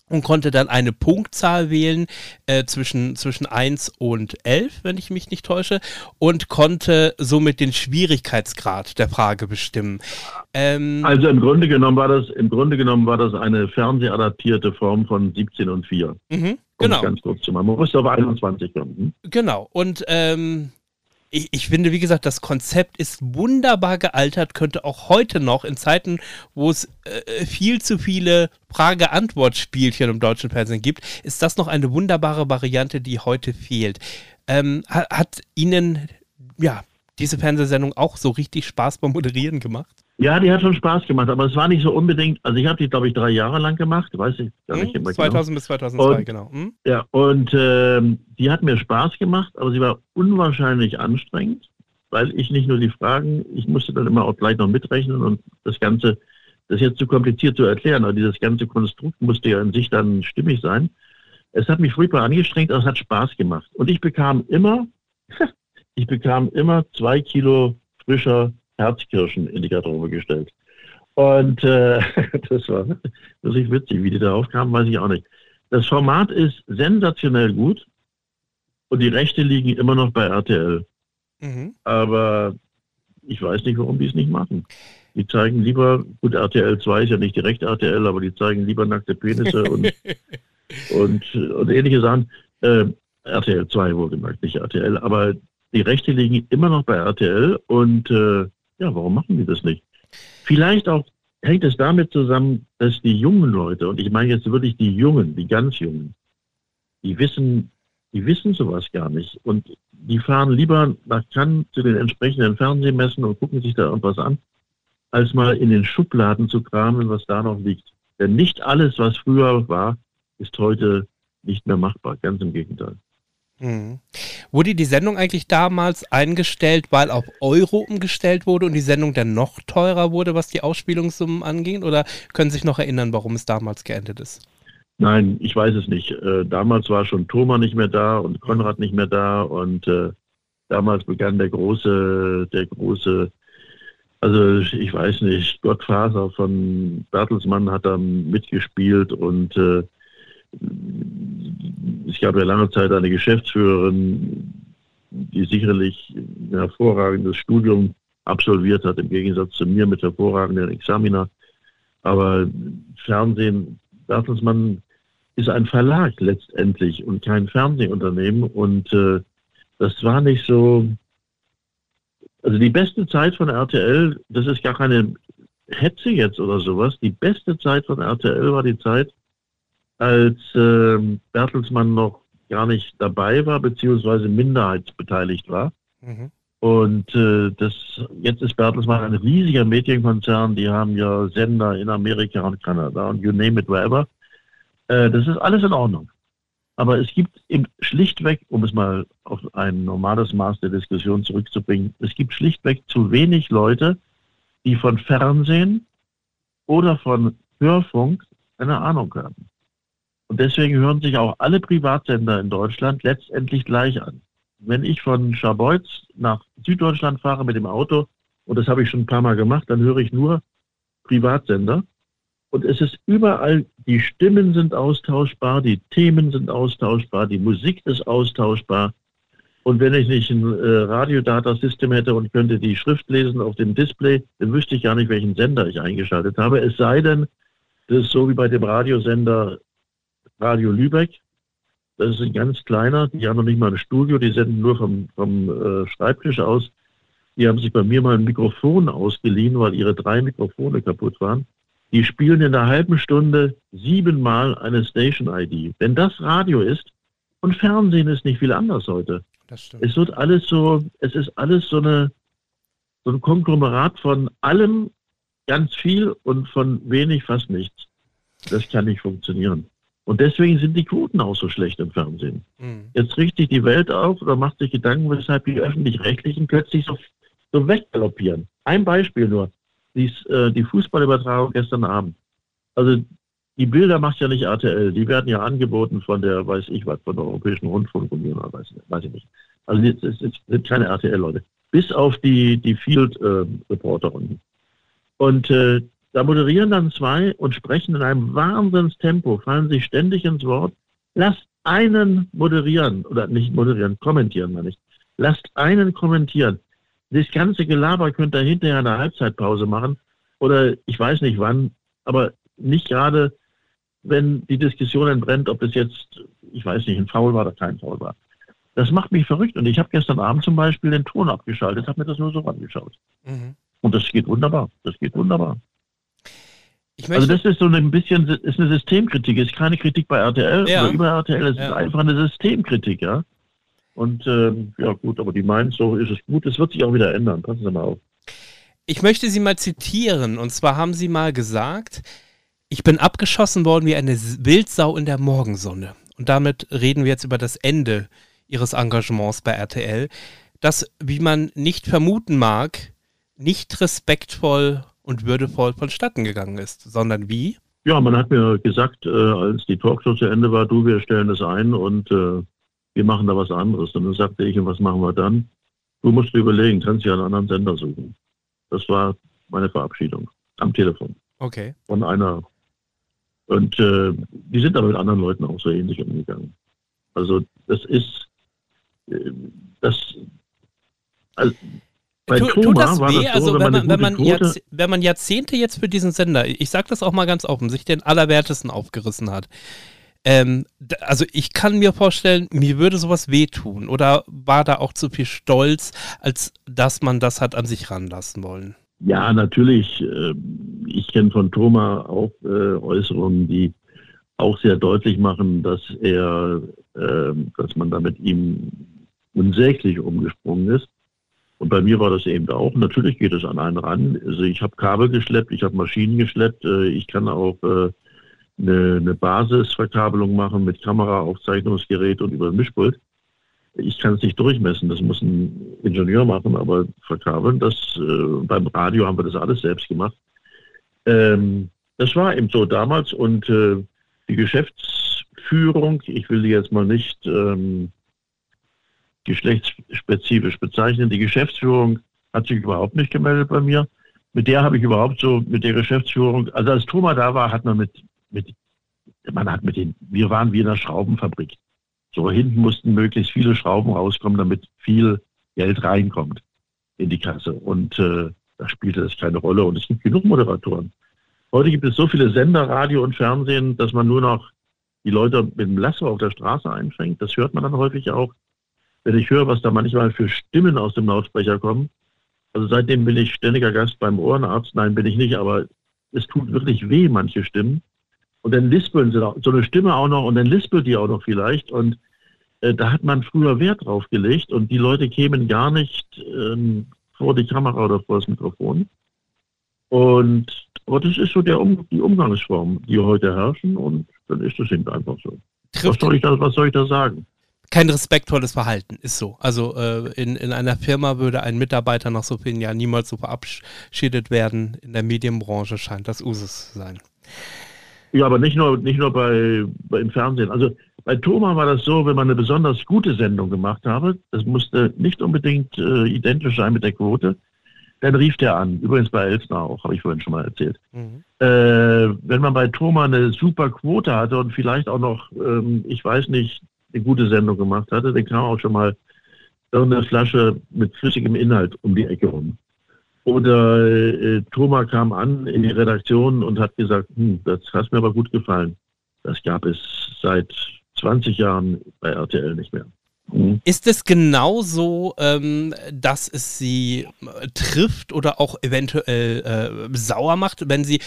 und konnte dann eine Punktzahl wählen äh, zwischen, zwischen 1 und 11, wenn ich mich nicht täusche, und konnte somit den Schwierigkeitsgrad der Frage bestimmen. Ähm, Also im Grunde genommen war das, im Grunde genommen war das eine fernsehadaptierte Form von 17 und 4. Um mhm, es genau. ganz kurz zu machen. Man musste auf 21 kommen. Hm? Genau. Und ähm, ich, ich finde, wie gesagt, das Konzept ist wunderbar gealtert, könnte auch heute noch in Zeiten, wo es äh, viel zu viele Frage-Antwort-Spielchen im deutschen Fernsehen gibt, ist das noch eine wunderbare Variante, die heute fehlt. Ähm, hat, hat Ihnen ja diese Fernsehsendung auch so richtig Spaß beim Moderieren gemacht? Ja, die hat schon Spaß gemacht, aber es war nicht so unbedingt, also ich habe die, glaube ich, drei Jahre lang gemacht, weiß ich gar nicht Hm? immer 2000 bis 2002, Und- genau. Hm? genau. Ja, und ähm, die hat mir Spaß gemacht, aber sie war unwahrscheinlich anstrengend. weil ich nicht nur die Fragen, ich musste dann immer auch gleich noch mitrechnen und das Ganze, das ist jetzt zu kompliziert zu erklären, aber dieses ganze Konstrukt musste ja in sich dann stimmig sein. Es hat mich furchtbar angestrengt, aber es hat Spaß gemacht. Und ich bekam immer, ich bekam immer zwei Kilo frischer Herzkirschen in die Garderobe gestellt. Und äh, das war wirklich witzig. Wie die darauf kamen, weiß ich auch nicht. Das Format ist sensationell gut und die Rechte liegen immer noch bei RTL. Mhm. Aber ich weiß nicht, warum die es nicht machen. Die zeigen lieber, gut, RTL 2 ist ja nicht direkt RTL, aber die zeigen lieber nackte Penisse und, und, und ähnliche Sachen. Äh, RTL 2 wohlgemerkt, nicht RTL, aber die Rechte liegen immer noch bei RTL und äh, ja, warum machen die das nicht? Vielleicht auch hängt es damit zusammen, dass die jungen Leute, und ich meine jetzt wirklich die Jungen, die ganz Jungen, die wissen, die wissen sowas gar nicht. Und die fahren lieber nach Cannes zu den entsprechenden Fernsehmessen und gucken sich da irgendwas an, als mal in den Schubladen zu kramen, was da noch liegt. Denn nicht alles, was früher war, ist heute nicht mehr machbar. Ganz im Gegenteil. Mhm. Wurde die Sendung eigentlich damals eingestellt, weil auf Euro umgestellt wurde und die Sendung dann noch teurer wurde, was die Ausspielungssummen angeht? Oder können Sie sich noch erinnern, warum es damals geendet ist? Nein, ich weiß es nicht. Äh, damals war schon Thoma nicht mehr da und Konrad nicht mehr da und äh, damals begann der große, der große, also ich weiß nicht, Gottfaser von Bertelsmann hat da mitgespielt und äh, es gab ja lange Zeit eine Geschäftsführerin, die sicherlich ein hervorragendes Studium absolviert hat, im Gegensatz zu mir mit hervorragenden Examina. Aber Fernsehen, Bertelsmann ist ein Verlag letztendlich und kein Fernsehunternehmen. Und äh, das war nicht so. Also die beste Zeit von RTL, das ist gar keine Hetze jetzt oder sowas. Die beste Zeit von RTL war die Zeit, als äh, Bertelsmann noch gar nicht dabei war, beziehungsweise minderheitsbeteiligt war. Mhm. Und äh, das, jetzt ist Bertelsmann ein riesiger Medienkonzern, die haben ja Sender in Amerika und Kanada und you name it wherever. Äh, das ist alles in Ordnung. Aber es gibt eben schlichtweg, um es mal auf ein normales Maß der Diskussion zurückzubringen, es gibt schlichtweg zu wenig Leute, die von Fernsehen oder von Hörfunk eine Ahnung haben. Und deswegen hören sich auch alle Privatsender in Deutschland letztendlich gleich an. Wenn ich von Scharbeutz nach Süddeutschland fahre mit dem Auto, und das habe ich schon ein paar Mal gemacht, dann höre ich nur Privatsender. Und es ist überall, die Stimmen sind austauschbar, die Themen sind austauschbar, die Musik ist austauschbar. Und wenn ich nicht ein äh, Radiodatasystem hätte und könnte die Schrift lesen auf dem Display, dann wüsste ich gar nicht, welchen Sender ich eingeschaltet habe. Es sei denn, das ist so wie bei dem Radiosender Radio Lübeck. Das ist ein ganz kleiner, die haben noch nicht mal ein Studio, die senden nur vom, vom äh, Schreibtisch aus. Die haben sich bei mir mal ein Mikrofon ausgeliehen, weil ihre drei Mikrofone kaputt waren. Die spielen in einer halben Stunde siebenmal eine Station-ID. Wenn das Radio ist und Fernsehen ist nicht viel anders heute. Es wird alles so, es ist alles so eine, so ein Konglomerat von allem ganz viel und von wenig fast nichts. Das kann nicht funktionieren. Und deswegen sind die Quoten auch so schlecht im Fernsehen. Mhm. Jetzt richtet sich die Welt auf oder macht sich Gedanken, weshalb die Öffentlich-Rechtlichen plötzlich so, so weggaloppieren. Ein Beispiel nur, dies, äh, die Fußballübertragung gestern Abend. Also die Bilder macht ja nicht RTL, die werden ja angeboten von der, weiß ich was, von der Europäischen Rundfunkunion, weiß, weiß ich nicht. Also es sind keine RTL-Leute. Bis auf die, die Field-Reporter äh, Und äh, da moderieren dann zwei und sprechen in einem Wahnsinnstempo, fallen sich ständig ins Wort. Lasst einen moderieren, oder nicht moderieren, kommentieren meine ich. Lasst einen kommentieren. Das ganze Gelaber könnt ihr hinterher eine Halbzeitpause machen oder ich weiß nicht wann, aber nicht gerade, wenn die Diskussion entbrennt, ob es jetzt, ich weiß nicht, ein Foul war oder kein Foul war. Das macht mich verrückt und ich habe gestern Abend zum Beispiel den Ton abgeschaltet, habe mir das nur so angeschaut. Mhm. Und das geht wunderbar. Das geht wunderbar also das ist so ein bisschen ist eine Systemkritik, ist keine Kritik bei RTL ja. oder über RTL, es ja. ist einfach eine Systemkritik, ja. Und ähm, ja gut, aber die meinen, so ist es gut, es wird sich auch wieder ändern, passen Sie mal auf. Ich möchte Sie mal zitieren, und zwar haben Sie mal gesagt, ich bin abgeschossen worden wie eine Wildsau in der Morgensonne. Und damit reden wir jetzt über das Ende Ihres Engagements bei RTL. das, wie man nicht vermuten mag, nicht respektvoll und würdevoll vonstatten gegangen ist, sondern wie? Ja, man hat mir gesagt, äh, als die Talkshow zu Ende war, du, wir stellen das ein und äh, wir machen da was anderes. Und dann sagte ich, und was machen wir dann? Du musst dir überlegen, kannst ja einen anderen Sender suchen. Das war meine Verabschiedung am Telefon. Okay. Von einer. Und äh, die sind aber mit anderen Leuten auch so ähnlich umgegangen. Also das ist äh, das. Also, bei tut, tut das weh? Das so, also wenn, man, wenn, man Quote, wenn man Jahrzehnte jetzt für diesen Sender, ich sage das auch mal ganz offen, sich den Allerwertesten aufgerissen hat. Ähm, also ich kann mir vorstellen, mir würde sowas wehtun. Oder war da auch zu viel Stolz, als dass man das hat an sich ranlassen wollen? Ja, natürlich. Äh, ich kenne von Thomas auch äh, Äußerungen, die auch sehr deutlich machen, dass er, äh, dass man da mit ihm unsäglich umgesprungen ist. Und bei mir war das eben auch. Natürlich geht es an einen ran. Also ich habe Kabel geschleppt, ich habe Maschinen geschleppt, äh, ich kann auch äh, eine, eine Basisverkabelung machen mit Kamera, Aufzeichnungsgerät und über Mischpult. Ich kann es nicht durchmessen, das muss ein Ingenieur machen, aber verkabeln, das äh, beim Radio haben wir das alles selbst gemacht. Ähm, das war eben so damals und die Geschäftsführung, ich will die jetzt mal nicht ähm, geschlechtsspezifisch bezeichnen. Die Geschäftsführung hat sich überhaupt nicht gemeldet bei mir. Mit der habe ich überhaupt so, mit der Geschäftsführung, also als Thomas da war, hat man mit, mit man hat mit den, wir waren wie in einer Schraubenfabrik. So hinten mussten möglichst viele Schrauben rauskommen, damit viel Geld reinkommt in die Kasse. Und äh, da spielte das keine Rolle. Und es gibt genug Moderatoren. Heute gibt es so viele Sender, Radio und Fernsehen, dass man nur noch die Leute mit dem Lasso auf der Straße einfängt. Das hört man dann häufig auch wenn ich höre, was da manchmal für Stimmen aus dem Lautsprecher kommen. Also seitdem bin ich ständiger Gast beim Ohrenarzt. Nein, bin ich nicht, aber es tut wirklich weh, manche Stimmen. Und dann lispeln sie auch, so eine Stimme auch noch und dann lispelt die auch noch vielleicht. Und äh, da hat man früher Wert drauf gelegt und die Leute kämen gar nicht ähm, vor die Kamera oder vor das Mikrofon. Und aber das ist so der um, die Umgangsform, die heute herrschen und dann ist das eben einfach so. Was soll, ich da, was soll ich da sagen? Kein respektvolles Verhalten, ist so. Also äh, in, in einer Firma würde ein Mitarbeiter nach so vielen Jahren niemals so verabschiedet werden. In der Medienbranche scheint das Usus zu sein. Ja, aber nicht nur, nicht nur bei, bei im Fernsehen. Also bei Thomas war das so, wenn man eine besonders gute Sendung gemacht habe, das musste nicht unbedingt äh, identisch sein mit der Quote, dann rief der an. Übrigens bei Elsner auch, habe ich vorhin schon mal erzählt. Mhm. Äh, wenn man bei Thomas eine super Quote hatte und vielleicht auch noch, ähm, ich weiß nicht, eine gute Sendung gemacht hatte, dann kam auch schon mal irgendeine Flasche mit flüssigem Inhalt um die Ecke rum. Oder äh, Thomas kam an in die Redaktion und hat gesagt, hm, das hat mir aber gut gefallen. Das gab es seit 20 Jahren bei RTL nicht mehr. Mhm. Ist es genauso, ähm, dass es sie äh, trifft oder auch eventuell äh, sauer macht, wenn sie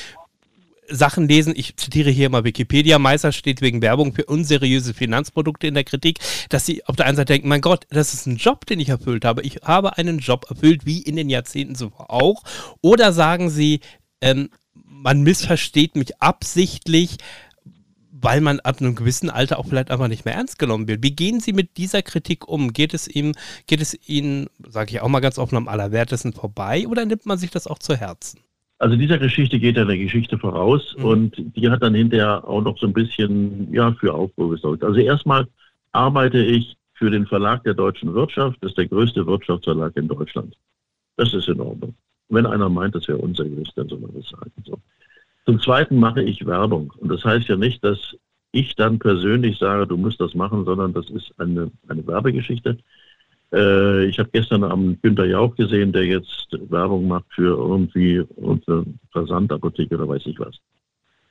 Sachen lesen, ich zitiere hier mal Wikipedia, Meister steht wegen Werbung für unseriöse Finanzprodukte in der Kritik, dass sie auf der einen Seite denken, mein Gott, das ist ein Job, den ich erfüllt habe. Ich habe einen Job erfüllt, wie in den Jahrzehnten zuvor auch. Oder sagen sie, ähm, man missversteht mich absichtlich, weil man ab einem gewissen Alter auch vielleicht einfach nicht mehr ernst genommen wird. Wie gehen Sie mit dieser Kritik um? Geht es ihm, geht es Ihnen, sage ich auch mal ganz offen, am allerwertesten vorbei oder nimmt man sich das auch zu Herzen? Also dieser Geschichte geht ja der Geschichte voraus mhm. und die hat dann hinterher auch noch so ein bisschen ja, für Aufruhr gesorgt. Also erstmal arbeite ich für den Verlag der deutschen Wirtschaft. Das ist der größte Wirtschaftsverlag in Deutschland. Das ist in Ordnung. Wenn einer meint, das wäre unseriös, dann soll man das sagen. So. Zum Zweiten mache ich Werbung. Und das heißt ja nicht, dass ich dann persönlich sage, du musst das machen, sondern das ist eine, eine Werbegeschichte. Äh, ich habe gestern Abend Günter Jauch gesehen, der jetzt Werbung macht für irgendwie unsere Versandapotheke oder weiß ich was.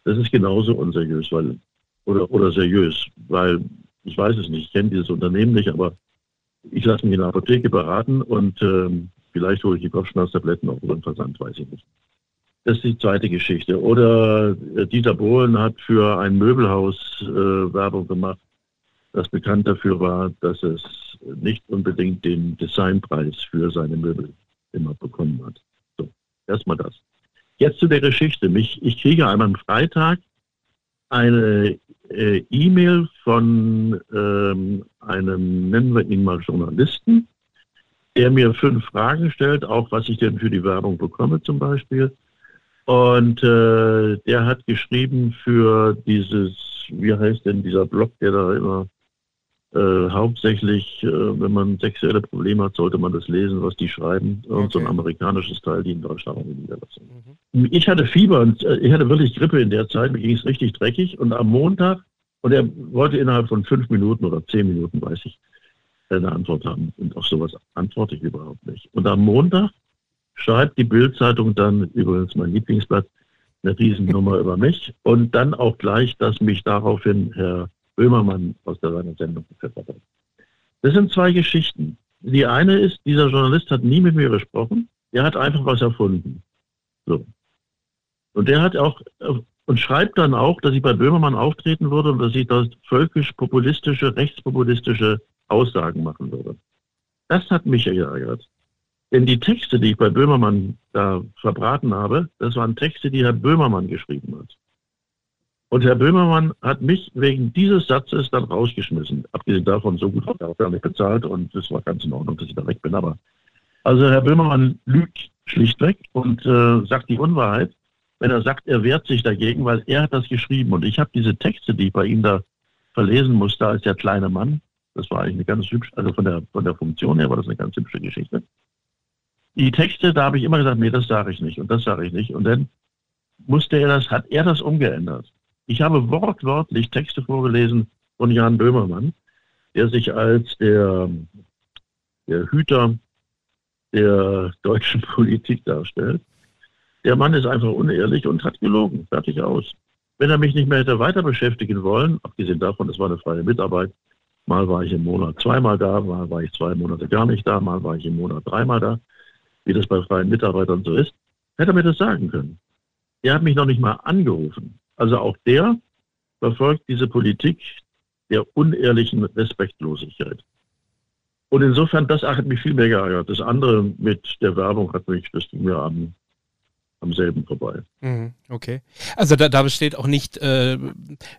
Das ist genauso unseriös, weil, oder, oder seriös, weil ich weiß es nicht, ich kenne dieses Unternehmen nicht, aber ich lasse mich in der Apotheke beraten und ähm, vielleicht hole ich die Kopfschmerztabletten auch über den Versand, weiß ich nicht. Das ist die zweite Geschichte. Oder äh, Dieter Bohlen hat für ein Möbelhaus äh, Werbung gemacht, das bekannt dafür war, dass es nicht unbedingt den Designpreis für seine Möbel immer bekommen hat. So, erstmal das. Jetzt zu der Geschichte. Mich, ich kriege einmal am Freitag eine äh, E-Mail von ähm, einem, nennen wir ihn mal Journalisten, der mir fünf Fragen stellt, auch was ich denn für die Werbung bekomme zum Beispiel. Und äh, der hat geschrieben für dieses, wie heißt denn dieser Blog, der da immer äh, hauptsächlich, äh, wenn man sexuelle Probleme hat, sollte man das lesen, was die schreiben. Okay. Und so ein amerikanisches Teil, die in Deutschland auch niederlassen. Mhm. Ich hatte Fieber und äh, ich hatte wirklich Grippe in der Zeit, mir ging es richtig dreckig. Und am Montag, und er wollte innerhalb von fünf Minuten oder zehn Minuten, weiß ich, eine Antwort haben. Und auf sowas antworte ich überhaupt nicht. Und am Montag schreibt die Bildzeitung dann, übrigens mein Lieblingsblatt, eine Riesennummer über mich und dann auch gleich, dass mich daraufhin Herr Böhmermann aus der Sendung gepfeffert hat. Das sind zwei Geschichten. Die eine ist, dieser Journalist hat nie mit mir gesprochen, er hat einfach was erfunden. So. Und der hat auch und schreibt dann auch, dass ich bei Böhmermann auftreten würde und dass ich das völkisch-populistische, rechtspopulistische Aussagen machen würde. Das hat mich geärgert. Denn die Texte, die ich bei Böhmermann da verbraten habe, das waren Texte, die Herr Böhmermann geschrieben hat. Und Herr Böhmermann hat mich wegen dieses Satzes dann rausgeschmissen. Abgesehen davon, so gut hat er auch gar nicht bezahlt und es war ganz in Ordnung, dass ich da weg bin. Aber also Herr Böhmermann lügt schlichtweg und äh, sagt die Unwahrheit, wenn er sagt, er wehrt sich dagegen, weil er hat das geschrieben. Und ich habe diese Texte, die ich bei ihm da verlesen musste als der kleine Mann, das war eigentlich eine ganz hübsche, also von der, von der Funktion her war das eine ganz hübsche Geschichte. Die Texte, da habe ich immer gesagt, nee, das sage ich nicht und das sage ich nicht. Und dann musste er das, hat er das umgeändert. Ich habe wortwörtlich Texte vorgelesen von Jan Böhmermann, der sich als der, der Hüter der deutschen Politik darstellt. Der Mann ist einfach unehrlich und hat gelogen. Fertig aus. Wenn er mich nicht mehr hätte weiter beschäftigen wollen, abgesehen davon, das war eine freie Mitarbeit, mal war ich im Monat zweimal da, mal war ich zwei Monate gar nicht da, mal war ich im Monat dreimal da, wie das bei freien Mitarbeitern so ist, hätte er mir das sagen können. Er hat mich noch nicht mal angerufen. Also auch der verfolgt diese Politik der unehrlichen Respektlosigkeit. Und insofern, das hat mich viel mehr geärgert. Das andere mit der Werbung hat mich, das ging mir am, am selben vorbei. Mhm, okay. Also da, da besteht auch nicht äh,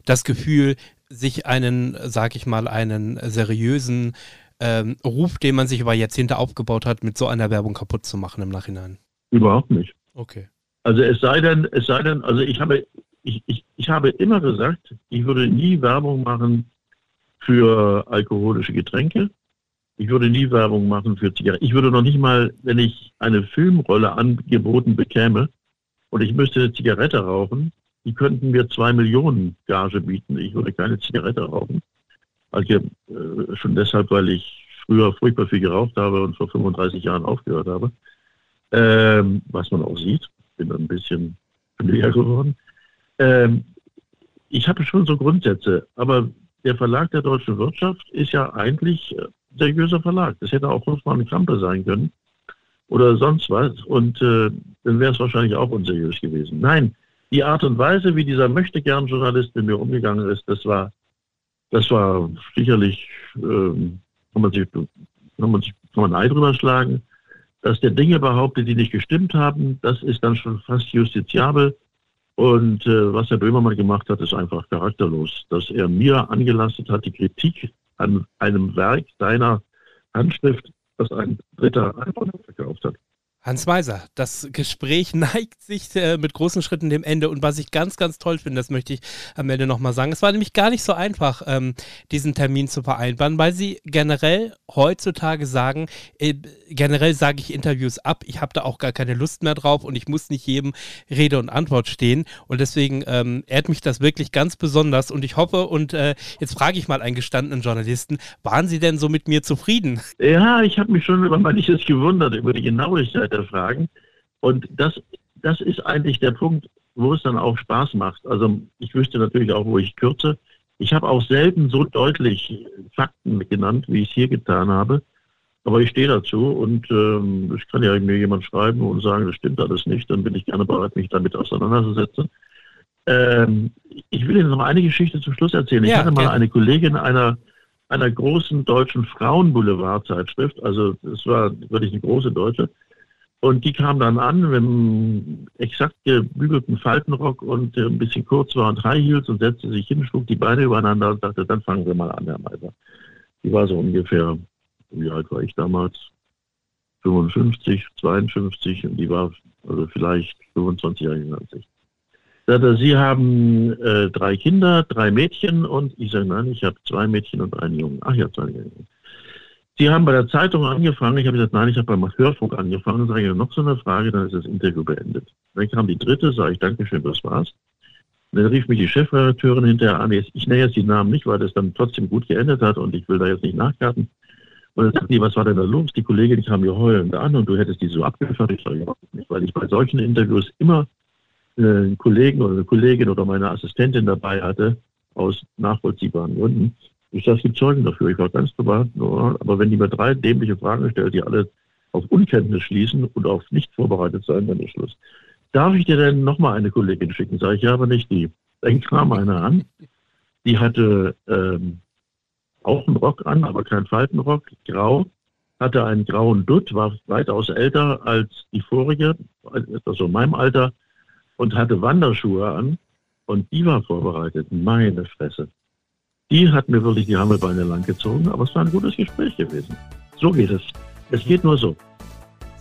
das Gefühl, sich einen, sag ich mal, einen seriösen ähm, Ruf, den man sich über Jahrzehnte aufgebaut hat, mit so einer Werbung kaputt zu machen im Nachhinein. Überhaupt nicht. Okay. Also es sei denn, es sei denn, also ich habe ich, ich, ich habe immer gesagt, ich würde nie Werbung machen für alkoholische Getränke. Ich würde nie Werbung machen für Zigaretten. Ich würde noch nicht mal, wenn ich eine Filmrolle angeboten bekäme und ich müsste eine Zigarette rauchen, die könnten mir zwei Millionen Gage bieten. Ich würde keine Zigarette rauchen. Also äh, schon deshalb, weil ich früher furchtbar viel geraucht habe und vor 35 Jahren aufgehört habe. Ähm, was man auch sieht. Bin ein bisschen familiär geworden. Ähm, ich habe schon so Grundsätze, aber der Verlag der deutschen Wirtschaft ist ja eigentlich ein seriöser Verlag. Das hätte auch Hofmann Krampe sein können oder sonst was. Und äh, dann wäre es wahrscheinlich auch unseriös gewesen. Nein, die Art und Weise, wie dieser Möchtegern-Journalist mit mir umgegangen ist, das war, das war sicherlich, ähm, kann, man sich, kann, man sich, kann man ein Ei drüber schlagen. Dass der Dinge behauptet, die nicht gestimmt haben, das ist dann schon fast justiziabel. Und äh, was Herr Böhmermann gemacht hat, ist einfach charakterlos. Dass er mir angelastet hat, die Kritik an einem Werk seiner Handschrift, das ein Dritter einfach verkauft hat. Hans Meiser, das Gespräch neigt sich äh, mit großen Schritten dem Ende. Und was ich ganz, ganz toll finde, das möchte ich am Ende nochmal sagen. Es war nämlich gar nicht so einfach, ähm, diesen Termin zu vereinbaren, weil sie generell heutzutage sagen, äh, generell sage ich Interviews ab, ich habe da auch gar keine Lust mehr drauf und ich muss nicht jedem Rede und Antwort stehen. Und deswegen ähm, ehrt mich das wirklich ganz besonders. Und ich hoffe und äh, jetzt frage ich mal einen gestandenen Journalisten, waren Sie denn so mit mir zufrieden? Ja, ich habe mich schon über manches gewundert, über die Genauigkeit weiterfragen. Und das, das ist eigentlich der Punkt, wo es dann auch Spaß macht. Also ich wüsste natürlich auch, wo ich kürze. Ich habe auch selten so deutlich Fakten genannt, wie ich es hier getan habe. Aber ich stehe dazu und ähm, ich kann ja mir jemand schreiben und sagen, das stimmt alles nicht, dann bin ich gerne bereit, mich damit auseinanderzusetzen. Ähm, ich will Ihnen noch eine Geschichte zum Schluss erzählen. Ja, ich hatte mal ja. eine Kollegin einer, einer großen deutschen Frauenboulevard-Zeitschrift, also es war wirklich eine große deutsche, und die kam dann an mit einem exakt gebügelten Faltenrock und ein bisschen kurz war und High Heels und setzte sich hin, schlug die Beine übereinander und sagte, dann fangen wir mal an, Herr Meiser. Die war so ungefähr, wie alt war ich damals? 55, 52 und die war also vielleicht 25 Jahre jünger als ich. Sie haben äh, drei Kinder, drei Mädchen und ich sage, nein, ich habe zwei Mädchen und einen Jungen. Ach ja, zwei Jungen. Sie haben bei der Zeitung angefangen. Ich habe gesagt, nein, ich habe beim Hörfunk angefangen. Dann sage ich, noch so eine Frage, dann ist das Interview beendet. Dann kam die dritte, sage ich, Dankeschön, das war's. Und dann rief mich die Chefredakteurin hinterher an. Ich nenne jetzt die Namen nicht, weil das dann trotzdem gut geendet hat und ich will da jetzt nicht nachkarten. Und dann sagt die, was war denn da los? Die Kollegin kam mir heulend an und du hättest die so abgefertigt. Ich sage, ja, nicht, weil ich bei solchen Interviews immer äh, einen Kollegen oder eine Kollegin oder meine Assistentin dabei hatte, aus nachvollziehbaren Gründen. Ich es gibt Zeugen dafür. Ich war ganz privat, aber wenn die mir drei dämliche Fragen stellt, die alle auf Unkenntnis schließen und auf nicht vorbereitet sein, dann ist Schluss. Darf ich dir denn nochmal eine Kollegin schicken? Sage ich, ja, aber nicht die. Dann kam eine an, die hatte ähm, auch einen Rock an, aber keinen Faltenrock, grau, hatte einen grauen Dutt, war weitaus älter als die vorige, also in meinem Alter, und hatte Wanderschuhe an und die war vorbereitet. Meine Fresse. Die hat mir wirklich die Hammelbeine lang gezogen, aber es war ein gutes Gespräch gewesen. So geht es. Es geht nur so.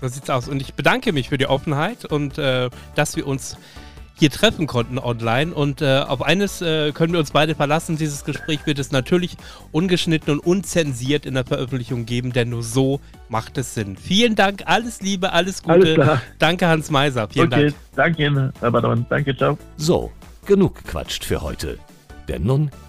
So sieht's aus. Und ich bedanke mich für die Offenheit und äh, dass wir uns hier treffen konnten online. Und äh, auf eines äh, können wir uns beide verlassen. Dieses Gespräch wird es natürlich ungeschnitten und unzensiert in der Veröffentlichung geben, denn nur so macht es Sinn. Vielen Dank, alles Liebe, alles Gute. Alles klar. danke, Hans Meiser. Vielen okay, Dank. Danke Ihnen, Herr Badon. Danke, ciao. So, genug gequatscht für heute. Denn nun